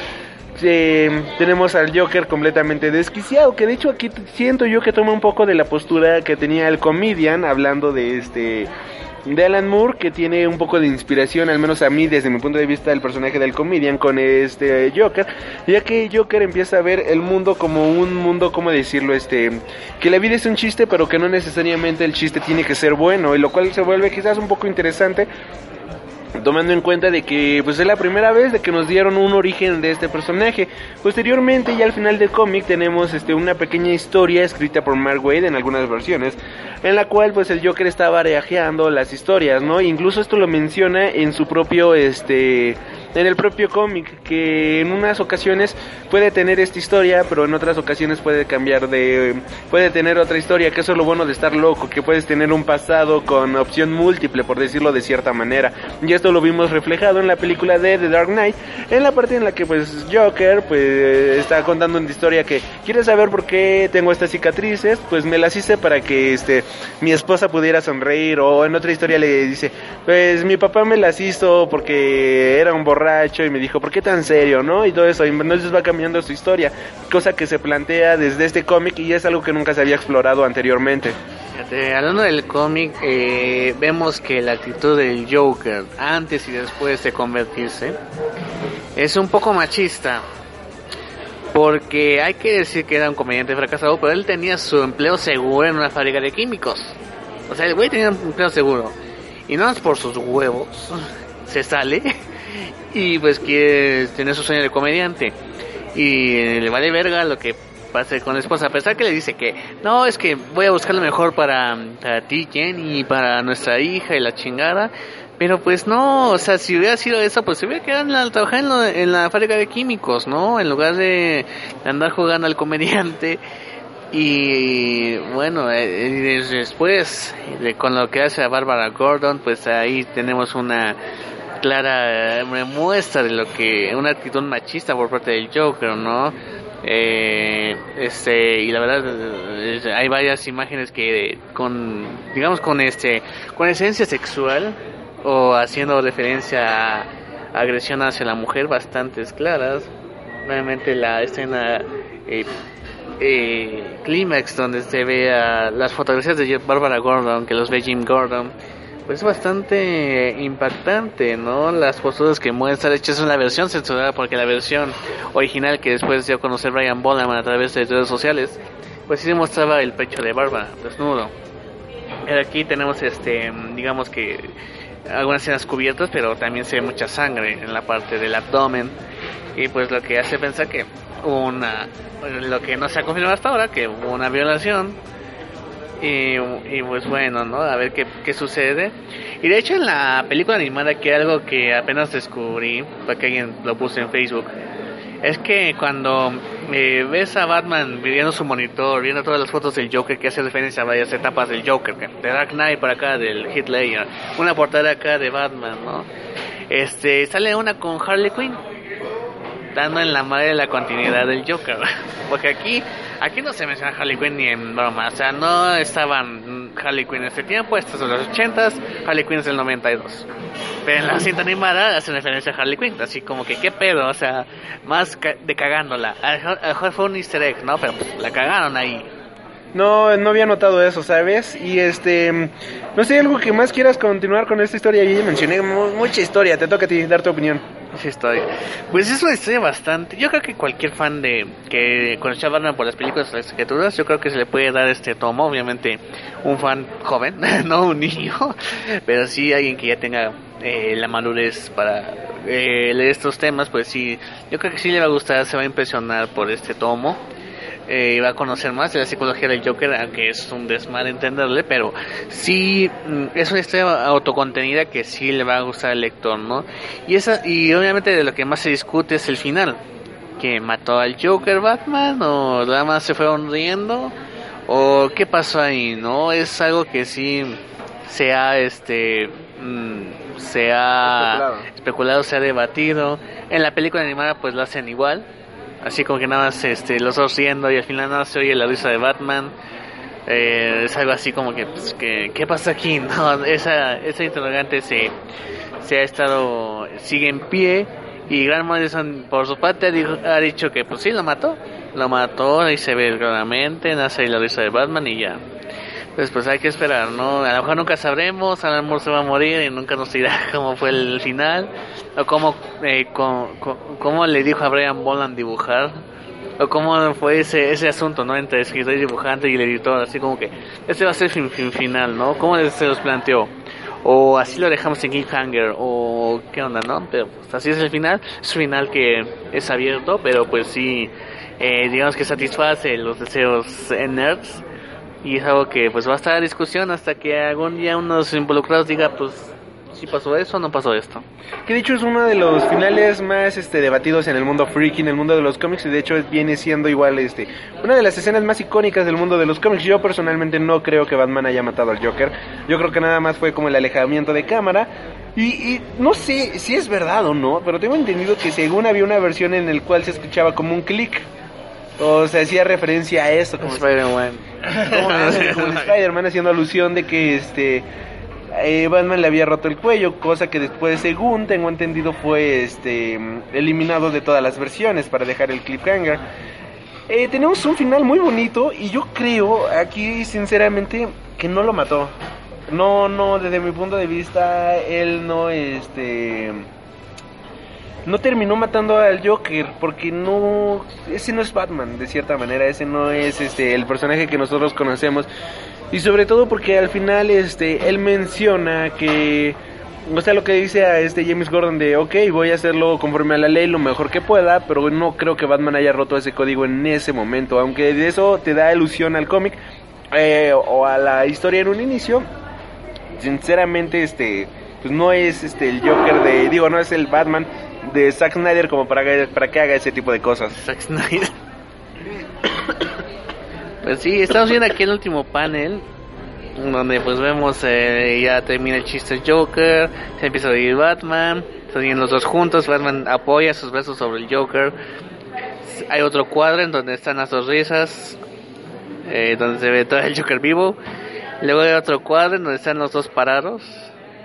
eh, tenemos al Joker completamente desquiciado, que de hecho aquí siento yo que toma un poco de la postura que tenía el comedian hablando de este de Alan Moore que tiene un poco de inspiración, al menos a mí desde mi punto de vista del personaje del comedian con este Joker, ya que Joker empieza a ver el mundo como un mundo, ¿cómo decirlo? Este, que la vida es un chiste, pero que no necesariamente el chiste tiene que ser bueno, y lo cual se vuelve quizás un poco interesante tomando en cuenta de que pues es la primera vez de que nos dieron un origen de este personaje. Posteriormente ya al final del cómic tenemos este una pequeña historia escrita por Mark Wade en algunas versiones, en la cual pues el Joker está barajeando las historias, ¿no? Incluso esto lo menciona en su propio este en el propio cómic que en unas ocasiones puede tener esta historia, pero en otras ocasiones puede cambiar de puede tener otra historia, que eso es lo bueno de estar loco, que puedes tener un pasado con opción múltiple, por decirlo de cierta manera. Y esto lo vimos reflejado en la película de The Dark Knight, en la parte en la que pues Joker pues está contando una historia que quiere saber por qué tengo estas cicatrices, pues me las hice para que este mi esposa pudiera sonreír o en otra historia le dice, pues mi papá me las hizo porque era un borracho y me dijo, ¿por qué tan serio, no? Y todo eso, y entonces va cambiando su historia, cosa que se plantea desde este cómic y es algo que nunca se había explorado anteriormente. Fíjate, hablando del cómic, eh, vemos que la actitud del Joker antes y después de convertirse es un poco machista. Porque hay que decir que era un comediante fracasado, pero él tenía su empleo seguro en una fábrica de químicos. O sea, el güey tenía un empleo seguro. Y no es por sus huevos, se sale y pues quiere tener su sueño de comediante. Y eh, le vale verga lo que pase con la esposa, a pesar que le dice que no, es que voy a buscar lo mejor para, para ti, Jenny, para nuestra hija y la chingada. Pero pues no, o sea, si hubiera sido eso, pues se hubiera quedado en la, trabajar en, lo- en la fábrica de químicos, ¿no? En lugar de andar jugando al comediante. Y bueno, eh, y después, de, con lo que hace a Bárbara Gordon, pues ahí tenemos una clara eh, muestra de lo que, una actitud machista por parte del Joker, ¿no? Eh, este y la verdad hay varias imágenes que con digamos con este con esencia sexual o haciendo referencia a agresión hacia la mujer bastantes claras nuevamente la escena eh, eh, clímax donde se ve a las fotografías de Barbara Gordon que los ve Jim Gordon pues es bastante impactante, ¿no? Las posturas que muestra, de hecho es una versión censurada porque la versión original que después dio a conocer Brian Bollaman a través de redes sociales, pues sí mostraba el pecho de Bárbara desnudo. Pero aquí tenemos, este, digamos que algunas escenas cubiertas, pero también se ve mucha sangre en la parte del abdomen y pues lo que hace pensar que una, lo que no se ha confirmado hasta ahora, que hubo una violación y, pues bueno, ¿no? A ver qué, qué sucede. Y de hecho en la película animada, que algo que apenas descubrí, porque alguien lo puso en Facebook, es que cuando eh, ves a Batman viendo su monitor, viendo todas las fotos del Joker que hace referencia a varias etapas del Joker, de Dark Knight por acá, del Ledger, una portada acá de Batman, ¿no? Este, sale una con Harley Quinn. Dando en la madre de la continuidad del Joker. Porque aquí, aquí no se menciona Harley Quinn ni en broma. O sea, no estaban Harley Quinn en este tiempo, estos son los 80s, Harley Quinn es del 92. Pero en la cinta animada hacen referencia a Harley Quinn, así como que qué pedo, o sea, más ca- de cagándola. A lo mejor- fue un easter egg, ¿no? Pero pues, la cagaron ahí. No, no había notado eso, ¿sabes? Y este, no sé, algo que más quieras continuar con esta historia. Yo ya mencioné mu- mucha historia, te toca a ti dar tu opinión. Esa historia. Pues es una historia bastante. Yo creo que cualquier fan de que conoce a Batman por las películas las escrituras, yo creo que se le puede dar este tomo. Obviamente, un fan joven, no un niño, pero sí alguien que ya tenga eh, la madurez para eh, leer estos temas, pues sí, yo creo que sí le va a gustar, se va a impresionar por este tomo. Eh, va a conocer más de la psicología del Joker, aunque es un desmadre entenderle, pero sí mm, es una historia autocontenida que sí le va a gustar al lector, ¿no? Y esa y obviamente de lo que más se discute es el final, que mató al Joker Batman o nada más se fueron riendo o qué pasó ahí, ¿no? Es algo que sí se ha este mm, se ha Especulado. especulado, se ha debatido. En la película animada pues lo hacen igual. Así como que nada más este, los dos y al final nada más se oye la risa de Batman. Eh, es algo así como que, pues, que ¿qué pasa aquí? No, esa, esa interrogante se, se ha estado, sigue en pie y Grant Morrison por su parte ha, dijo- ha dicho que pues sí lo mató, lo mató y se ve claramente, nace ahí la risa de Batman y ya. Pues, pues hay que esperar, ¿no? A lo mejor nunca sabremos, Alan Moore se va a morir y nunca nos dirá cómo fue el final, o cómo, eh, cómo le dijo a Brian Boland dibujar, o cómo fue ese, ese asunto, ¿no? Entre escritor y dibujante y el editor, así como que este va a ser fin, fin- final, ¿no? ¿Cómo se los planteó? O así lo dejamos en cliffhanger, o qué onda, ¿no? Pero pues, así es el final, es un final que es abierto, pero pues sí, eh, digamos que satisface los deseos eh, nerds y es algo que pues va a estar a discusión hasta que algún día unos involucrados diga pues si pasó eso o no pasó esto. Que de hecho es uno de los finales más este, debatidos en el mundo freaky, en el mundo de los cómics, y de hecho viene siendo igual este, una de las escenas más icónicas del mundo de los cómics. Yo personalmente no creo que Batman haya matado al Joker. Yo creo que nada más fue como el alejamiento de cámara. Y, y no sé si es verdad o no, pero tengo entendido que según había una versión en el cual se escuchaba como un clic. O se hacía referencia a eso, como, Spider-Man. como, como Spider-Man haciendo alusión de que este eh, Batman le había roto el cuello, cosa que después, según tengo entendido, fue este eliminado de todas las versiones para dejar el cliffhanger. Eh, tenemos un final muy bonito y yo creo aquí sinceramente que no lo mató. No, no, desde mi punto de vista él no este no terminó matando al Joker porque no ese no es Batman de cierta manera, ese no es este el personaje que nosotros conocemos. Y sobre todo porque al final este él menciona que o sea, lo que dice a este James Gordon de, ok, voy a hacerlo conforme a la ley lo mejor que pueda, pero no creo que Batman haya roto ese código en ese momento, aunque de eso te da ilusión al cómic eh, o a la historia en un inicio, sinceramente, este, pues no es este el Joker de, digo, no es el Batman de Zack Snyder como para, que- para que haga ese tipo de cosas. Zack Snyder. Pues sí, estamos viendo aquí el último panel donde pues vemos eh, ya termina el chiste Joker, se empieza a oír Batman, están viendo los dos juntos, Batman apoya sus brazos sobre el Joker. Hay otro cuadro en donde están las dos risas, eh, donde se ve todo el Joker vivo. Luego hay otro cuadro en donde están los dos parados,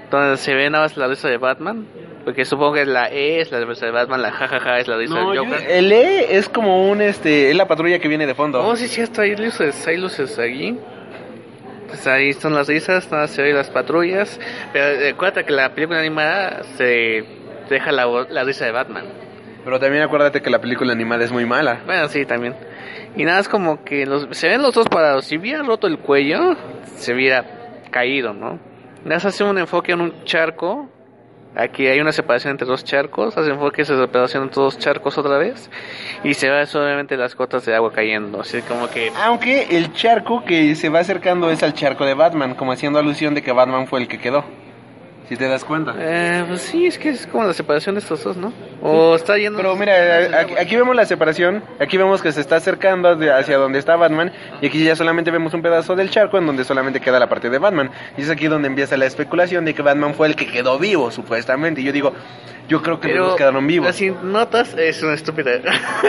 donde se ve nada más la risa de Batman, porque supongo que la E es la de Batman, la jajaja es la risa No, del yo- Joker. el E es como un, este, es la patrulla que viene de fondo. Oh, sí, cierto, hay luces, hay luces allí. Pues ahí están las risas, nada, se oyen las patrullas. Pero eh, acuérdate que la película animada se deja la, la risa de Batman. Pero también acuérdate que la película animada es muy mala. Bueno, sí, también. Y nada, es como que los, se ven los dos parados. Si hubiera roto el cuello, se hubiera caído, ¿no? Nada, hace un enfoque en un charco. Aquí hay una separación entre dos charcos. Hace enfoque esa separación entre dos charcos otra vez. Y se ve solamente las gotas de agua cayendo. Así como que Aunque el charco que se va acercando es al charco de Batman, como haciendo alusión de que Batman fue el que quedó. Si te das cuenta. Eh, pues sí, es que es como la separación de estos dos, ¿no? O está yendo... Pero mira, aquí, aquí vemos la separación, aquí vemos que se está acercando hacia- donde está Batman y aquí ya solamente vemos un pedazo del charco en donde solamente queda la parte de Batman. Y es aquí donde empieza la especulación de que Batman fue el que quedó vivo, supuestamente. Y yo digo, yo creo que los dos quedaron vivos. Si notas, es una estúpida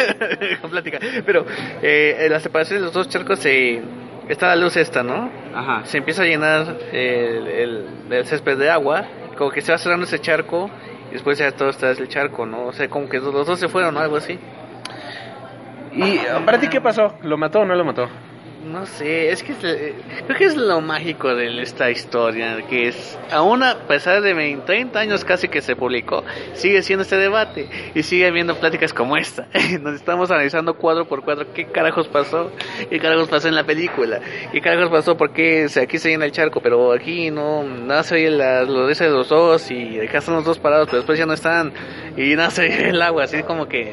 plática. Pero eh, la separación de los dos charcos se. Está la luz esta, ¿no? Ajá. Se empieza a llenar el, el, el césped de agua. Como que se va cerrando ese charco. Y después ya todo está el charco, ¿no? O sea, como que los dos se fueron, ¿no? Algo así. ¿Y para ti qué pasó? ¿Lo mató o no lo mató? No sé, es que es, creo que es lo mágico de esta historia, que es, aún a pesar de 20, 30 años casi que se publicó, sigue siendo este debate y sigue habiendo pláticas como esta, donde estamos analizando cuadro por cuadro qué carajos pasó, qué carajos pasó en la película, qué carajos pasó, porque aquí se llena el charco, pero aquí no, nada se oye la, lo dice de los dos y acá están los dos parados, pero después ya no están y nada se oye el agua, así como que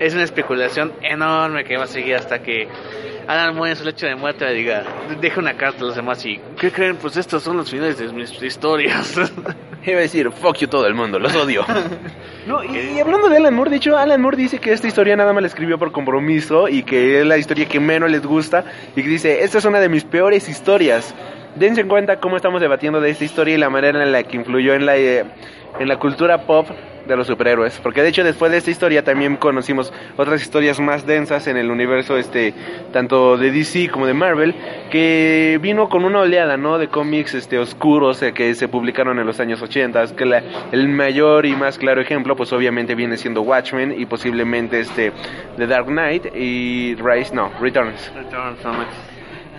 es una especulación enorme que va a seguir hasta que Alan Moore en su lecho de muerte le diga, deja una carta a los demás y, ¿qué creen? Pues estos son los finales de mis historias. Iba a decir, fuck you todo el mundo, los odio. No, y, y hablando de Alan Moore, de hecho, Alan Moore dice que esta historia nada más la escribió por compromiso y que es la historia que menos les gusta y que dice, esta es una de mis peores historias. Dense en cuenta cómo estamos debatiendo de esta historia y la manera en la que influyó en la, eh, en la cultura pop de los superhéroes. Porque de hecho después de esta historia también conocimos otras historias más densas en el universo este tanto de DC como de Marvel que vino con una oleada, ¿no? De cómics este oscuros eh, que se publicaron en los años 80, que el mayor y más claro ejemplo pues obviamente viene siendo Watchmen y posiblemente este The Dark Knight y Rise, no, Returns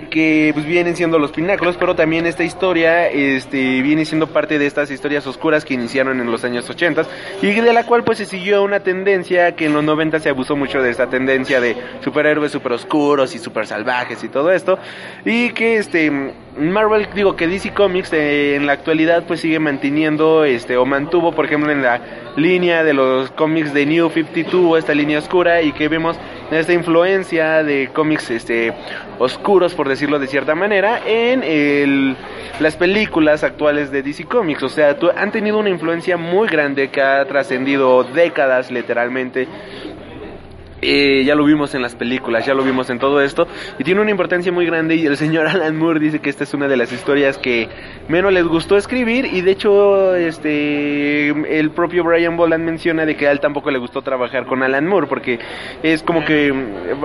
que pues vienen siendo los pináculos, pero también esta historia este viene siendo parte de estas historias oscuras que iniciaron en los años 80 y de la cual pues se siguió una tendencia que en los 90 se abusó mucho de esta tendencia de superhéroes super oscuros y super salvajes y todo esto y que este Marvel digo que DC Comics eh, en la actualidad pues sigue manteniendo este o mantuvo por ejemplo en la línea de los cómics de New 52 esta línea oscura y que vemos esta influencia de cómics este oscuros por decirlo de cierta manera en el- las películas actuales de DC Comics. O sea han tenido una influencia muy grande que ha trascendido décadas literalmente eh, ya lo vimos en las películas, ya lo vimos en todo esto, y tiene una importancia muy grande y el señor Alan Moore dice que esta es una de las historias que menos les gustó escribir y de hecho este el propio Brian Boland menciona de que a él tampoco le gustó trabajar con Alan Moore porque es como que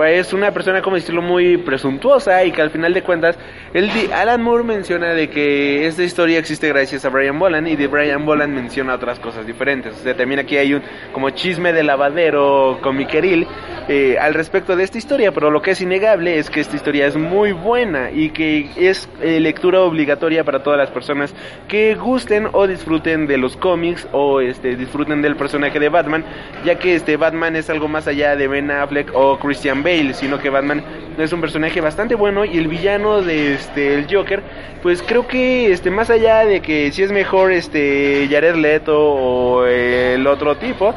es una persona como decirlo muy presuntuosa y que al final de cuentas di- Alan Moore menciona de que esta historia existe gracias a Brian Boland y de Brian Boland menciona otras cosas diferentes, o sea también aquí hay un como chisme de lavadero comiqueril eh, al respecto de esta historia, pero lo que es innegable es que esta historia es muy buena y que es eh, lectura obligatoria para todas las personas que gusten o disfruten de los cómics o este disfruten del personaje de Batman, ya que este Batman es algo más allá de Ben Affleck o Christian Bale, sino que Batman es un personaje bastante bueno y el villano de este el Joker, pues creo que este más allá de que si es mejor este Jared Leto o el otro tipo,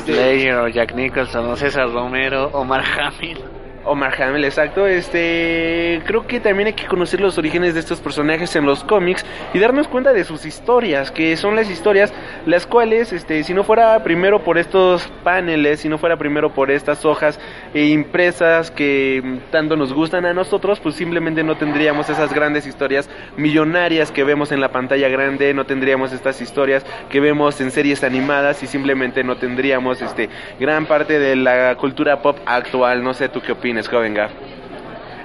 Slayer o Jack Nicholson o César Romero o Mark Hamill. Omar Hamill, exacto. Este, creo que también hay que conocer los orígenes de estos personajes en los cómics y darnos cuenta de sus historias, que son las historias las cuales, este, si no fuera primero por estos paneles, si no fuera primero por estas hojas eh, impresas que tanto nos gustan a nosotros, pues simplemente no tendríamos esas grandes historias millonarias que vemos en la pantalla grande, no tendríamos estas historias que vemos en series animadas y simplemente no tendríamos este gran parte de la cultura pop actual. No sé tú qué opinas, joven Gaf.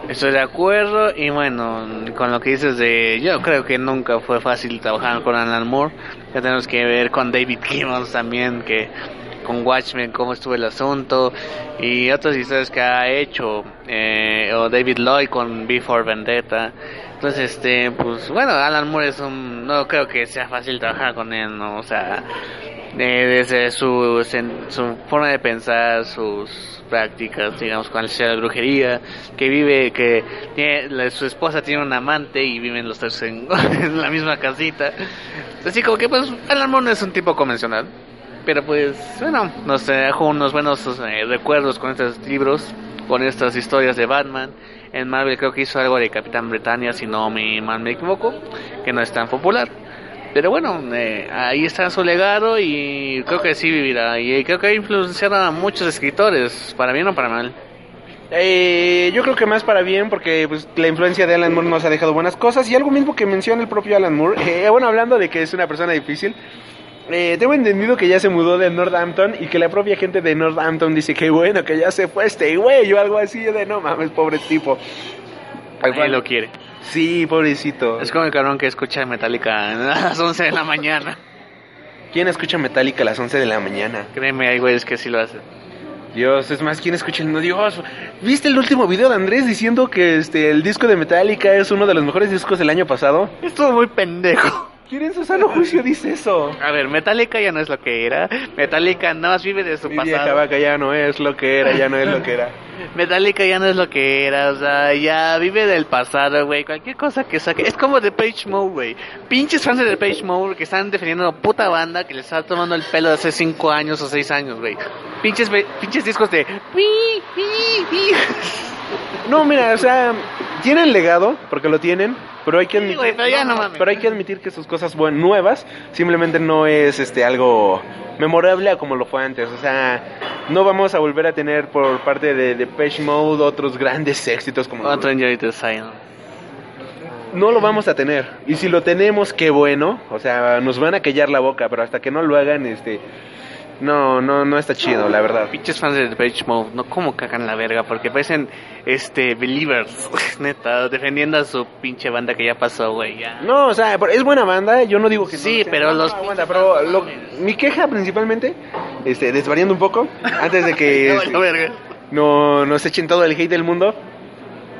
Estoy de acuerdo y bueno, con lo que dices de... Yo creo que nunca fue fácil trabajar con Alan Moore. Ya tenemos que ver con David Gibbons también, que con Watchmen cómo estuvo el asunto y otras historias que ha hecho eh, o David Lloyd con Before Vendetta entonces este pues bueno Alan Moore es un no creo que sea fácil trabajar con él no o sea eh, desde su, su forma de pensar, sus prácticas, digamos, con la brujería, que vive, que tiene, su esposa tiene un amante y viven los tres en, en la misma casita. Así como que, pues, Alan Moore no es un tipo convencional. Pero pues, bueno, nos dejó unos buenos eh, recuerdos con estos libros, con estas historias de Batman. En Marvel creo que hizo algo de Capitán Britannia, si no me mal me equivoco, que no es tan popular. Pero bueno, eh, ahí está su legado y creo que sí vivirá. Y creo que ha influenciado a muchos escritores, para bien o para mal. Eh, yo creo que más para bien porque pues, la influencia de Alan Moore nos ha dejado buenas cosas y algo mismo que menciona el propio Alan Moore. Eh, bueno, hablando de que es una persona difícil, eh, tengo entendido que ya se mudó de Northampton y que la propia gente de Northampton dice que bueno, que ya se fue este güey o algo así. De no mames, pobre tipo. Alguien lo quiere. Sí, pobrecito. Es como el cabrón que escucha Metallica a las 11 de la mañana. ¿Quién escucha Metallica a las 11 de la mañana? Créeme, hay güeyes que sí lo hacen. Dios, es más, ¿quién escucha el no? Dios, ¿viste el último video de Andrés diciendo que este el disco de Metallica es uno de los mejores discos del año pasado? Estuvo muy pendejo. ¿Quién en su sano juicio dice eso? A ver, Metallica ya no es lo que era. Metallica nada más vive de su Mi pasado. vieja vaca ya no es lo que era, ya no es lo que era. Metallica ya no es lo que era, o sea, ya vive del pasado, güey. Cualquier cosa que saque. Es como The Page Mode, güey. Pinches fans de The Page Mode que están defendiendo una puta banda que les está tomando el pelo de hace 5 años o 6 años, güey. Pinches, pinches discos de. No, mira, o sea, tienen legado, porque lo tienen, pero hay que admitir, güey, pero ya no mames. pero hay que admitir que sus cosas nuevas simplemente no es este algo memorable a como lo fue antes. O sea, no vamos a volver a tener por parte de Depeche Mode otros grandes éxitos como Silence. no lo vamos a tener. Y si lo tenemos, qué bueno. O sea, nos van a callar la boca, pero hasta que no lo hagan, este, no, no, no está chido, la verdad. Pinches fans de The Page Mode, no como cagan la verga, porque parecen, este, believers, neta, defendiendo a su pinche banda que ya pasó, güey, ya. No, o sea, es buena banda, yo no digo que Sí, no sea- pero no, los aguanta, pero lo- mi queja principalmente, este, desvariando un poco, antes de que No, este, no nos echen todo el hate del mundo,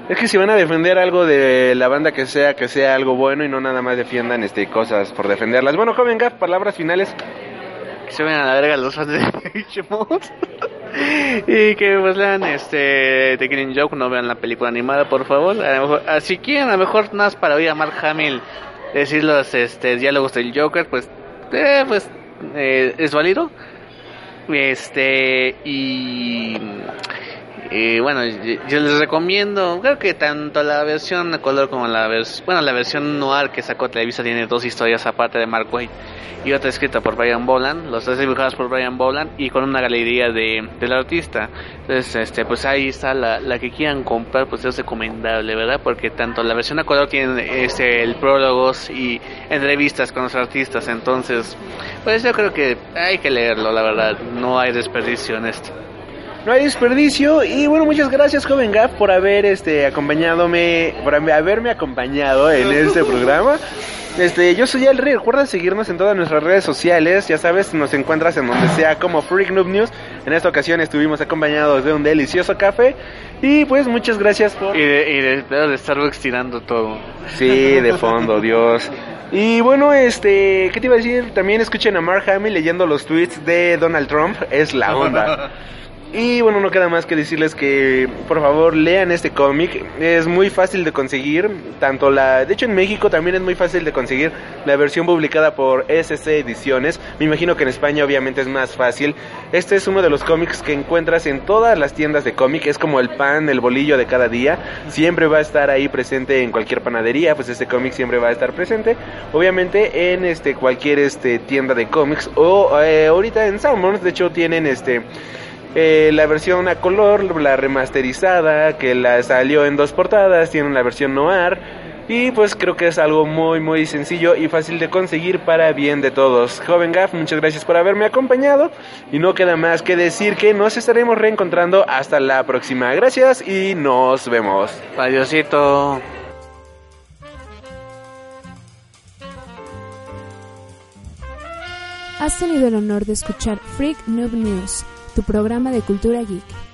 es que si van a defender algo de la banda que sea, que sea algo bueno y no nada más defiendan este cosas por defenderlas. Bueno, joven Gaf, palabras finales. Que se vayan a la verga los fans de Mode. y que pues lean este The Killing Joke, no vean la película animada, por favor. A lo mejor, ah, si quieren, a lo mejor más para oír a Mark Hamill decir los este, diálogos del Joker, pues, eh, pues eh, es válido. Este, y. y bueno, yo, les recomiendo, creo que tanto la versión a color como la versión, bueno, la versión noir que sacó Televisa tiene dos historias aparte de Mark Waid y otra escrita por Brian Boland, los tres dibujados por Brian Boland y con una galería de, del artista. Entonces, este, pues ahí está la, la que quieran comprar, pues es recomendable, ¿verdad? Porque tanto la versión a color tiene este, el prólogos y entrevistas con los artistas, entonces, pues yo creo que hay que leerlo, la verdad, no hay desperdicio en esto. No hay desperdicio y bueno, muchas gracias joven Gaf por haber este acompañadome, por haberme acompañado en este programa. Este, yo soy el Rey, recuerda seguirnos en todas nuestras redes sociales, ya sabes, nos encuentras en donde sea como Freak Noob News. En esta ocasión estuvimos acompañados de un delicioso café y pues muchas gracias por... Y de, y de, de Starbucks tirando todo. Sí, de fondo, Dios. Y bueno, este, ¿qué te iba a decir? También escuchen a Mark Hamill leyendo los tweets de Donald Trump, es la onda. Y bueno, no queda más que decirles que por favor lean este cómic. Es muy fácil de conseguir. Tanto la. De hecho, en México también es muy fácil de conseguir la versión publicada por SC Ediciones. Me imagino que en España, obviamente, es más fácil. Este es uno de los cómics que encuentras en todas las tiendas de cómic. Es como el pan, el bolillo de cada día. Siempre va a estar ahí presente en cualquier panadería. Pues este cómic siempre va a estar presente. Obviamente en este cualquier este tienda de cómics. O eh, ahorita en Salmons, de hecho, tienen este. Eh, la versión a color, la remasterizada, que la salió en dos portadas, tienen la versión noir. Y pues creo que es algo muy muy sencillo y fácil de conseguir para bien de todos. Joven Gaff, muchas gracias por haberme acompañado. Y no queda más que decir que nos estaremos reencontrando hasta la próxima. Gracias y nos vemos. Adiosito. Has tenido el honor de escuchar Freak Noob News, tu programa de cultura geek.